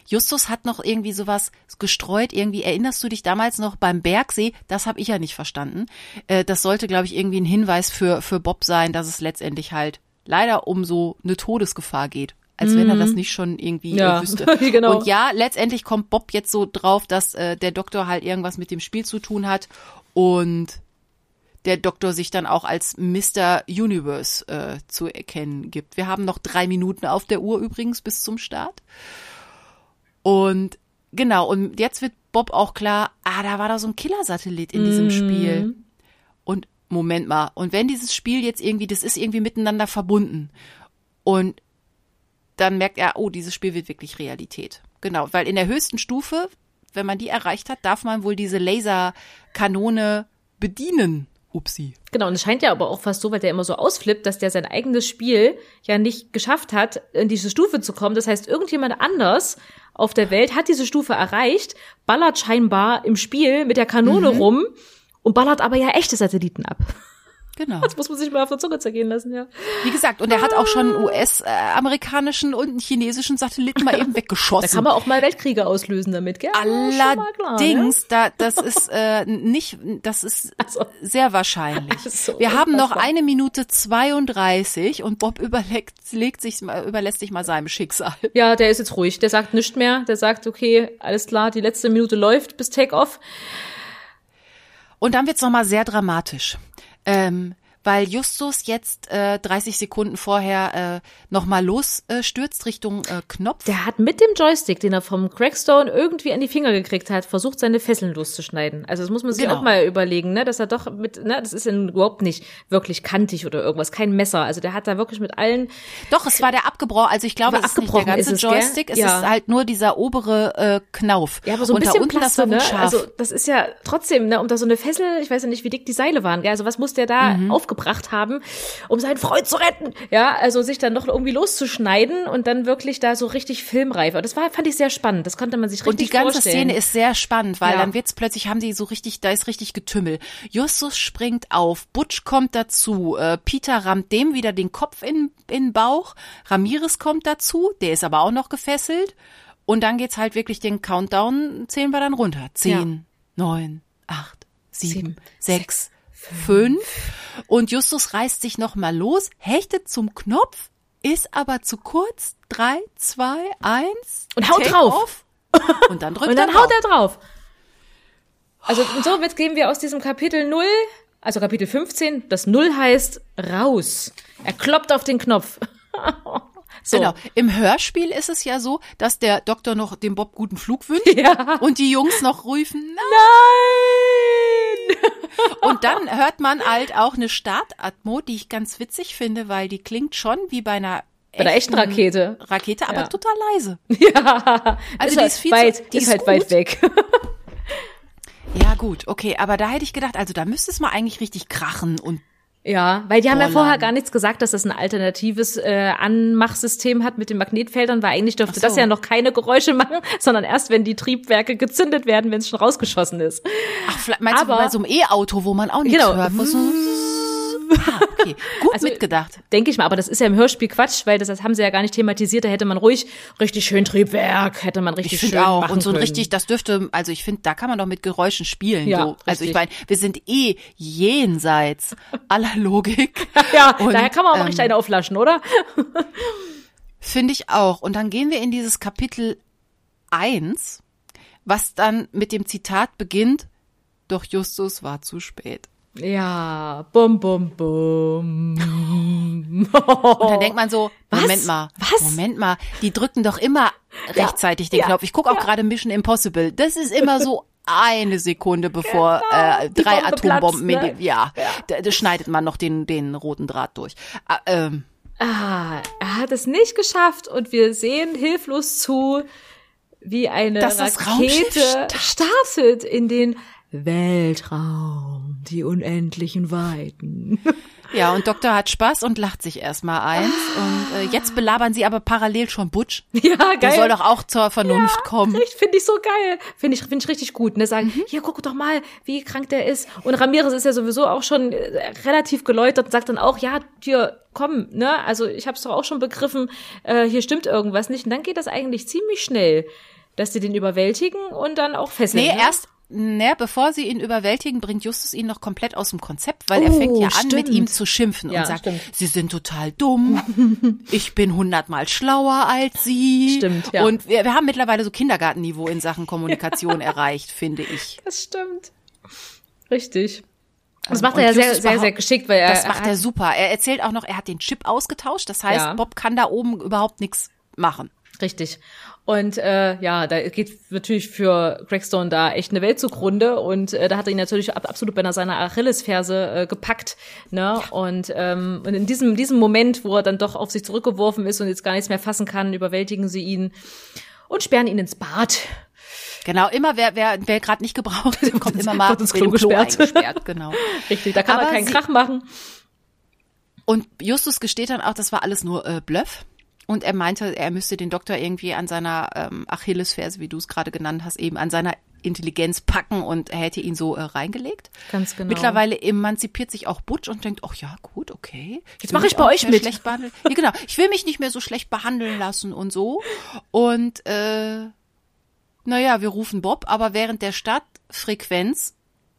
Justus hat noch irgendwie sowas gestreut. Irgendwie erinnerst du dich damals noch beim Bergsee? Das habe ich ja nicht verstanden. Äh, das sollte, glaube ich, irgendwie ein Hinweis für für Bob sein, dass es letztendlich halt leider um so eine Todesgefahr geht als wenn er das mhm. nicht schon irgendwie ja, äh, wüsste. genau. Und ja, letztendlich kommt Bob jetzt so drauf, dass äh, der Doktor halt irgendwas mit dem Spiel zu tun hat und der Doktor sich dann auch als Mr. Universe äh, zu erkennen gibt. Wir haben noch drei Minuten auf der Uhr übrigens bis zum Start. Und genau, und jetzt wird Bob auch klar, ah, da war da so ein Killersatellit in diesem mm. Spiel. Und Moment mal, und wenn dieses Spiel jetzt irgendwie, das ist irgendwie miteinander verbunden. Und dann merkt er, oh, dieses Spiel wird wirklich Realität. Genau, weil in der höchsten Stufe, wenn man die erreicht hat, darf man wohl diese Laserkanone bedienen. Upsi. Genau, und es scheint ja aber auch fast so, weil der immer so ausflippt, dass der sein eigenes Spiel ja nicht geschafft hat, in diese Stufe zu kommen. Das heißt, irgendjemand anders auf der Welt hat diese Stufe erreicht, ballert scheinbar im Spiel mit der Kanone mhm. rum und ballert aber ja echte Satelliten ab. Genau. Das muss man sich mal auf der Zunge zergehen lassen, ja. Wie gesagt, und er hat auch schon US-amerikanischen und chinesischen Satelliten mal eben weggeschossen. Da kann man auch mal Weltkriege auslösen damit, gell? Allerdings, klar, ne? da, das ist äh, nicht, das ist also. sehr wahrscheinlich. Also, Wir haben noch eine Minute 32 und Bob überlegt, legt sich, überlässt sich mal seinem Schicksal. Ja, der ist jetzt ruhig. Der sagt nichts mehr. Der sagt, okay, alles klar, die letzte Minute läuft bis Take-Off. Und dann wird's noch mal sehr dramatisch. Ähm, weil Justus jetzt äh, 30 Sekunden vorher äh, nochmal losstürzt äh, Richtung äh, Knopf. Der hat mit dem Joystick, den er vom Crackstone irgendwie an die Finger gekriegt hat, versucht, seine Fesseln loszuschneiden. Also das muss man sich genau. auch mal überlegen, ne, dass er doch mit, ne, das ist ja überhaupt nicht wirklich kantig oder irgendwas, kein Messer. Also der hat da wirklich mit allen. Doch, es war der abgebrochen, also ich glaube, es ist nicht der ganze es, Joystick, gell? es ja. ist halt nur dieser obere äh, Knauf. Ja, aber so ein Und bisschen Plaste, ne? Also das ist ja trotzdem, ne, um da so eine Fessel, ich weiß ja nicht, wie dick die Seile waren, gell? Also was muss der da mhm. Aufgebracht haben? um seinen Freund zu retten. Ja, also sich dann noch irgendwie loszuschneiden und dann wirklich da so richtig filmreif. Das war, fand ich sehr spannend. Das konnte man sich richtig vorstellen. Und die ganze vorstellen. Szene ist sehr spannend, weil ja. dann wird's plötzlich, haben die so richtig, da ist richtig Getümmel. Justus springt auf, Butch kommt dazu, äh, Peter rammt dem wieder den Kopf in, in den Bauch, Ramirez kommt dazu, der ist aber auch noch gefesselt. Und dann geht's halt wirklich den Countdown, zählen wir dann runter. Zehn, neun, acht, sieben sechs, fünf. Und Justus reißt sich nochmal los, hechtet zum Knopf, ist aber zu kurz. Drei, zwei, eins. Und haut drauf. Off. Und dann drückt Und dann er haut er drauf. Also und so wird gehen wir aus diesem Kapitel 0, also Kapitel 15, das 0 heißt raus. Er kloppt auf den Knopf. So. Genau. Im Hörspiel ist es ja so, dass der Doktor noch dem Bob guten Flug wünscht ja. und die Jungs noch rufen, nein! nein! Und dann hört man halt auch eine Startatmo, die ich ganz witzig finde, weil die klingt schon wie bei einer bei einer echten Rakete. Rakete, aber ja. total leise. Ja. Also ist die ist viel weit, zu, die ist, ist halt gut. weit weg. Ja, gut, okay, aber da hätte ich gedacht, also da müsste es mal eigentlich richtig krachen und ja, weil die haben ja vorher gar nichts gesagt, dass das ein alternatives äh, Anmachsystem hat mit den Magnetfeldern, weil eigentlich dürfte so. das ja noch keine Geräusche machen, sondern erst wenn die Triebwerke gezündet werden, wenn es schon rausgeschossen ist. Ach, meinst Aber, du bei so einem E-Auto, wo man auch nichts genau. hört? Muss Ah, okay. Gut also, mitgedacht. Denke ich mal, aber das ist ja im Hörspiel Quatsch, weil das, das haben sie ja gar nicht thematisiert. Da hätte man ruhig richtig schön Triebwerk, hätte man richtig ich schön auch. machen Und so ein richtig, das dürfte, also ich finde, da kann man doch mit Geräuschen spielen. Ja, so. Also ich meine, wir sind eh jenseits aller Logik. ja, Und, daher kann man auch ähm, richtig eine auflaschen, oder? finde ich auch. Und dann gehen wir in dieses Kapitel eins, was dann mit dem Zitat beginnt, doch Justus war zu spät. Ja, bum, bum, bum. Und dann denkt man so, Moment mal, Was? Moment mal, die drücken doch immer ja, rechtzeitig den ja, Knopf. Ich gucke auch ja. gerade Mission Impossible. Das ist immer so eine Sekunde bevor genau, äh, drei Atombomben platzt, ne? ja, ja. Da, schneidet man noch den den roten Draht durch. Ah, ähm. ah, er hat es nicht geschafft und wir sehen hilflos zu, wie eine Rakete startet in den Weltraum, die unendlichen Weiten. Ja, und Doktor hat Spaß und lacht sich erstmal eins. Und äh, jetzt belabern sie aber parallel schon Butch. Ja, geil. Der soll doch auch zur Vernunft ja, kommen. Finde ich so geil. Finde ich, finde ich richtig gut. Ne? Sagen, mhm. hier, guck doch mal, wie krank der ist. Und Ramirez ist ja sowieso auch schon äh, relativ geläutert und sagt dann auch, ja, hier, komm, ne? Also ich habe es doch auch schon begriffen, äh, hier stimmt irgendwas nicht. Und dann geht das eigentlich ziemlich schnell dass sie den überwältigen und dann auch fesseln. Nee, ne? erst, naja, bevor sie ihn überwältigen, bringt Justus ihn noch komplett aus dem Konzept, weil oh, er fängt ja stimmt. an, mit ihm zu schimpfen ja, und sagt, stimmt. sie sind total dumm, ich bin hundertmal schlauer als sie. Stimmt, ja. Und wir, wir haben mittlerweile so Kindergartenniveau in Sachen Kommunikation erreicht, finde ich. Das stimmt. Richtig. Das macht er ja sehr, sehr, sehr geschickt, weil er. Das macht er super. Er erzählt auch noch, er hat den Chip ausgetauscht. Das heißt, ja. Bob kann da oben überhaupt nichts machen. Richtig. Und äh, ja, da geht natürlich für Gregstone da echt eine Welt zugrunde und äh, da hat er ihn natürlich ab, absolut bei seiner Achillesferse äh, gepackt. Ne? Und, ähm, und in diesem, diesem Moment, wo er dann doch auf sich zurückgeworfen ist und jetzt gar nichts mehr fassen kann, überwältigen sie ihn und sperren ihn ins Bad. Genau, immer wer, wer, wer gerade nicht gebraucht, kommt immer mal ins Klo, Klo gesperrt. Genau. Richtig, da kann Aber man keinen Krach machen. Und Justus gesteht dann auch, das war alles nur äh, Bluff. Und er meinte, er müsste den Doktor irgendwie an seiner ähm, Achillesferse, wie du es gerade genannt hast, eben an seiner Intelligenz packen und er hätte ihn so äh, reingelegt. Ganz genau. Mittlerweile emanzipiert sich auch Butch und denkt, ach ja, gut, okay. Jetzt mache ich bei euch mit. Schlecht behandeln. ja, genau. Ich will mich nicht mehr so schlecht behandeln lassen und so. Und äh, naja, wir rufen Bob, aber während der Stadtfrequenz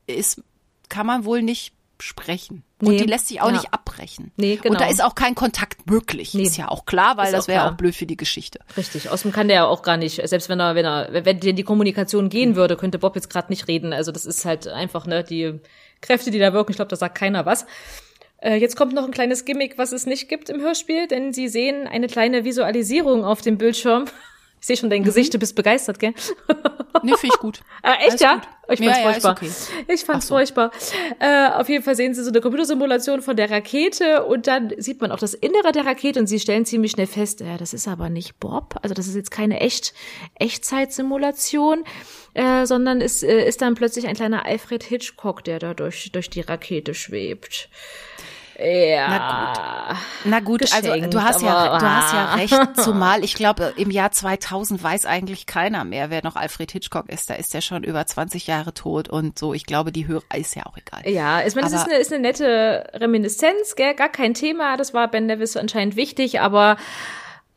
ist, kann man wohl nicht sprechen. Nee, und die lässt sich auch ja. nicht abbrechen. Nee, genau. Und da ist auch kein Kontakt möglich. Nee. Ist ja auch klar, weil ist das wäre auch blöd für die Geschichte. Richtig. Außerdem kann der ja auch gar nicht, selbst wenn er, wenn er, wenn die Kommunikation gehen mhm. würde, könnte Bob jetzt gerade nicht reden. Also das ist halt einfach, ne, die Kräfte, die da wirken, ich glaube, da sagt keiner was. Äh, jetzt kommt noch ein kleines Gimmick, was es nicht gibt im Hörspiel, denn sie sehen eine kleine Visualisierung auf dem Bildschirm ich sehe schon dein mhm. Gesicht, du bist begeistert, gell? Nee, finde ich gut. ah, echt, Alles ja? Gut. Ich fand's ja, furchtbar. Ja, okay. Ich fand's so. furchtbar. Äh, auf jeden Fall sehen sie so eine Computersimulation von der Rakete und dann sieht man auch das Innere der Rakete und sie stellen ziemlich schnell fest, ja, das ist aber nicht Bob. Also das ist jetzt keine echt Echtzeitsimulation, äh, sondern ist, äh, ist dann plötzlich ein kleiner Alfred Hitchcock, der da durch, durch die Rakete schwebt. Ja. Na gut, Na gut also du hast ja, du hast ja recht, zumal ich glaube, im Jahr 2000 weiß eigentlich keiner mehr, wer noch Alfred Hitchcock ist. Da ist er schon über 20 Jahre tot und so. Ich glaube, die Hörer ist ja auch egal. Ja, ich meine, das ist eine, ist eine nette Reminiszenz, gell? gar kein Thema. Das war Ben Nevis anscheinend wichtig, aber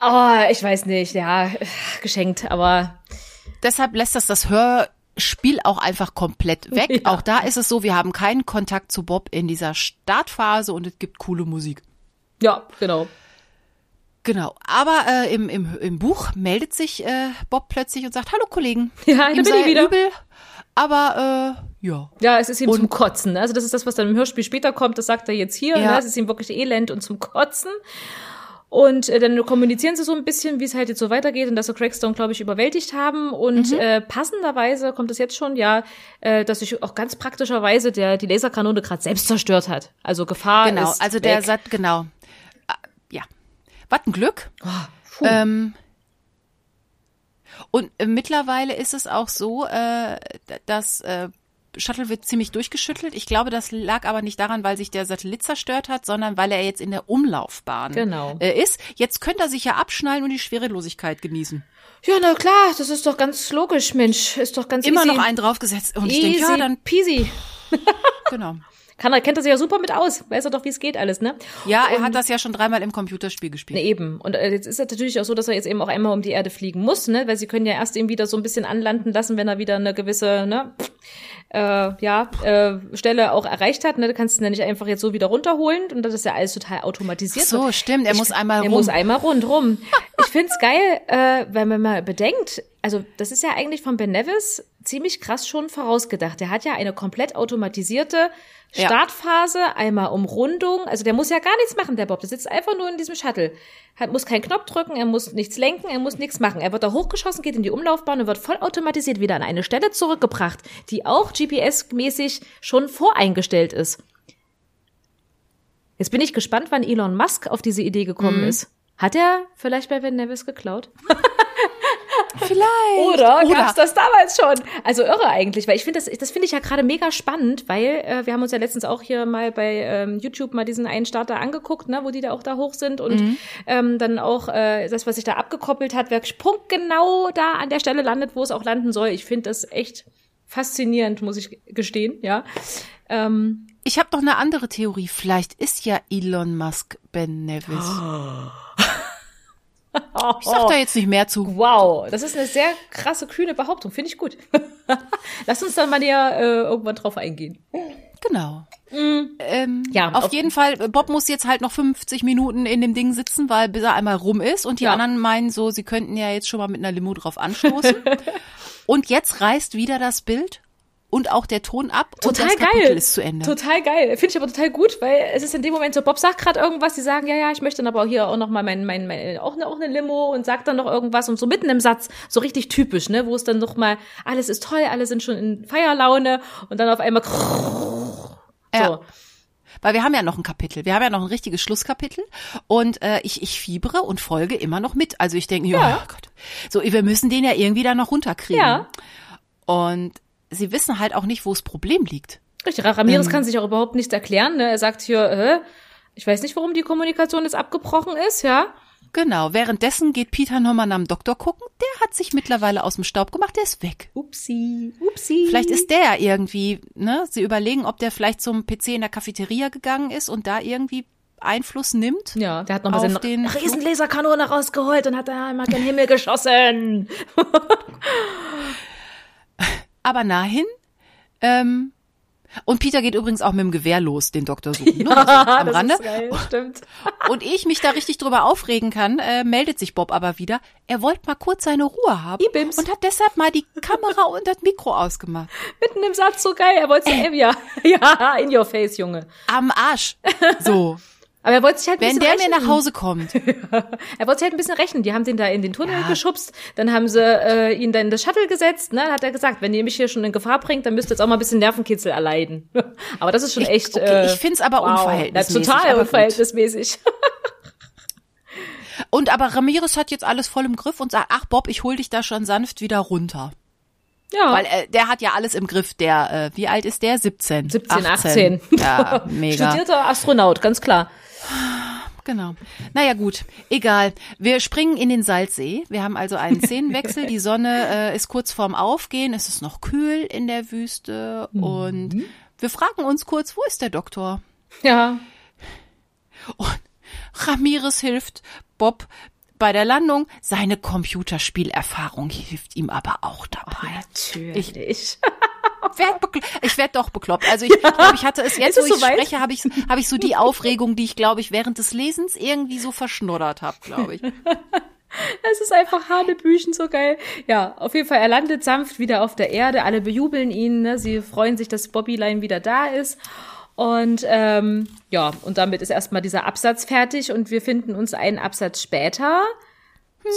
oh, ich weiß nicht, ja, geschenkt, aber deshalb lässt das das Hör Spiel auch einfach komplett weg. Ja. Auch da ist es so, wir haben keinen Kontakt zu Bob in dieser Startphase und es gibt coole Musik. Ja, genau. Genau, aber äh, im, im, im Buch meldet sich äh, Bob plötzlich und sagt, hallo Kollegen. Ja, da bin ich wieder. Übel, aber äh, ja. Ja, es ist ihm und, zum Kotzen. Also das ist das, was dann im Hörspiel später kommt. Das sagt er jetzt hier. Ja. Ne? Es ist ihm wirklich elend und zum Kotzen. Und äh, dann kommunizieren sie so ein bisschen, wie es halt jetzt so weitergeht und dass sie Crackstone, glaube ich, überwältigt haben. Und mhm. äh, passenderweise kommt es jetzt schon, ja, äh, dass sich auch ganz praktischerweise der die Laserkanone gerade selbst zerstört hat. Also Gefahr genau, ist also der sagt genau, ah, ja, was ein Glück. Oh, ähm, und äh, mittlerweile ist es auch so, äh, dass äh, Shuttle wird ziemlich durchgeschüttelt. Ich glaube, das lag aber nicht daran, weil sich der Satellit zerstört hat, sondern weil er jetzt in der Umlaufbahn genau. äh, ist. Jetzt könnte er sich ja abschnallen und die Schwerelosigkeit genießen. Ja, na klar, das ist doch ganz logisch, Mensch. Ist doch ganz Immer easy. noch einen draufgesetzt. Und ich denke, ja, dann peasy. genau. Kann er, kennt er sich ja super mit aus. Weiß er doch, wie es geht alles, ne? Ja, er und, hat das ja schon dreimal im Computerspiel gespielt. Ne, eben. Und äh, jetzt ist es natürlich auch so, dass er jetzt eben auch einmal um die Erde fliegen muss, ne? Weil sie können ja erst ihn wieder so ein bisschen anlanden lassen, wenn er wieder eine gewisse, ne? äh, ja, äh, Stelle auch erreicht hat. Ne? Du kannst ihn ja nicht einfach jetzt so wieder runterholen und das ist ja alles total automatisiert. Ach so, stimmt. Er ich, muss einmal rum. Er muss einmal rundrum. ich find's geil, äh, wenn man mal bedenkt, also das ist ja eigentlich von Ben Nevis ziemlich krass schon vorausgedacht. Der hat ja eine komplett automatisierte Startphase, ja. einmal Umrundung. Also der muss ja gar nichts machen, der Bob. Der sitzt einfach nur in diesem Shuttle. Er muss keinen Knopf drücken, er muss nichts lenken, er muss nichts machen. Er wird da hochgeschossen, geht in die Umlaufbahn und wird voll automatisiert wieder an eine Stelle zurückgebracht, die auch GPS-mäßig schon voreingestellt ist. Jetzt bin ich gespannt, wann Elon Musk auf diese Idee gekommen mhm. ist. Hat er vielleicht bei Ben Nevis geklaut? Vielleicht. Oder, Oder. gab's das damals schon? Also irre eigentlich, weil ich finde das, das finde ich ja gerade mega spannend, weil äh, wir haben uns ja letztens auch hier mal bei ähm, YouTube mal diesen einen Starter angeguckt, ne, wo die da auch da hoch sind und mhm. ähm, dann auch äh, das, was sich da abgekoppelt hat, wer punktgenau da an der Stelle landet, wo es auch landen soll. Ich finde das echt faszinierend, muss ich gestehen, ja. Ähm, ich habe noch eine andere Theorie. Vielleicht ist ja Elon Musk Ben Nevis. Oh. Ich sag da jetzt nicht mehr zu. Wow, das ist eine sehr krasse, kühne Behauptung. Finde ich gut. Lass uns dann mal näher äh, irgendwann drauf eingehen. Genau. Mhm. Ähm, ja, auf, auf, jeden Fall, Bob muss jetzt halt noch 50 Minuten in dem Ding sitzen, weil bis er einmal rum ist und die ja. anderen meinen so, sie könnten ja jetzt schon mal mit einer Limo drauf anstoßen. und jetzt reißt wieder das Bild und auch der Ton ab total und das geil. Kapitel ist zu Ende. Total geil. Finde ich aber total gut, weil es ist in dem Moment so, Bob sagt gerade irgendwas, die sagen, ja, ja, ich möchte dann aber hier auch noch mal mein, mein, mein auch, eine, auch eine Limo und sagt dann noch irgendwas und so mitten im Satz, so richtig typisch, ne, wo es dann noch mal, alles ist toll, alle sind schon in Feierlaune und dann auf einmal so. Ja. Weil wir haben ja noch ein Kapitel, wir haben ja noch ein richtiges Schlusskapitel und äh, ich, ich fiebere und folge immer noch mit. Also ich denke, ja, oh Gott, so wir müssen den ja irgendwie da noch runterkriegen. Ja. Und sie wissen halt auch nicht, wo das Problem liegt. Richtig, Ramirez ähm, kann sich auch überhaupt nicht erklären. Ne? Er sagt hier, äh, ich weiß nicht, warum die Kommunikation jetzt abgebrochen ist, ja. Genau, währenddessen geht Peter nochmal nach dem Doktor gucken. Der hat sich mittlerweile aus dem Staub gemacht, der ist weg. Upsi, upsi. Vielleicht ist der irgendwie, ne? Sie überlegen, ob der vielleicht zum PC in der Cafeteria gegangen ist und da irgendwie Einfluss nimmt. Ja, der hat noch mal seine Riesenlaserkanone rausgeholt und hat da einmal gen Himmel geschossen. aber nahin. Ähm, und Peter geht übrigens auch mit dem Gewehr los, den Doktor suchen. Ne? Ja, also am das Rande. Ist geil, stimmt. Und ich mich da richtig drüber aufregen kann, äh, meldet sich Bob aber wieder. Er wollte mal kurz seine Ruhe haben Ibims. und hat deshalb mal die Kamera und das Mikro ausgemacht. Mitten im Satz so geil. Er wollte äh. ja, ja, in your face, Junge. Am Arsch. So. Aber er wollte sich halt ein Wenn der rechnen. mir nach Hause kommt. er wollte sich halt ein bisschen rechnen. Die haben den da in den Tunnel ja. geschubst, dann haben sie äh, ihn dann in das Shuttle gesetzt, ne? Dann hat er gesagt, wenn ihr mich hier schon in Gefahr bringt, dann müsst ihr jetzt auch mal ein bisschen Nervenkitzel erleiden. aber das ist schon ich, echt. Okay, äh, ich find's aber wow. unverhältnismäßig. Ja, total unverhältnismäßig. und aber Ramirez hat jetzt alles voll im Griff und sagt, ach Bob, ich hol dich da schon sanft wieder runter. Ja. Weil äh, der hat ja alles im Griff. Der, äh, wie alt ist der? 17. 17, 18. 18. Ja, mega. Studierter Astronaut, ganz klar. Genau. Naja, gut. Egal. Wir springen in den Salzsee. Wir haben also einen Szenenwechsel. Die Sonne äh, ist kurz vorm Aufgehen. Es ist noch kühl in der Wüste. Mhm. Und wir fragen uns kurz, wo ist der Doktor? Ja. Und Ramirez hilft Bob bei der Landung. Seine Computerspielerfahrung hilft ihm aber auch dabei. Oh, natürlich. Ich, werd ich werde doch bekloppt. Also ich ja. glaube, ich hatte es jetzt, wo ich so spreche, habe ich, hab ich so die Aufregung, die ich, glaube ich, während des Lesens irgendwie so verschnuddert habe, glaube ich. Es ist einfach Hanebüchen so geil. Ja, auf jeden Fall, er landet sanft wieder auf der Erde. Alle bejubeln ihn. Ne? Sie freuen sich, dass Bobbyline wieder da ist. Und ähm, ja, und damit ist erstmal dieser Absatz fertig und wir finden uns einen Absatz später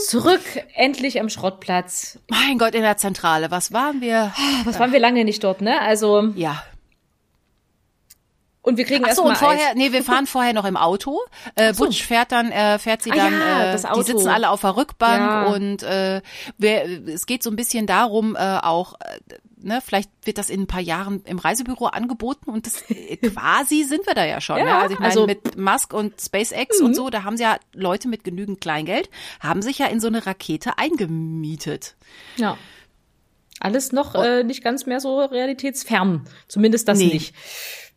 Zurück, endlich am Schrottplatz. Mein Gott, in der Zentrale. Was waren wir? Was waren wir lange nicht dort, ne? Also. Ja. Und wir kriegen Ach so, und vorher, nee, wir fahren vorher noch im Auto. Äh, so. Butch fährt dann, äh, fährt sie ah, dann, ja, äh, die sitzen alle auf der Rückbank ja. und äh, wir, es geht so ein bisschen darum, äh, auch, äh, ne, vielleicht wird das in ein paar Jahren im Reisebüro angeboten und das äh, quasi sind wir da ja schon. Ja, ne? Also ich meine, also, mit Musk und SpaceX mhm. und so, da haben sie ja Leute mit genügend Kleingeld, haben sich ja in so eine Rakete eingemietet. Ja. Alles noch oh. äh, nicht ganz mehr so realitätsfern. Zumindest das nee. nicht.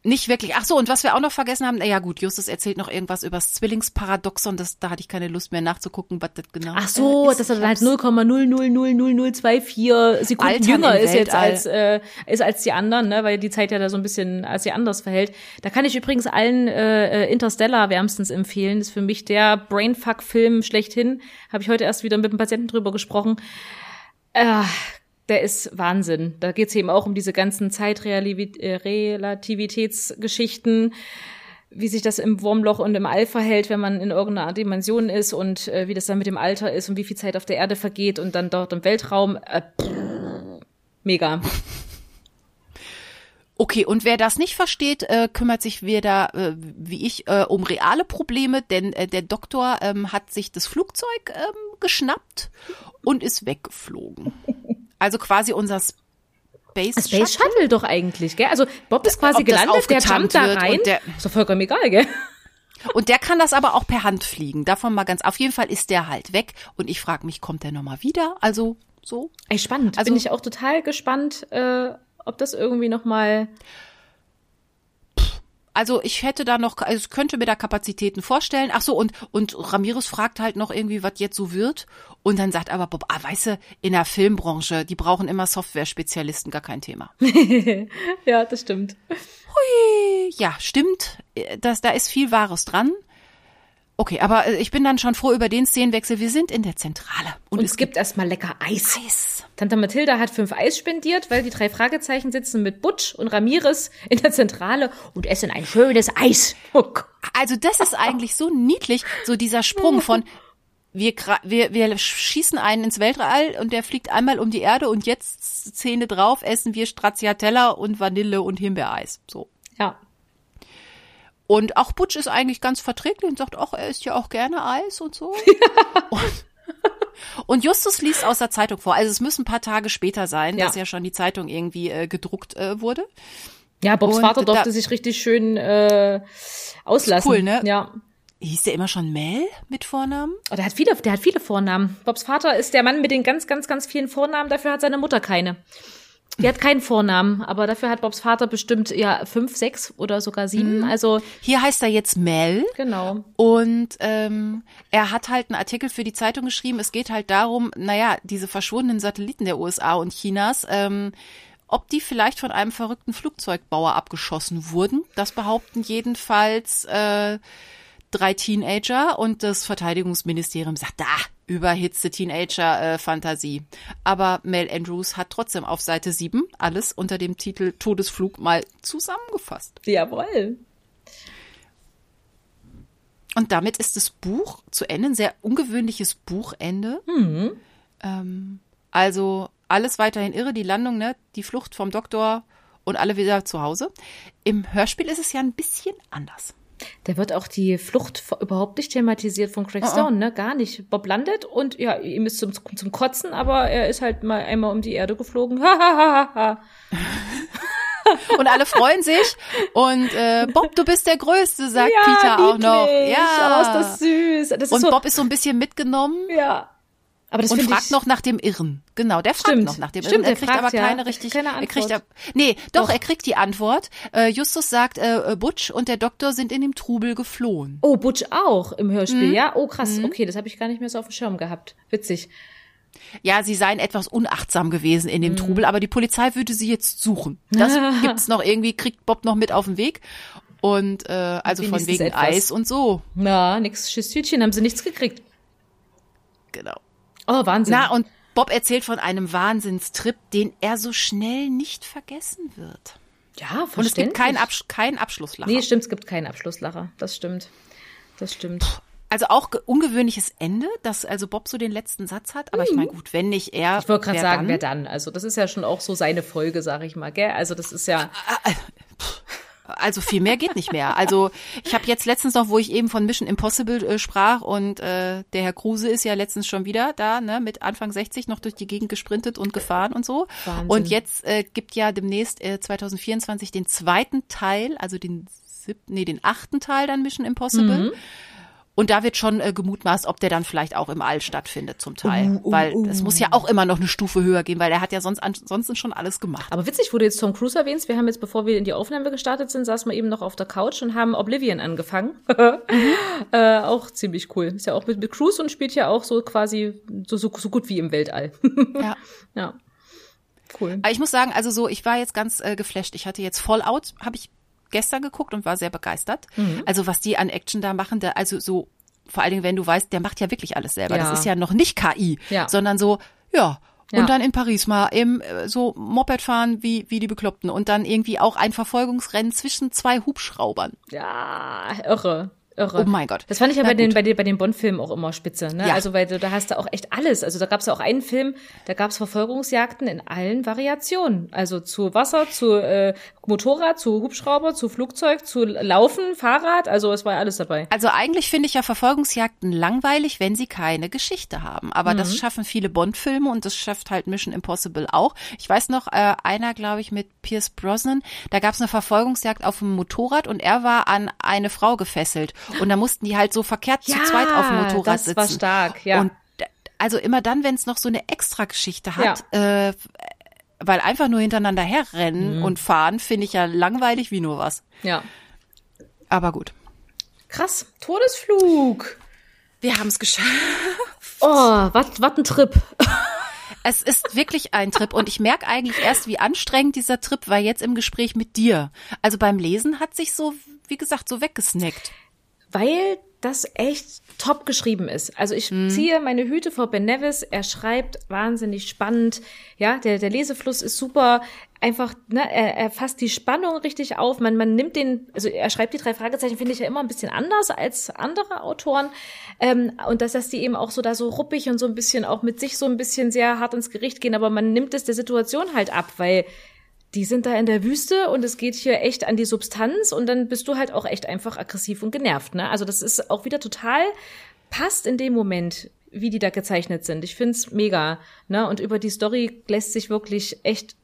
Nicht wirklich. Ach so, und was wir auch noch vergessen haben, ja gut, Justus erzählt noch irgendwas über das Zwillingsparadoxon, das, da hatte ich keine Lust mehr nachzugucken, was das genau Ach so, äh, ist. dass er halt 0,000024 Sekunden Altern jünger ist jetzt als, äh, ist als die anderen, ne, weil die Zeit ja da so ein bisschen als sie anders verhält. Da kann ich übrigens allen äh, Interstellar wärmstens empfehlen. Das ist für mich der Brainfuck-Film schlechthin. Habe ich heute erst wieder mit einem Patienten drüber gesprochen. Äh, der ist Wahnsinn. Da geht es eben auch um diese ganzen Zeitrelativitätsgeschichten, wie sich das im Wurmloch und im All verhält, wenn man in irgendeiner Dimension ist und äh, wie das dann mit dem Alter ist und wie viel Zeit auf der Erde vergeht und dann dort im Weltraum. Äh, mega. Okay, und wer das nicht versteht, äh, kümmert sich wieder, äh, wie ich, äh, um reale Probleme, denn äh, der Doktor ähm, hat sich das Flugzeug ähm, geschnappt und ist weggeflogen. Also quasi unser Space, Space Shuttle? Shuttle doch eigentlich, gell? Also Bob ist quasi gelandet, der jumpt da rein. Der, ist doch vollkommen egal, gell? Und der kann das aber auch per Hand fliegen. Davon mal ganz. Auf jeden Fall ist der halt weg. Und ich frage mich, kommt der nochmal wieder? Also so. Ey, spannend. Also bin ich auch total gespannt, äh, ob das irgendwie nochmal also ich hätte da noch, also könnte mir da Kapazitäten vorstellen. Ach so, und, und Ramirez fragt halt noch irgendwie, was jetzt so wird. Und dann sagt aber Bob, ah, weißt du, in der Filmbranche, die brauchen immer Software-Spezialisten, gar kein Thema. ja, das stimmt. Hui, ja, stimmt. Das, da ist viel Wahres dran. Okay, aber äh, ich bin dann schon froh über den Szenenwechsel. Wir sind in der Zentrale. Und, und es gibt erstmal lecker Eis. Eis. Tante Mathilda hat fünf Eis spendiert, weil die drei Fragezeichen sitzen mit Butch und Ramirez in der Zentrale und essen ein schönes Eis. Oh also das ist eigentlich so niedlich, so dieser Sprung von wir, wir, wir schießen einen ins Weltall und der fliegt einmal um die Erde und jetzt Zähne drauf essen wir Stracciatella und Vanille und Himbeereis. So. Ja, und auch Butch ist eigentlich ganz verträglich und sagt, ach, er isst ja auch gerne Eis und so. und, und, Justus liest aus der Zeitung vor. Also es müssen ein paar Tage später sein, ja. dass ja schon die Zeitung irgendwie äh, gedruckt äh, wurde. Ja, Bobs und Vater durfte da, sich richtig schön äh, auslassen. Cool, ne? Ja. Hieß der immer schon Mel mit Vornamen? Oh, der hat viele, der hat viele Vornamen. Bobs Vater ist der Mann mit den ganz, ganz, ganz vielen Vornamen. Dafür hat seine Mutter keine. Die hat keinen Vornamen, aber dafür hat Bobs Vater bestimmt ja fünf, sechs oder sogar sieben. Mhm. Also hier heißt er jetzt Mel. Genau. Und ähm, er hat halt einen Artikel für die Zeitung geschrieben. Es geht halt darum, naja, diese verschwundenen Satelliten der USA und Chinas. Ähm, ob die vielleicht von einem verrückten Flugzeugbauer abgeschossen wurden. Das behaupten jedenfalls äh, drei Teenager und das Verteidigungsministerium sagt, da, überhitzte Teenager-Fantasie. Aber Mel Andrews hat trotzdem auf Seite 7 alles unter dem Titel Todesflug mal zusammengefasst. Jawohl. Und damit ist das Buch zu Ende, ein sehr ungewöhnliches Buchende. Mhm. Ähm, also alles weiterhin irre, die Landung, ne, die Flucht vom Doktor und alle wieder zu Hause. Im Hörspiel ist es ja ein bisschen anders. Da wird auch die Flucht überhaupt nicht thematisiert von Craig Stone, oh, oh. ne? Gar nicht. Bob landet und ja, ihm ist zum, zum Kotzen, aber er ist halt mal einmal um die Erde geflogen. und alle freuen sich. Und äh, Bob, du bist der Größte, sagt ja, Peter auch noch. Ja, oh, ist das süß. Das und so, Bob ist so ein bisschen mitgenommen. Ja. Aber das und fragt ich, noch nach dem Irren. Genau, der fragt stimmt, noch nach dem stimmt, Irren. Er kriegt aber ja, keine richtig. Keine Antwort. Er kriegt, ab, nee, doch, doch, er kriegt die Antwort. Äh, Justus sagt, äh, Butch und der Doktor sind in dem Trubel geflohen. Oh, Butch auch im Hörspiel, mhm. ja? Oh, krass. Mhm. Okay, das habe ich gar nicht mehr so auf dem Schirm gehabt. Witzig. Ja, sie seien etwas unachtsam gewesen in dem mhm. Trubel, aber die Polizei würde sie jetzt suchen. Das gibt's noch irgendwie, kriegt Bob noch mit auf den Weg. Und äh, also von wegen etwas. Eis und so. Na, nix Schisstütchen, haben sie nichts gekriegt. Genau. Oh, Wahnsinn. Na, und Bob erzählt von einem Wahnsinnstrip, den er so schnell nicht vergessen wird. Ja, Und es gibt keinen Absch kein Abschlusslacher. Nee, stimmt, es gibt keinen Abschlusslacher. Das stimmt. Das stimmt. Also auch ungewöhnliches Ende, dass also Bob so den letzten Satz hat. Aber mhm. ich meine, gut, wenn nicht er. Ich wollte gerade sagen, dann? wer dann? Also das ist ja schon auch so seine Folge, sag ich mal, gell? Also das ist ja. Äh, äh, also viel mehr geht nicht mehr. Also ich habe jetzt letztens noch, wo ich eben von Mission Impossible äh, sprach und äh, der Herr Kruse ist ja letztens schon wieder da, ne, mit Anfang 60 noch durch die Gegend gesprintet und gefahren und so. Wahnsinn. Und jetzt äh, gibt ja demnächst äh, 2024 den zweiten Teil, also den siebten, nee, den achten Teil dann Mission Impossible. Mhm. Und da wird schon äh, gemutmaßt, ob der dann vielleicht auch im All stattfindet zum Teil. Uh, uh, weil uh. es muss ja auch immer noch eine Stufe höher gehen, weil er hat ja sonst ansonsten schon alles gemacht. Aber witzig, wo du jetzt Tom Cruise erwähnst, wir haben jetzt, bevor wir in die Aufnahme gestartet sind, saßen wir eben noch auf der Couch und haben Oblivion angefangen. äh, auch ziemlich cool. Ist ja auch mit, mit Cruise und spielt ja auch so quasi so, so, so gut wie im Weltall. ja. Ja. Cool. Aber ich muss sagen, also so, ich war jetzt ganz äh, geflasht. Ich hatte jetzt Fallout, habe ich gestern geguckt und war sehr begeistert. Mhm. Also was die an Action da machen, da, also so, vor allen Dingen, wenn du weißt, der macht ja wirklich alles selber. Ja. Das ist ja noch nicht KI, ja. sondern so, ja, ja. Und dann in Paris mal eben äh, so Moped fahren wie, wie die Bekloppten und dann irgendwie auch ein Verfolgungsrennen zwischen zwei Hubschraubern. Ja, irre. Irre. Oh mein Gott. Das fand ich ja bei den, bei den, bei den Bond-Filmen auch immer spitze. Ne? Ja. Also weil du, da hast du auch echt alles. Also da gab es ja auch einen Film, da gab es Verfolgungsjagden in allen Variationen. Also zu Wasser, zu äh, Motorrad, zu Hubschrauber, zu Flugzeug, zu Laufen, Fahrrad. Also es war ja alles dabei. Also eigentlich finde ich ja Verfolgungsjagden langweilig, wenn sie keine Geschichte haben. Aber mhm. das schaffen viele Bond-Filme und das schafft halt Mission Impossible auch. Ich weiß noch, äh, einer, glaube ich, mit Pierce Brosnan, da gab es eine Verfolgungsjagd auf dem Motorrad und er war an eine Frau gefesselt. Und da mussten die halt so verkehrt ja, zu zweit auf dem Motorrad das sitzen. Das war stark, ja. Und also immer dann, wenn es noch so eine Extra-Geschichte hat, ja. äh, weil einfach nur hintereinander herrennen mhm. und fahren, finde ich ja langweilig wie nur was. Ja. Aber gut. Krass, Todesflug. Wir haben es geschafft. Oh, was was ein Trip. Es ist wirklich ein Trip und ich merke eigentlich erst, wie anstrengend dieser Trip war jetzt im Gespräch mit dir. Also beim Lesen hat sich so, wie gesagt, so weggesnackt weil das echt top geschrieben ist. Also ich mhm. ziehe meine Hüte vor Ben Nevis. Er schreibt wahnsinnig spannend. Ja, der, der Lesefluss ist super. Einfach, ne, er, er fasst die Spannung richtig auf. Man, man nimmt den, also er schreibt die drei Fragezeichen, finde ich ja immer ein bisschen anders als andere Autoren. Ähm, und dass, dass die eben auch so da so ruppig und so ein bisschen auch mit sich so ein bisschen sehr hart ins Gericht gehen. Aber man nimmt es der Situation halt ab, weil die sind da in der Wüste und es geht hier echt an die Substanz und dann bist du halt auch echt einfach aggressiv und genervt. Ne? Also das ist auch wieder total passt in dem Moment, wie die da gezeichnet sind. Ich find's mega. Ne? Und über die Story lässt sich wirklich echt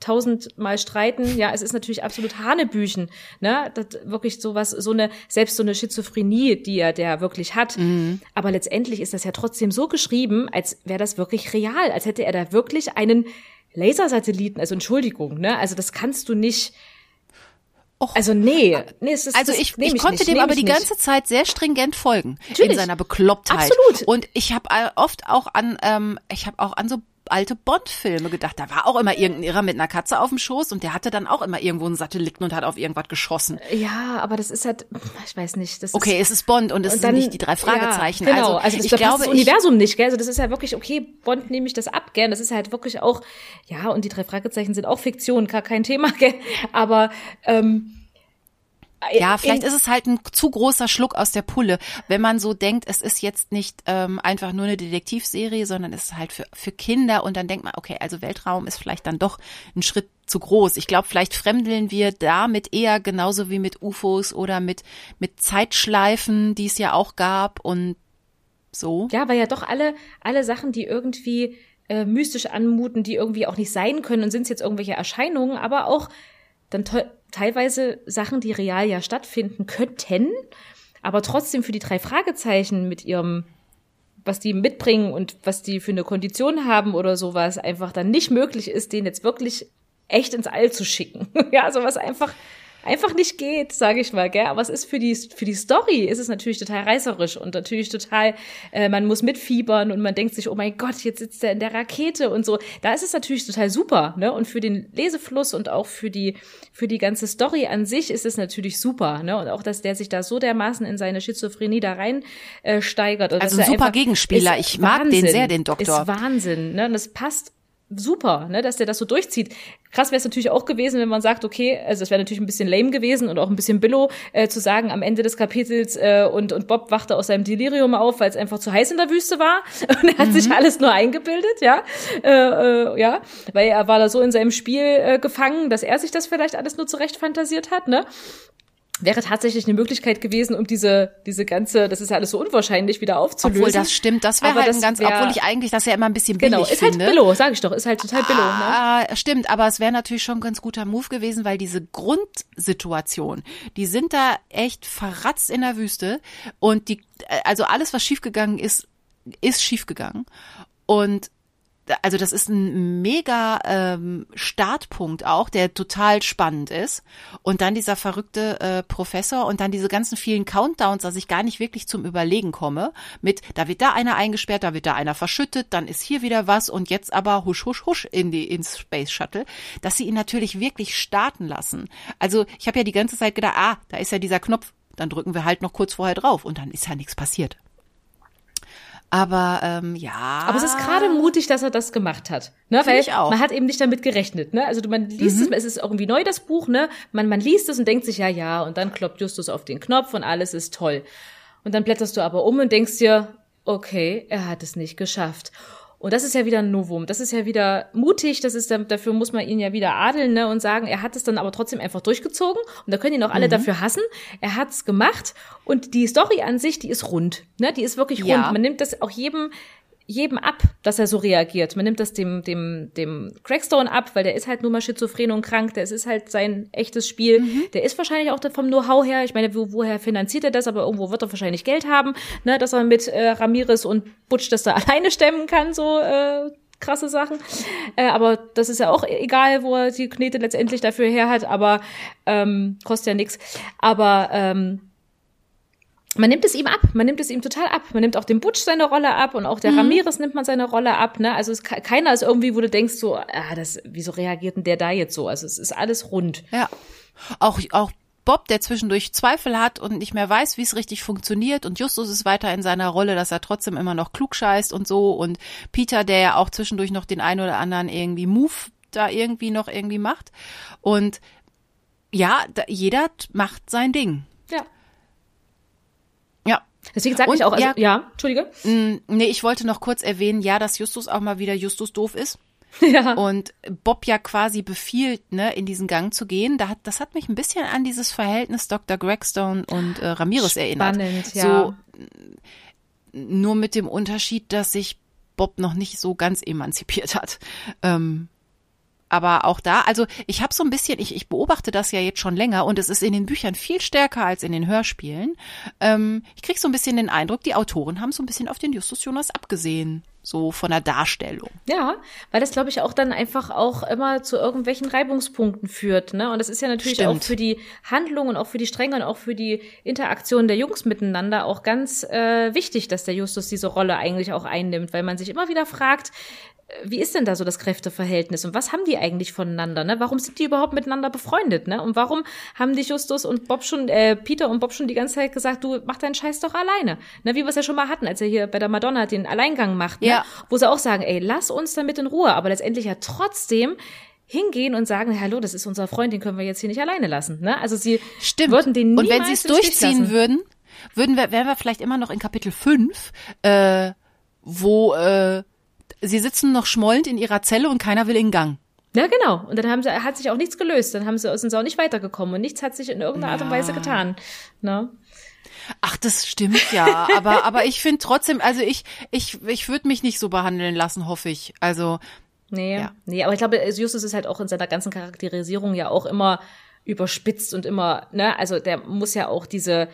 tausendmal streiten. Ja, es ist natürlich absolut Hanebüchen, ne? Das wirklich sowas, so eine, selbst so eine Schizophrenie, die er der wirklich hat. Mhm. Aber letztendlich ist das ja trotzdem so geschrieben, als wäre das wirklich real, als hätte er da wirklich einen Lasersatelliten, also Entschuldigung, ne? Also das kannst du nicht. Och. Also nee, nee es ist, also ich, ich konnte nicht, dem aber die nicht. ganze Zeit sehr stringent folgen Natürlich. in seiner Beklopptheit. Absolut. Und ich habe oft auch an, ähm, ich habe auch an so alte Bond-Filme gedacht. Da war auch immer irgendein Irrer mit einer Katze auf dem Schoß und der hatte dann auch immer irgendwo einen Satelliten und hat auf irgendwas geschossen. Ja, aber das ist halt, ich weiß nicht. Das okay, ist, es ist Bond und es und dann, sind nicht die drei Fragezeichen. Ja, genau, also, also das, ich glaube, das Universum nicht, gell? Also das ist ja wirklich, okay, Bond nehme ich das ab, gell? Das ist halt wirklich auch, ja, und die drei Fragezeichen sind auch Fiktion, gar kein Thema, gell? Aber ähm, ja, vielleicht ist es halt ein zu großer Schluck aus der Pulle, wenn man so denkt, es ist jetzt nicht ähm, einfach nur eine Detektivserie, sondern es ist halt für, für Kinder und dann denkt man, okay, also Weltraum ist vielleicht dann doch ein Schritt zu groß. Ich glaube, vielleicht fremdeln wir damit eher genauso wie mit UFOs oder mit, mit Zeitschleifen, die es ja auch gab und so. Ja, weil ja doch alle, alle Sachen, die irgendwie äh, mystisch anmuten, die irgendwie auch nicht sein können und sind es jetzt irgendwelche Erscheinungen, aber auch dann teilweise Sachen, die real ja stattfinden könnten, aber trotzdem für die drei Fragezeichen mit ihrem, was die mitbringen und was die für eine Kondition haben oder sowas, einfach dann nicht möglich ist, den jetzt wirklich echt ins All zu schicken. ja, sowas einfach einfach nicht geht, sage ich mal, gell? Aber es ist für die für die Story ist es natürlich total reißerisch und natürlich total äh, man muss mitfiebern und man denkt sich, oh mein Gott, jetzt sitzt er in der Rakete und so. Da ist es natürlich total super, ne? Und für den Lesefluss und auch für die für die ganze Story an sich ist es natürlich super, ne? Und auch dass der sich da so dermaßen in seine Schizophrenie da rein äh, steigert. Also ein super Gegenspieler. Ich mag Wahnsinn, den sehr, den Doktor. Ist Wahnsinn, ne? Und das passt super, ne, dass der das so durchzieht. Krass wäre es natürlich auch gewesen, wenn man sagt, okay, also es wäre natürlich ein bisschen lame gewesen und auch ein bisschen billow, äh, zu sagen am Ende des Kapitels äh, und, und Bob wachte aus seinem Delirium auf, weil es einfach zu heiß in der Wüste war und er hat mhm. sich alles nur eingebildet, ja, äh, äh, ja, weil er war da so in seinem Spiel äh, gefangen, dass er sich das vielleicht alles nur zurecht fantasiert hat, ne? Wäre tatsächlich eine Möglichkeit gewesen, um diese, diese ganze, das ist ja alles so unwahrscheinlich, wieder aufzulösen. Obwohl das stimmt, das wäre halt das ein ganz, wär, obwohl ich eigentlich das ja immer ein bisschen billig genau, ist halt finde. Billo, sag ich doch, ist halt total Billo. Ah, ne? Stimmt, aber es wäre natürlich schon ein ganz guter Move gewesen, weil diese Grundsituation, die sind da echt verratzt in der Wüste und die, also alles, was schiefgegangen ist, ist schiefgegangen. Und also das ist ein mega ähm, Startpunkt auch, der total spannend ist. Und dann dieser verrückte äh, Professor und dann diese ganzen vielen Countdowns, dass ich gar nicht wirklich zum Überlegen komme. Mit, da wird da einer eingesperrt, da wird da einer verschüttet, dann ist hier wieder was und jetzt aber husch, husch, husch in die ins Space Shuttle, dass sie ihn natürlich wirklich starten lassen. Also ich habe ja die ganze Zeit gedacht, ah, da ist ja dieser Knopf, dann drücken wir halt noch kurz vorher drauf und dann ist ja nichts passiert. Aber ähm, ja. Aber es ist gerade mutig, dass er das gemacht hat. Ne? Weil ich auch. man hat eben nicht damit gerechnet. Ne? Also man liest mhm. es, es ist irgendwie neu, das Buch, ne? Man, man liest es und denkt sich, ja, ja, und dann kloppt Justus auf den Knopf und alles ist toll. Und dann blätterst du aber um und denkst dir, okay, er hat es nicht geschafft. Und das ist ja wieder ein Novum. Das ist ja wieder mutig. Das ist dafür muss man ihn ja wieder adeln ne, und sagen, er hat es dann aber trotzdem einfach durchgezogen. Und da können ihn auch alle mhm. dafür hassen. Er hat's gemacht. Und die Story an sich, die ist rund. Ne, die ist wirklich rund. Ja. Man nimmt das auch jedem jedem ab, dass er so reagiert. Man nimmt das dem, dem, dem Crackstone ab, weil der ist halt nur mal schizophren und krank. Das ist halt sein echtes Spiel. Mhm. Der ist wahrscheinlich auch vom Know-how her. Ich meine, wo, woher finanziert er das? Aber irgendwo wird er wahrscheinlich Geld haben, ne, dass er mit äh, Ramirez und Butch das da alleine stemmen kann, so äh, krasse Sachen. Äh, aber das ist ja auch egal, wo er die Knete letztendlich dafür her hat, aber ähm, kostet ja nichts. Aber ähm, man nimmt es ihm ab, man nimmt es ihm total ab. Man nimmt auch dem Butch seine Rolle ab und auch der mhm. Ramirez nimmt man seine Rolle ab. Ne? Also es, keiner ist irgendwie, wo du denkst so, ah, das, wieso reagiert denn der da jetzt so? Also es ist alles rund. Ja. Auch, auch Bob, der zwischendurch Zweifel hat und nicht mehr weiß, wie es richtig funktioniert und Justus ist weiter in seiner Rolle, dass er trotzdem immer noch klug scheißt und so und Peter, der ja auch zwischendurch noch den einen oder anderen irgendwie Move da irgendwie noch irgendwie macht und ja, da, jeder macht sein Ding. Ja. Deswegen sage ich auch, also, ja, ja, Entschuldige. Mm, nee, ich wollte noch kurz erwähnen, ja, dass Justus auch mal wieder Justus doof ist. Ja. Und Bob ja quasi befiehlt, ne, in diesen Gang zu gehen. Da hat, das hat mich ein bisschen an dieses Verhältnis Dr. Gregstone und äh, Ramirez Spannend, erinnert. Ja. So, nur mit dem Unterschied, dass sich Bob noch nicht so ganz emanzipiert hat. Ähm, aber auch da, also ich habe so ein bisschen, ich, ich beobachte das ja jetzt schon länger und es ist in den Büchern viel stärker als in den Hörspielen. Ähm, ich krieg so ein bisschen den Eindruck, die Autoren haben so ein bisschen auf den Justus Jonas abgesehen so von der Darstellung. Ja, weil das glaube ich auch dann einfach auch immer zu irgendwelchen Reibungspunkten führt, ne? Und das ist ja natürlich Stimmt. auch für die Handlung und auch für die Stränge und auch für die Interaktion der Jungs miteinander auch ganz äh, wichtig, dass der Justus diese Rolle eigentlich auch einnimmt, weil man sich immer wieder fragt, wie ist denn da so das Kräfteverhältnis und was haben die eigentlich voneinander? Ne? Warum sind die überhaupt miteinander befreundet? Ne? Und warum haben die Justus und Bob schon, äh, Peter und Bob schon die ganze Zeit gesagt, du mach deinen Scheiß doch alleine? Ne? Wie wir es ja schon mal hatten, als er hier bei der Madonna den Alleingang macht, ne? ja. wo sie auch sagen, ey, lass uns damit in Ruhe, aber letztendlich ja trotzdem hingehen und sagen, hallo, das ist unser Freund, den können wir jetzt hier nicht alleine lassen. Ne? Also sie Stimmt. würden den Und wenn sie es durchziehen würden, würden wir, wären wir vielleicht immer noch in Kapitel 5, äh, wo äh, sie sitzen noch schmollend in ihrer Zelle und keiner will in Gang. Ja, genau. Und dann haben sie, hat sich auch nichts gelöst. Dann haben sie, sind sie auch nicht weitergekommen und nichts hat sich in irgendeiner ja. Art und Weise getan. Ne? Ach, das stimmt ja. aber, aber ich finde trotzdem, also ich, ich, ich würde mich nicht so behandeln lassen, hoffe ich. Also. Nee, ja. nee, aber ich glaube, Justus ist halt auch in seiner ganzen Charakterisierung ja auch immer überspitzt und immer, ne, also der muss ja auch diese,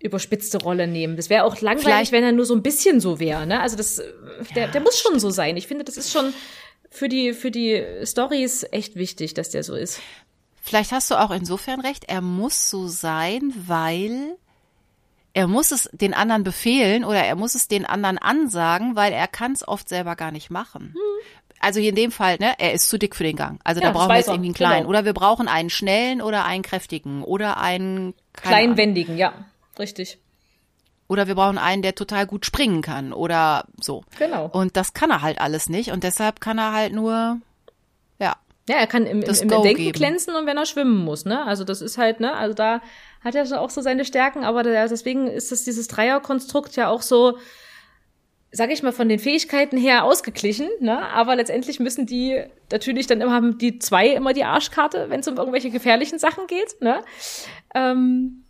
überspitzte Rolle nehmen. Das wäre auch langweilig, Vielleicht. wenn er nur so ein bisschen so wäre. Ne? Also das, der, ja, der muss schon so sein. Ich finde, das ist schon für die für die Stories echt wichtig, dass der so ist. Vielleicht hast du auch insofern recht. Er muss so sein, weil er muss es den anderen befehlen oder er muss es den anderen ansagen, weil er kann es oft selber gar nicht machen. Hm. Also hier in dem Fall, ne, er ist zu dick für den Gang. Also ja, da brauchen wir jetzt irgendwie einen kleinen. Genau. Oder wir brauchen einen schnellen oder einen kräftigen oder einen kleinwendigen, ja. Richtig. Oder wir brauchen einen, der total gut springen kann oder so. Genau. Und das kann er halt alles nicht und deshalb kann er halt nur, ja. Ja, er kann im, im, im Denken geben. glänzen und wenn er schwimmen muss, ne? Also das ist halt, ne? Also da hat er auch so seine Stärken, aber deswegen ist das dieses Dreierkonstrukt ja auch so, sag ich mal, von den Fähigkeiten her ausgeglichen, ne? Aber letztendlich müssen die natürlich dann immer haben die zwei immer die Arschkarte, wenn es um irgendwelche gefährlichen Sachen geht, ne? Ähm,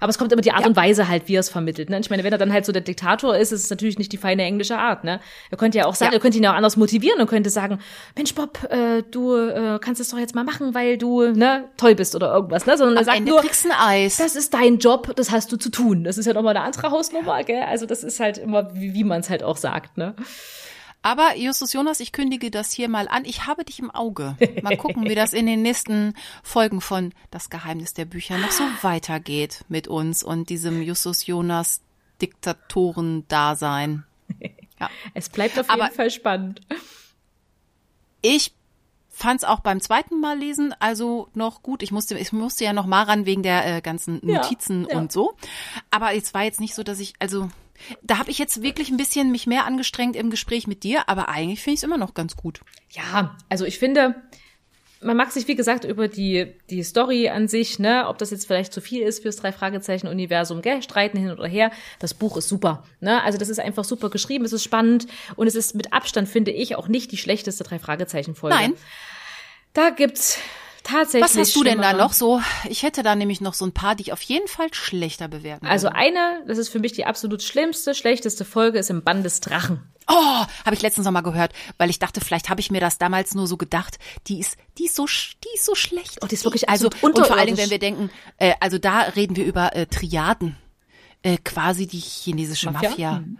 aber es kommt immer die Art ja. und Weise halt, wie er es vermittelt. Ne? Ich meine, wenn er dann halt so der Diktator ist, ist es natürlich nicht die feine englische Art. Ne? Er könnte ja auch sagen, ja. er könnte ihn ja auch anders motivieren und könnte sagen, Mensch Bob, äh, du äh, kannst es doch jetzt mal machen, weil du ne toll bist oder irgendwas. Ne? Sondern Am er sagt Ende nur, kriegst ein Eis. das ist dein Job, das hast du zu tun. Das ist ja nochmal eine andere Hausnummer. Gell? Also das ist halt immer, wie, wie man es halt auch sagt. Ne? Aber Justus Jonas, ich kündige das hier mal an. Ich habe dich im Auge. Mal gucken, wie das in den nächsten Folgen von Das Geheimnis der Bücher noch so weitergeht mit uns und diesem Justus Jonas Diktatoren-Dasein. Ja. Es bleibt auf jeden Aber Fall spannend. Ich fand es auch beim zweiten Mal lesen also noch gut. Ich musste, ich musste ja noch mal ran wegen der äh, ganzen Notizen ja, ja. und so. Aber es war jetzt nicht so, dass ich, also Da habe ich jetzt wirklich ein bisschen mich mehr angestrengt im Gespräch mit dir, aber eigentlich finde ich es immer noch ganz gut. Ja, also ich finde, man mag sich, wie gesagt, über die, die Story an sich, ne, ob das jetzt vielleicht zu viel ist fürs Drei-Fragezeichen-Universum, gell, streiten hin oder her. Das Buch ist super, ne, also das ist einfach super geschrieben, es ist spannend und es ist mit Abstand, finde ich, auch nicht die schlechteste Drei-Fragezeichen-Folge. Nein. Da gibt's tatsächlich. Was hast du denn da noch so? Ich hätte da nämlich noch so ein paar, die ich auf jeden Fall schlechter bewerten Also eine, das ist für mich die absolut schlimmste, schlechteste Folge, ist im Bann des Drachen. Oh, habe ich letztens noch mal gehört, weil ich dachte, vielleicht habe ich mir das damals nur so gedacht. Die ist, die ist so, die ist so schlecht. Oh, die ist wirklich also und vor allen Dingen, wenn wir denken, äh, also da reden wir über äh, Triaden, äh, quasi die chinesische Mafia. Mafia. Mhm.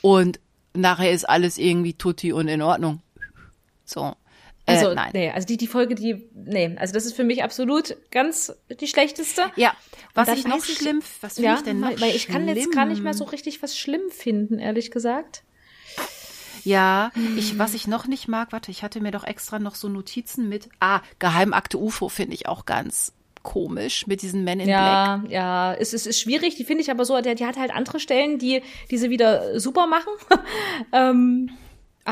Und nachher ist alles irgendwie tutti und in Ordnung. So. Äh, also, nein. nee, also die, die Folge, die, nee, also das ist für mich absolut ganz die schlechteste. Ja, was ich noch schlimm, was finde ja, ich denn noch Weil ich kann jetzt gar nicht mehr so richtig was schlimm finden, ehrlich gesagt. Ja, ich, was ich noch nicht mag, warte, ich hatte mir doch extra noch so Notizen mit. Ah, Geheimakte UFO finde ich auch ganz komisch mit diesen Men in ja, Black. Ja, es ist, ist schwierig, die finde ich aber so, die, die hat halt andere Stellen, die diese wieder super machen. ähm,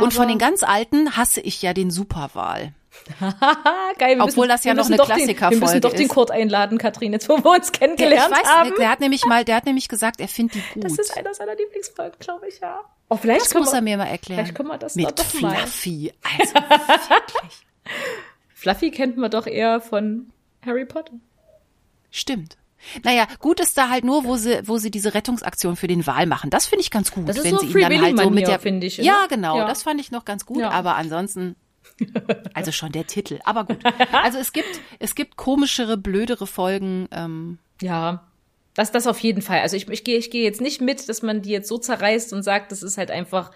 und von den ganz alten hasse ich ja den Superwahl. Geil, Obwohl müssen, das ja noch eine Klassikerfolge ist. Wir müssen doch den Kurt einladen, Katrin, jetzt wo wir uns kennengelernt der, ich weiß, haben. Der hat nämlich mal, der hat nämlich gesagt, er findet die gut. Das ist einer seiner Lieblingsfolgen, glaube ich, ja. Oh, vielleicht das muss wir, er mir mal erklären. Vielleicht können wir das Mit doch Fluffy. Mal. Also wirklich. Fluffy kennt man doch eher von Harry Potter. Stimmt. Naja, gut ist da halt nur, wo sie, wo sie diese Rettungsaktion für den Wal machen. Das finde ich ganz gut. Das ist wenn so sie ihn dann halt so mit der, finde ich. Ja, genau. Ja. Das fand ich noch ganz gut. Ja. Aber ansonsten, also schon der Titel. Aber gut. Also es gibt, es gibt komischere, blödere Folgen. Ähm. Ja. Das, das auf jeden Fall. Also ich, ich gehe, ich gehe jetzt nicht mit, dass man die jetzt so zerreißt und sagt, das ist halt einfach,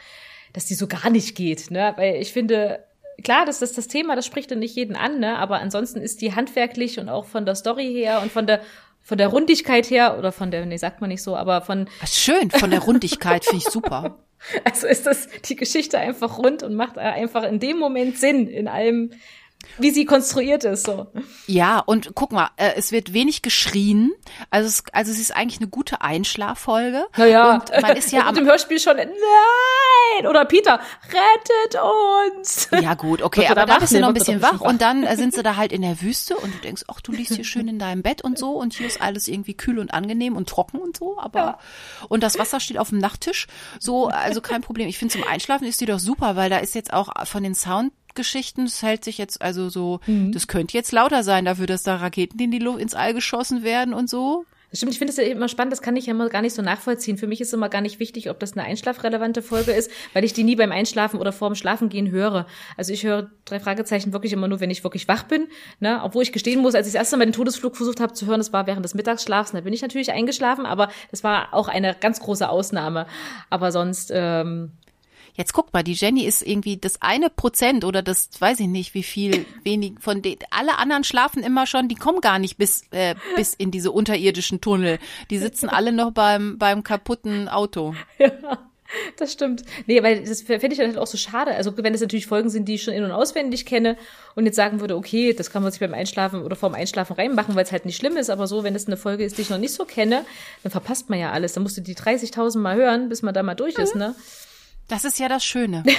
dass die so gar nicht geht, ne? Weil ich finde, klar, das ist das Thema, das spricht dann nicht jeden an, ne? Aber ansonsten ist die handwerklich und auch von der Story her und von der von der Rundigkeit her oder von der, nee, sagt man nicht so, aber von. Was schön, von der Rundigkeit finde ich super. Also ist das die Geschichte einfach rund und macht einfach in dem Moment Sinn in allem, wie sie konstruiert ist, so. Ja, und guck mal, äh, es wird wenig geschrien. Also es, also es ist eigentlich eine gute Einschlaffolge. Naja, und man ist ja am, im Hörspiel schon, nein! Oder Peter, rettet uns! Ja gut, okay, aber da bist du noch ein bisschen wach, wach und dann äh, sind sie da halt in der Wüste und du denkst, ach, du liegst hier schön in deinem Bett und so und hier ist alles irgendwie kühl und angenehm und trocken und so, aber ja. und das Wasser steht auf dem Nachttisch. So, also kein Problem. Ich finde zum Einschlafen ist die doch super, weil da ist jetzt auch von den Sound Geschichten, das hält sich jetzt also so, mhm. das könnte jetzt lauter sein dafür, dass da Raketen in die Luft ins All geschossen werden und so. Das stimmt, ich finde es ja immer spannend, das kann ich ja immer gar nicht so nachvollziehen. Für mich ist immer gar nicht wichtig, ob das eine einschlafrelevante Folge ist, weil ich die nie beim Einschlafen oder vorm Schlafengehen höre. Also ich höre drei Fragezeichen wirklich immer nur, wenn ich wirklich wach bin. Ne? Obwohl ich gestehen muss, als ich das erste Mal den Todesflug versucht habe zu hören, das war während des Mittagsschlafs, da bin ich natürlich eingeschlafen, aber das war auch eine ganz große Ausnahme. Aber sonst ähm, Jetzt guck mal, die Jenny ist irgendwie das eine Prozent oder das weiß ich nicht, wie viel wenig von den. Alle anderen schlafen immer schon, die kommen gar nicht bis äh, bis in diese unterirdischen Tunnel. Die sitzen alle noch beim beim kaputten Auto. Ja. Das stimmt. Nee, weil das finde ich dann halt auch so schade. Also wenn es natürlich Folgen sind, die ich schon in- und auswendig kenne und jetzt sagen würde, okay, das kann man sich beim Einschlafen oder vorm Einschlafen reinmachen, weil es halt nicht schlimm ist, aber so, wenn es eine Folge ist, die ich noch nicht so kenne, dann verpasst man ja alles. Dann musst du die 30.000 Mal hören, bis man da mal durch ist, ne? Das ist ja das Schöne.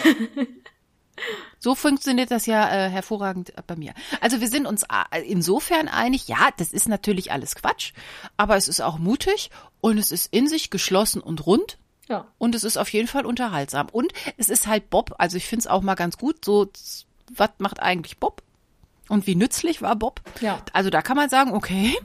So funktioniert das ja äh, hervorragend bei mir. Also wir sind uns äh, insofern einig, ja, das ist natürlich alles Quatsch, aber es ist auch mutig und es ist in sich geschlossen und rund. Ja. Und es ist auf jeden Fall unterhaltsam. Und es ist halt Bob, also ich finde es auch mal ganz gut, so, was macht eigentlich Bob? Und wie nützlich war Bob? Ja. Also da kann man sagen, okay.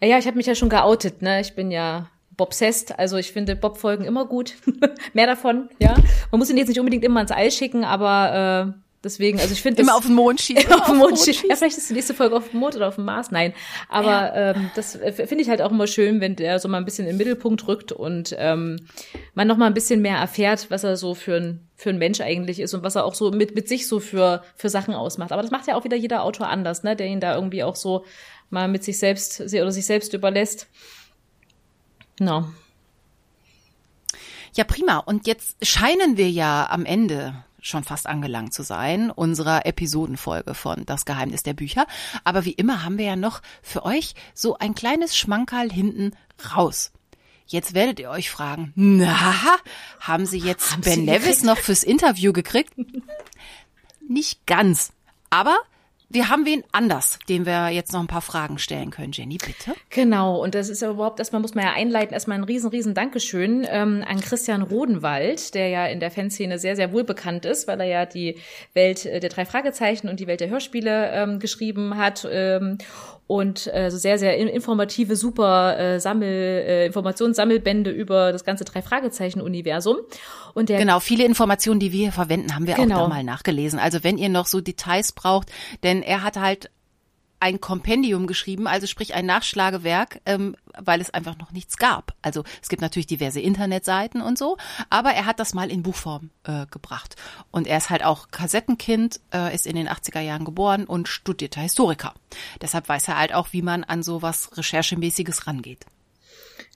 Ja, ja, ich habe mich ja schon geoutet, ne? Ich bin ja Bobsest. Also ich finde Bob-Folgen immer gut. Mehr davon, ja. Man muss ihn jetzt nicht unbedingt immer ins All schicken, aber äh, deswegen, also ich finde immer auf den Mond schießen. Immer auf den Mond schießen. Ja, vielleicht ist die nächste Folge auf dem Mond oder auf dem Mars. Nein, aber ja. ähm, das äh, finde ich halt auch immer schön, wenn der so mal ein bisschen im Mittelpunkt rückt und ähm, man noch mal ein bisschen mehr erfährt, was er so für ein für ein Mensch eigentlich ist und was er auch so mit mit sich so für für Sachen ausmacht. Aber das macht ja auch wieder jeder Autor anders, ne, der ihn da irgendwie auch so mal mit sich selbst oder sich selbst überlässt. No. Ja, prima. Und jetzt scheinen wir ja am Ende schon fast angelangt zu sein, unserer Episodenfolge von Das Geheimnis der Bücher. Aber wie immer haben wir ja noch für euch so ein kleines Schmankerl hinten raus. Jetzt werdet ihr euch fragen, na, haben sie jetzt haben Ben Nevis noch fürs Interview gekriegt? Nicht ganz. Aber wir haben wen anders, dem wir jetzt noch ein paar Fragen stellen können. Jenny, bitte. Genau, und das ist ja überhaupt, erstmal muss man ja einleiten, erstmal ein riesen, riesen Dankeschön ähm, an Christian Rodenwald, der ja in der Fanszene sehr, sehr wohl bekannt ist, weil er ja die Welt äh, der drei Fragezeichen und die Welt der Hörspiele ähm, geschrieben hat. Ähm, und äh, sehr, sehr informative, super äh, Sammel, äh, Informationssammelbände über das ganze Drei-Fragezeichen-Universum. Und der genau, viele Informationen, die wir hier verwenden, haben wir genau. auch da mal nachgelesen. Also wenn ihr noch so Details braucht, denn er hat halt ein Kompendium geschrieben, also sprich ein Nachschlagewerk, ähm, weil es einfach noch nichts gab. Also es gibt natürlich diverse Internetseiten und so, aber er hat das mal in Buchform äh, gebracht. Und er ist halt auch Kassettenkind, äh, ist in den 80er Jahren geboren und studierter Historiker. Deshalb weiß er halt auch, wie man an sowas Recherchemäßiges rangeht.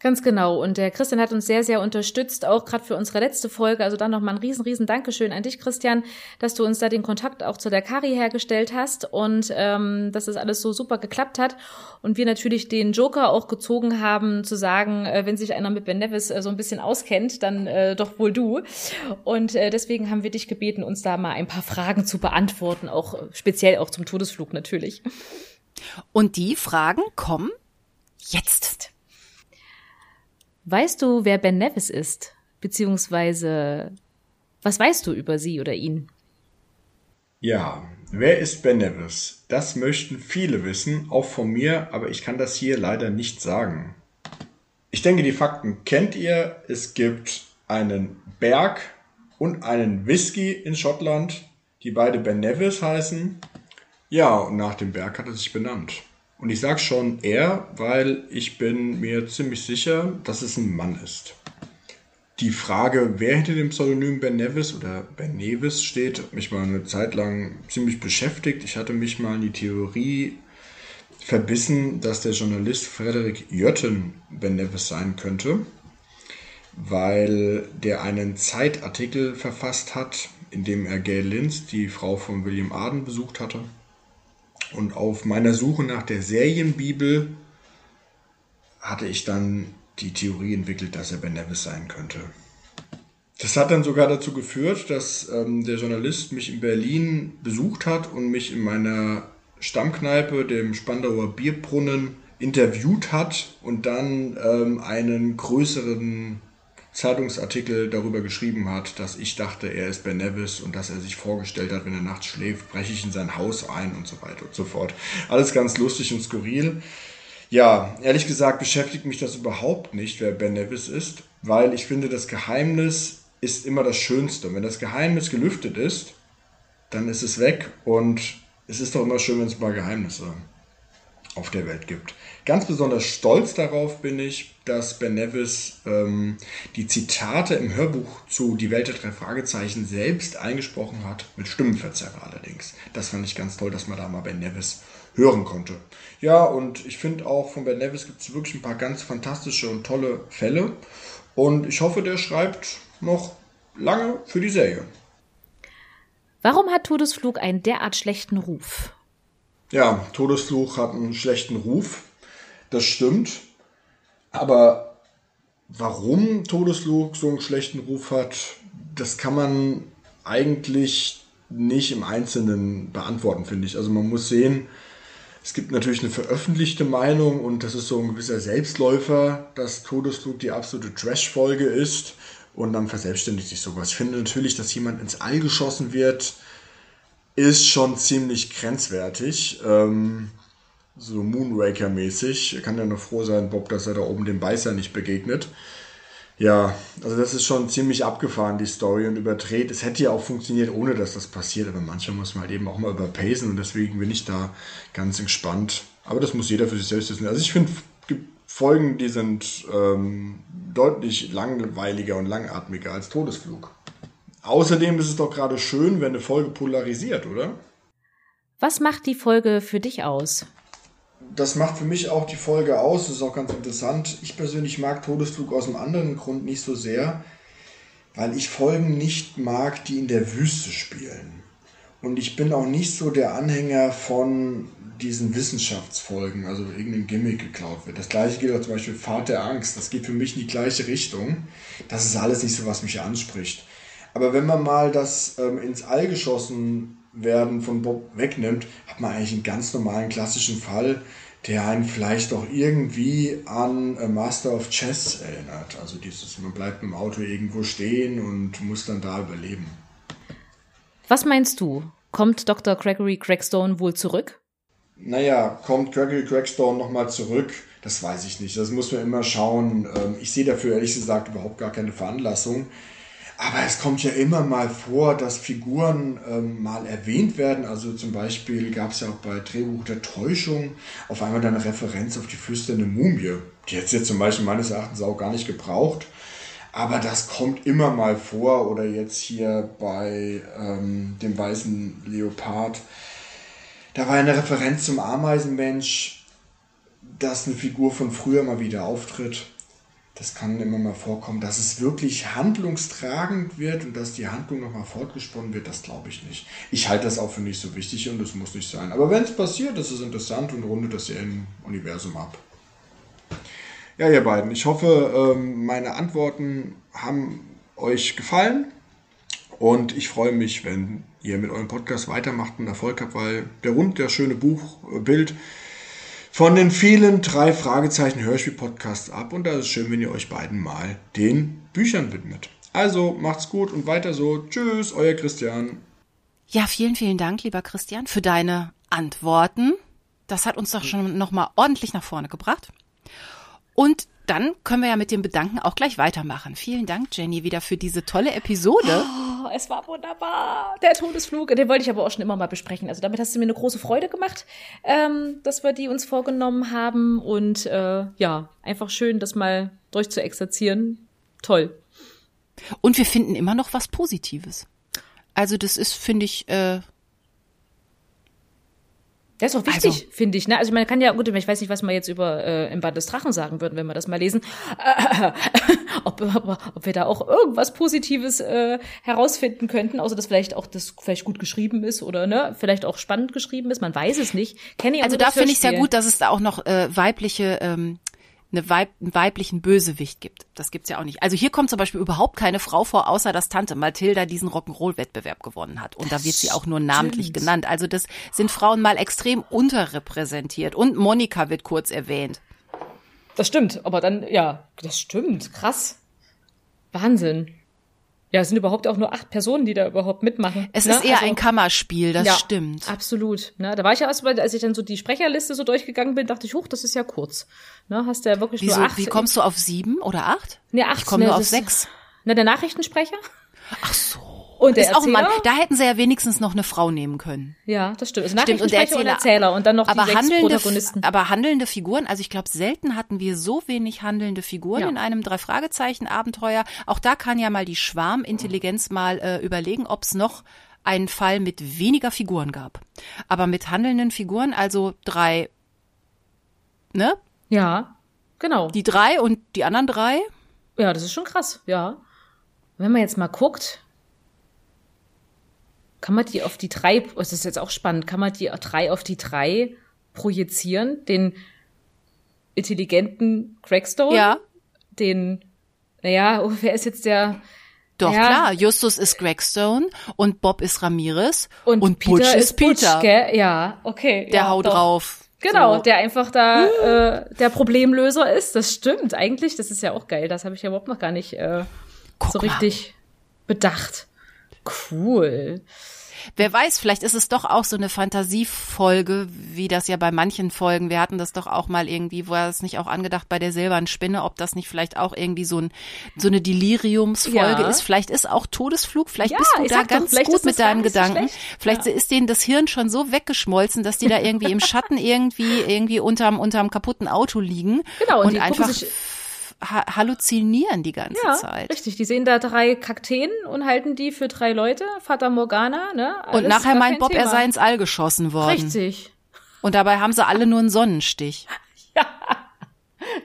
Ganz genau. Und der Christian hat uns sehr, sehr unterstützt, auch gerade für unsere letzte Folge. Also dann nochmal ein riesen, riesen Dankeschön an dich, Christian, dass du uns da den Kontakt auch zu der Kari hergestellt hast und ähm, dass das alles so super geklappt hat. Und wir natürlich den Joker auch gezogen haben, zu sagen, äh, wenn sich einer mit Ben Nevis äh, so ein bisschen auskennt, dann äh, doch wohl du. Und äh, deswegen haben wir dich gebeten, uns da mal ein paar Fragen zu beantworten, auch speziell auch zum Todesflug natürlich. Und die Fragen kommen jetzt. Weißt du, wer Ben Nevis ist? Beziehungsweise, was weißt du über sie oder ihn? Ja, wer ist Ben Nevis? Das möchten viele wissen, auch von mir, aber ich kann das hier leider nicht sagen. Ich denke, die Fakten kennt ihr. Es gibt einen Berg und einen Whisky in Schottland, die beide Ben Nevis heißen. Ja, und nach dem Berg hat er sich benannt. Und ich sage schon er, weil ich bin mir ziemlich sicher, dass es ein Mann ist. Die Frage, wer hinter dem Pseudonym Ben Nevis oder Ben Nevis steht, hat mich mal eine Zeit lang ziemlich beschäftigt. Ich hatte mich mal in die Theorie verbissen, dass der Journalist Frederik Jötten Ben Nevis sein könnte, weil der einen Zeitartikel verfasst hat, in dem er Gail Linz, die Frau von William Arden, besucht hatte und auf meiner Suche nach der Serienbibel hatte ich dann die Theorie entwickelt, dass er Ben Nevis sein könnte. Das hat dann sogar dazu geführt, dass ähm, der Journalist mich in Berlin besucht hat und mich in meiner Stammkneipe, dem Spandauer Bierbrunnen, interviewt hat und dann ähm, einen größeren Zeitungsartikel darüber geschrieben hat, dass ich dachte, er ist Ben Nevis und dass er sich vorgestellt hat, wenn er nachts schläft, breche ich in sein Haus ein und so weiter und so fort. Alles ganz lustig und skurril. Ja, ehrlich gesagt beschäftigt mich das überhaupt nicht, wer Ben Nevis ist, weil ich finde, das Geheimnis ist immer das Schönste. Und wenn das Geheimnis gelüftet ist, dann ist es weg und es ist doch immer schön, wenn es mal Geheimnisse auf der Welt gibt. Ganz besonders stolz darauf bin ich, dass Ben Nevis ähm, die Zitate im Hörbuch zu Die Welt der drei Fragezeichen selbst eingesprochen hat, mit Stimmenverzerrer allerdings. Das fand ich ganz toll, dass man da mal Ben Nevis hören konnte. Ja, und ich finde auch von Ben Nevis gibt es wirklich ein paar ganz fantastische und tolle Fälle. Und ich hoffe, der schreibt noch lange für die Serie. Warum hat Todesflug einen derart schlechten Ruf? Ja, Todesflug hat einen schlechten Ruf. Das stimmt. Aber warum Todesflug so einen schlechten Ruf hat, das kann man eigentlich nicht im Einzelnen beantworten, finde ich. Also man muss sehen, es gibt natürlich eine veröffentlichte Meinung und das ist so ein gewisser Selbstläufer, dass Todesflug die absolute Trash-Folge ist und dann verselbstständigt sich sowas. Ich finde natürlich, dass jemand ins All geschossen wird, ist schon ziemlich grenzwertig. Ähm, so Moonraker-mäßig. Kann ja nur froh sein, Bob, dass er da oben dem Beißer nicht begegnet. Ja, also das ist schon ziemlich abgefahren, die Story und überdreht. Es hätte ja auch funktioniert, ohne dass das passiert, aber manchmal muss man halt eben auch mal überpacen und deswegen bin ich da ganz entspannt. Aber das muss jeder für sich selbst wissen. Also ich finde, Folgen, die sind ähm, deutlich langweiliger und langatmiger als Todesflug. Außerdem ist es doch gerade schön, wenn eine Folge polarisiert, oder? Was macht die Folge für dich aus? das macht für mich auch die Folge aus. Das ist auch ganz interessant. Ich persönlich mag Todesflug aus einem anderen Grund nicht so sehr, weil ich Folgen nicht mag, die in der Wüste spielen. Und ich bin auch nicht so der Anhänger von diesen Wissenschaftsfolgen, also irgendein Gimmick geklaut wird. Das gleiche gilt auch zum Beispiel Fahrt der Angst. Das geht für mich in die gleiche Richtung. Das ist alles nicht so, was mich anspricht. Aber wenn man mal das ähm, ins All geschossen werden von Bob wegnimmt, hat man eigentlich einen ganz normalen klassischen Fall, der einen vielleicht auch irgendwie an A Master of Chess erinnert. Also dieses, man bleibt im Auto irgendwo stehen und muss dann da überleben. Was meinst du? Kommt Dr. Gregory Craigstone wohl zurück? Naja, kommt Gregory Craigstone nochmal zurück? Das weiß ich nicht. Das muss man immer schauen. Ähm, ich sehe dafür ehrlich gesagt überhaupt gar keine Veranlassung. Aber es kommt ja immer mal vor, dass Figuren ähm, mal erwähnt werden. Also zum Beispiel gab es ja auch bei Drehbuch der Täuschung auf einmal eine Referenz auf die flüsternde Mumie. Die hätte es jetzt zum Beispiel meines Erachtens auch gar nicht gebraucht. Aber das kommt immer mal vor. Oder jetzt hier bei ähm, dem weißen Leopard. Da war eine Referenz zum Ameisenmensch, dass eine Figur von früher mal wieder auftritt das kann immer mal vorkommen, dass es wirklich handlungstragend wird und dass die Handlung nochmal fortgesponnen wird, das glaube ich nicht. Ich halte das auch für nicht so wichtig und es muss nicht sein. Aber wenn es passiert, ist es interessant und rundet das Universum ab. Ja, ihr beiden, ich hoffe, ähm, meine Antworten haben euch gefallen und ich freue mich, wenn ihr mit eurem Podcast weitermacht und Erfolg habt, weil der Rund, der schöne Buchbild, von den vielen drei Fragezeichen Hörspiel-Podcasts ab und da ist es schön, wenn ihr euch beiden mal den Büchern widmet. Also macht's gut und weiter so. Tschüss, euer Christian. Ja, vielen, vielen Dank, lieber Christian, für deine Antworten. Das hat uns doch schon nochmal ordentlich nach vorne gebracht. Und dann können wir ja mit dem Bedanken auch gleich weitermachen. Vielen Dank, Jenny, wieder für diese tolle Episode. Oh, es war wunderbar. Der Todesflug, den wollte ich aber auch schon immer mal besprechen. Also damit hast du mir eine große Freude gemacht, ähm, dass wir die uns vorgenommen haben. Und äh, ja, einfach schön, das mal durchzuexerzieren. Toll. Und wir finden immer noch was Positives. Also das ist, finde ich, äh, das ist auch wichtig, also, finde ich. Ne? Also man kann ja, gut, ich weiß nicht, was wir jetzt über äh, im Band des Drachen sagen würden, wenn wir das mal lesen. Äh, ob, ob, ob wir da auch irgendwas Positives äh, herausfinden könnten, außer dass vielleicht auch das vielleicht gut geschrieben ist oder ne, vielleicht auch spannend geschrieben ist. Man weiß es nicht. Kenny also da finde ich sehr gut, dass es da auch noch äh, weibliche ähm, eine Weib einen weiblichen Bösewicht gibt. Das gibt's ja auch nicht. Also hier kommt zum Beispiel überhaupt keine Frau vor, außer dass Tante Mathilda diesen Rock'n'Roll-Wettbewerb gewonnen hat. Und da wird sie auch nur namentlich stimmt. genannt. Also das sind Frauen mal extrem unterrepräsentiert. Und Monika wird kurz erwähnt. Das stimmt, aber dann, ja, das stimmt. Krass. Wahnsinn. Ja, es sind überhaupt auch nur acht Personen, die da überhaupt mitmachen. Es ne? ist eher also, ein Kammerspiel, das ja, stimmt. Absolut. Ne? Da war ich ja erst mal, als ich dann so die Sprecherliste so durchgegangen bin, dachte ich, huch, das ist ja kurz. Ne? Hast du ja wirklich Wieso, nur acht. Wie kommst du auf sieben oder acht? Nee, acht. Ich komme ne, nur auf sechs. Na, der Nachrichtensprecher? Ach so. Und der ist auch ein Mann. Da hätten sie ja wenigstens noch eine Frau nehmen können. Ja, das stimmt. Also stimmt. Und der Erzähler, und Erzähler und dann noch aber die sechs handelnde, Protagonisten. Aber handelnde Figuren, also ich glaube, selten hatten wir so wenig handelnde Figuren ja. in einem Drei-Fragezeichen-Abenteuer. Auch da kann ja mal die Schwarmintelligenz mal äh, überlegen, ob es noch einen Fall mit weniger Figuren gab. Aber mit handelnden Figuren, also drei, ne? Ja, genau. Die drei und die anderen drei? Ja, das ist schon krass, ja. Wenn man jetzt mal guckt, kann man die auf die drei, das ist jetzt auch spannend, kann man die drei auf die drei projizieren? Den intelligenten Crackstone? Ja. Den, naja, oh, wer ist jetzt der, doch, ja. klar. Justus ist Gregstone und Bob ist Ramirez und, und Peter Butch ist Peter. Butch, gell? Ja, okay. Der ja, haut doch. drauf. Genau, so. der einfach da äh, der Problemlöser ist. Das stimmt eigentlich. Das ist ja auch geil. Das habe ich ja überhaupt noch gar nicht äh, so richtig mal. bedacht. Cool. Wer weiß, vielleicht ist es doch auch so eine Fantasiefolge, wie das ja bei manchen Folgen. Wir hatten das doch auch mal irgendwie, war es nicht auch angedacht bei der silbernen Spinne, ob das nicht vielleicht auch irgendwie so, ein, so eine Deliriumsfolge ja. ist. Vielleicht ist auch Todesflug, vielleicht ja, bist du da ganz doch, gut mit deinen Gedanken. So vielleicht ja. ist denen das Hirn schon so weggeschmolzen, dass die da irgendwie im Schatten irgendwie, irgendwie unterm, unterm kaputten Auto liegen. Genau, und, und einfach halluzinieren die ganze ja, Zeit. Richtig, die sehen da drei Kakteen und halten die für drei Leute, Fata Morgana, ne? Alles und nachher meint Bob, Thema. er sei ins All geschossen worden. Richtig. Und dabei haben sie alle nur einen Sonnenstich. ja,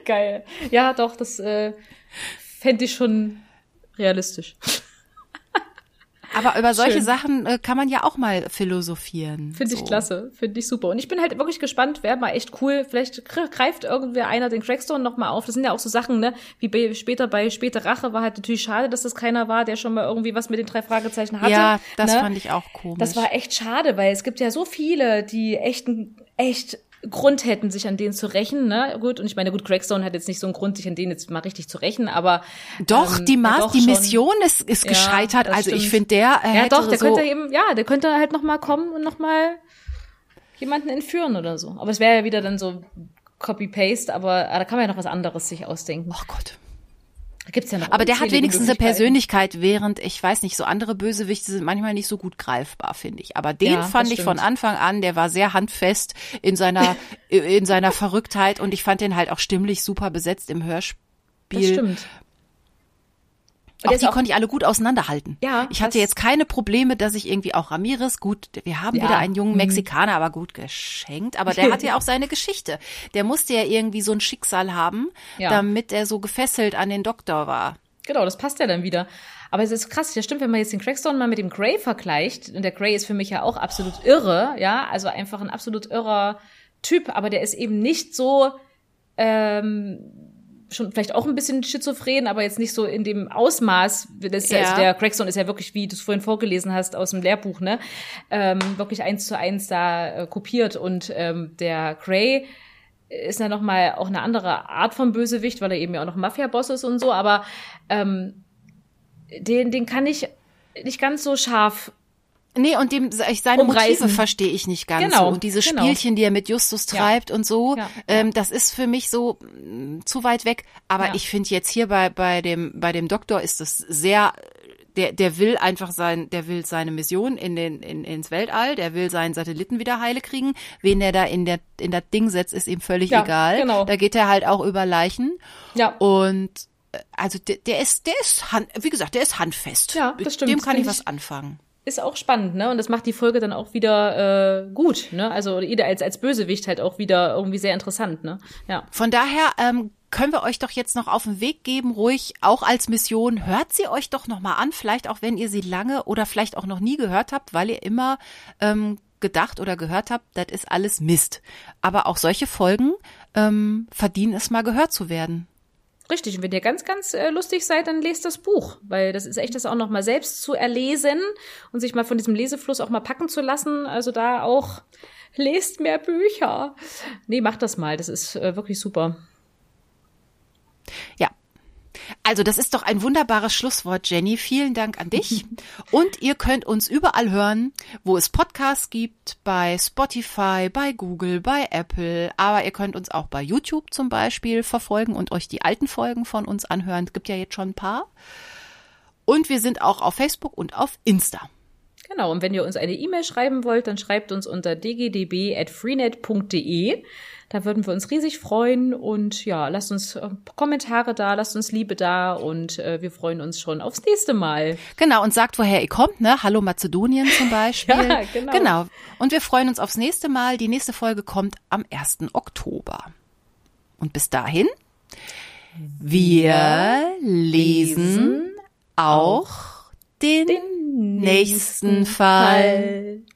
geil. Ja, doch, das äh, fände ich schon realistisch. Aber über solche Schön. Sachen äh, kann man ja auch mal philosophieren. Finde so. ich klasse, finde ich super. Und ich bin halt wirklich gespannt, wäre mal echt cool. Vielleicht greift irgendwer einer den Crackstone noch mal auf. Das sind ja auch so Sachen, ne, wie bei, später bei Späte Rache war halt natürlich schade, dass das keiner war, der schon mal irgendwie was mit den drei Fragezeichen hatte. Ja, das ne? fand ich auch komisch. Das war echt schade, weil es gibt ja so viele, die echt, echt Grund hätten, sich an denen zu rächen, ne? Gut, und ich meine, gut, Crackstone hat jetzt nicht so einen Grund, sich an denen jetzt mal richtig zu rächen, aber doch ähm, die Maß, ja, die Mission ist, ist gescheitert. also stimmt. ich finde, der äh, ja doch, der so könnte eben, ja, der könnte halt noch mal kommen und noch mal jemanden entführen oder so. Aber es wäre ja wieder dann so Copy Paste, aber ah, da kann man ja noch was anderes sich ausdenken. Oh Gott. Gibt's ja noch Aber der hat wenigstens eine Persönlichkeit, während ich weiß nicht, so andere Bösewichte sind manchmal nicht so gut greifbar, finde ich. Aber den ja, fand ich von Anfang an, der war sehr handfest in seiner in seiner Verrücktheit und ich fand den halt auch stimmlich super besetzt im Hörspiel. Das stimmt. Und auch die auch, konnte ich alle gut auseinanderhalten. Ja. Ich hatte jetzt keine Probleme, dass ich irgendwie auch Ramirez, gut, wir haben ja. wieder einen jungen mhm. Mexikaner, aber gut geschenkt. Aber der hat ja auch seine Geschichte. Der musste ja irgendwie so ein Schicksal haben, ja. damit er so gefesselt an den Doktor war. Genau, das passt ja dann wieder. Aber es ist krass, das stimmt, wenn man jetzt den Crackstone mal mit dem Grey vergleicht, und der Grey ist für mich ja auch absolut irre, ja, also einfach ein absolut irrer Typ, aber der ist eben nicht so ähm, schon vielleicht auch ein bisschen schizophren, aber jetzt nicht so in dem Ausmaß. Das, ja. Also der Crackstone ist ja wirklich, wie du es vorhin vorgelesen hast aus dem Lehrbuch, ne, ähm, wirklich eins zu eins da äh, kopiert. Und ähm, der Gray ist ja noch mal auch eine andere Art von Bösewicht, weil er eben ja auch noch Mafia-Boss ist und so. Aber ähm, den, den kann ich nicht ganz so scharf Nee, und dem seine Umreißen. Motive verstehe ich nicht ganz genau, so. Und diese genau. Spielchen, die er mit Justus treibt ja. und so, ja. ähm, das ist für mich so mh, mm, zu weit weg. Aber ja. ich finde jetzt hier bei, bei dem, bei dem Doktor ist das sehr, der, der will einfach sein, der will seine Mission in den, in, ins Weltall, der will seinen Satelliten wieder heile kriegen. Wen er da in der, in das Ding setzt, ist ihm völlig egal. Genau. Da geht er halt auch über Leichen. Ja. Und, äh, also der, der ist, der ist, hand, wie gesagt, der ist handfest. Ja, das stimmt. Dem kann ich was anfangen ist auch spannend, ne? Und das macht die Folge dann auch wieder äh, gut, ne? Also jeder als als Bösewicht halt auch wieder irgendwie sehr interessant, ne? Ja. Von daher ähm, können wir euch doch jetzt noch auf den Weg geben, ruhig auch als Mission. Hört sie euch doch noch mal an, vielleicht auch wenn ihr sie lange oder vielleicht auch noch nie gehört habt, weil ihr immer ähm, gedacht oder gehört habt, das ist alles Mist. Aber auch solche Folgen ähm, verdienen es mal gehört zu werden. Richtig, und wenn ihr ganz, ganz äh, lustig seid, dann lest das Buch, weil das ist echt das auch noch mal selbst zu erlesen und sich mal von diesem Lesefluss auch mal packen zu lassen. Also da auch lest mehr Bücher. Nee, macht das mal, das ist äh, wirklich super. Ja, also das ist doch ein wunderbares Schlusswort, Jenny. Vielen Dank an dich. Und ihr könnt uns überall hören, wo es Podcasts gibt, bei Spotify, bei Google, bei Apple. Aber ihr könnt uns auch bei YouTube zum Beispiel verfolgen und euch die alten Folgen von uns anhören. Es gibt ja jetzt schon ein paar. Und wir sind auch auf Facebook und auf Insta. Genau, und wenn ihr uns eine E-Mail schreiben wollt, dann schreibt uns unter dgdb.freenet.de. Da würden wir uns riesig freuen und ja, lasst uns äh, Kommentare da, lasst uns Liebe da und äh, wir freuen uns schon aufs nächste Mal. Genau, und sagt, woher ihr kommt, ne? Hallo Mazedonien zum Beispiel. ja, genau. Genau. Und wir freuen uns aufs nächste Mal. Die nächste Folge kommt am 1. Oktober. Und bis dahin, wir lesen auch den, den nächsten Fall. Fall.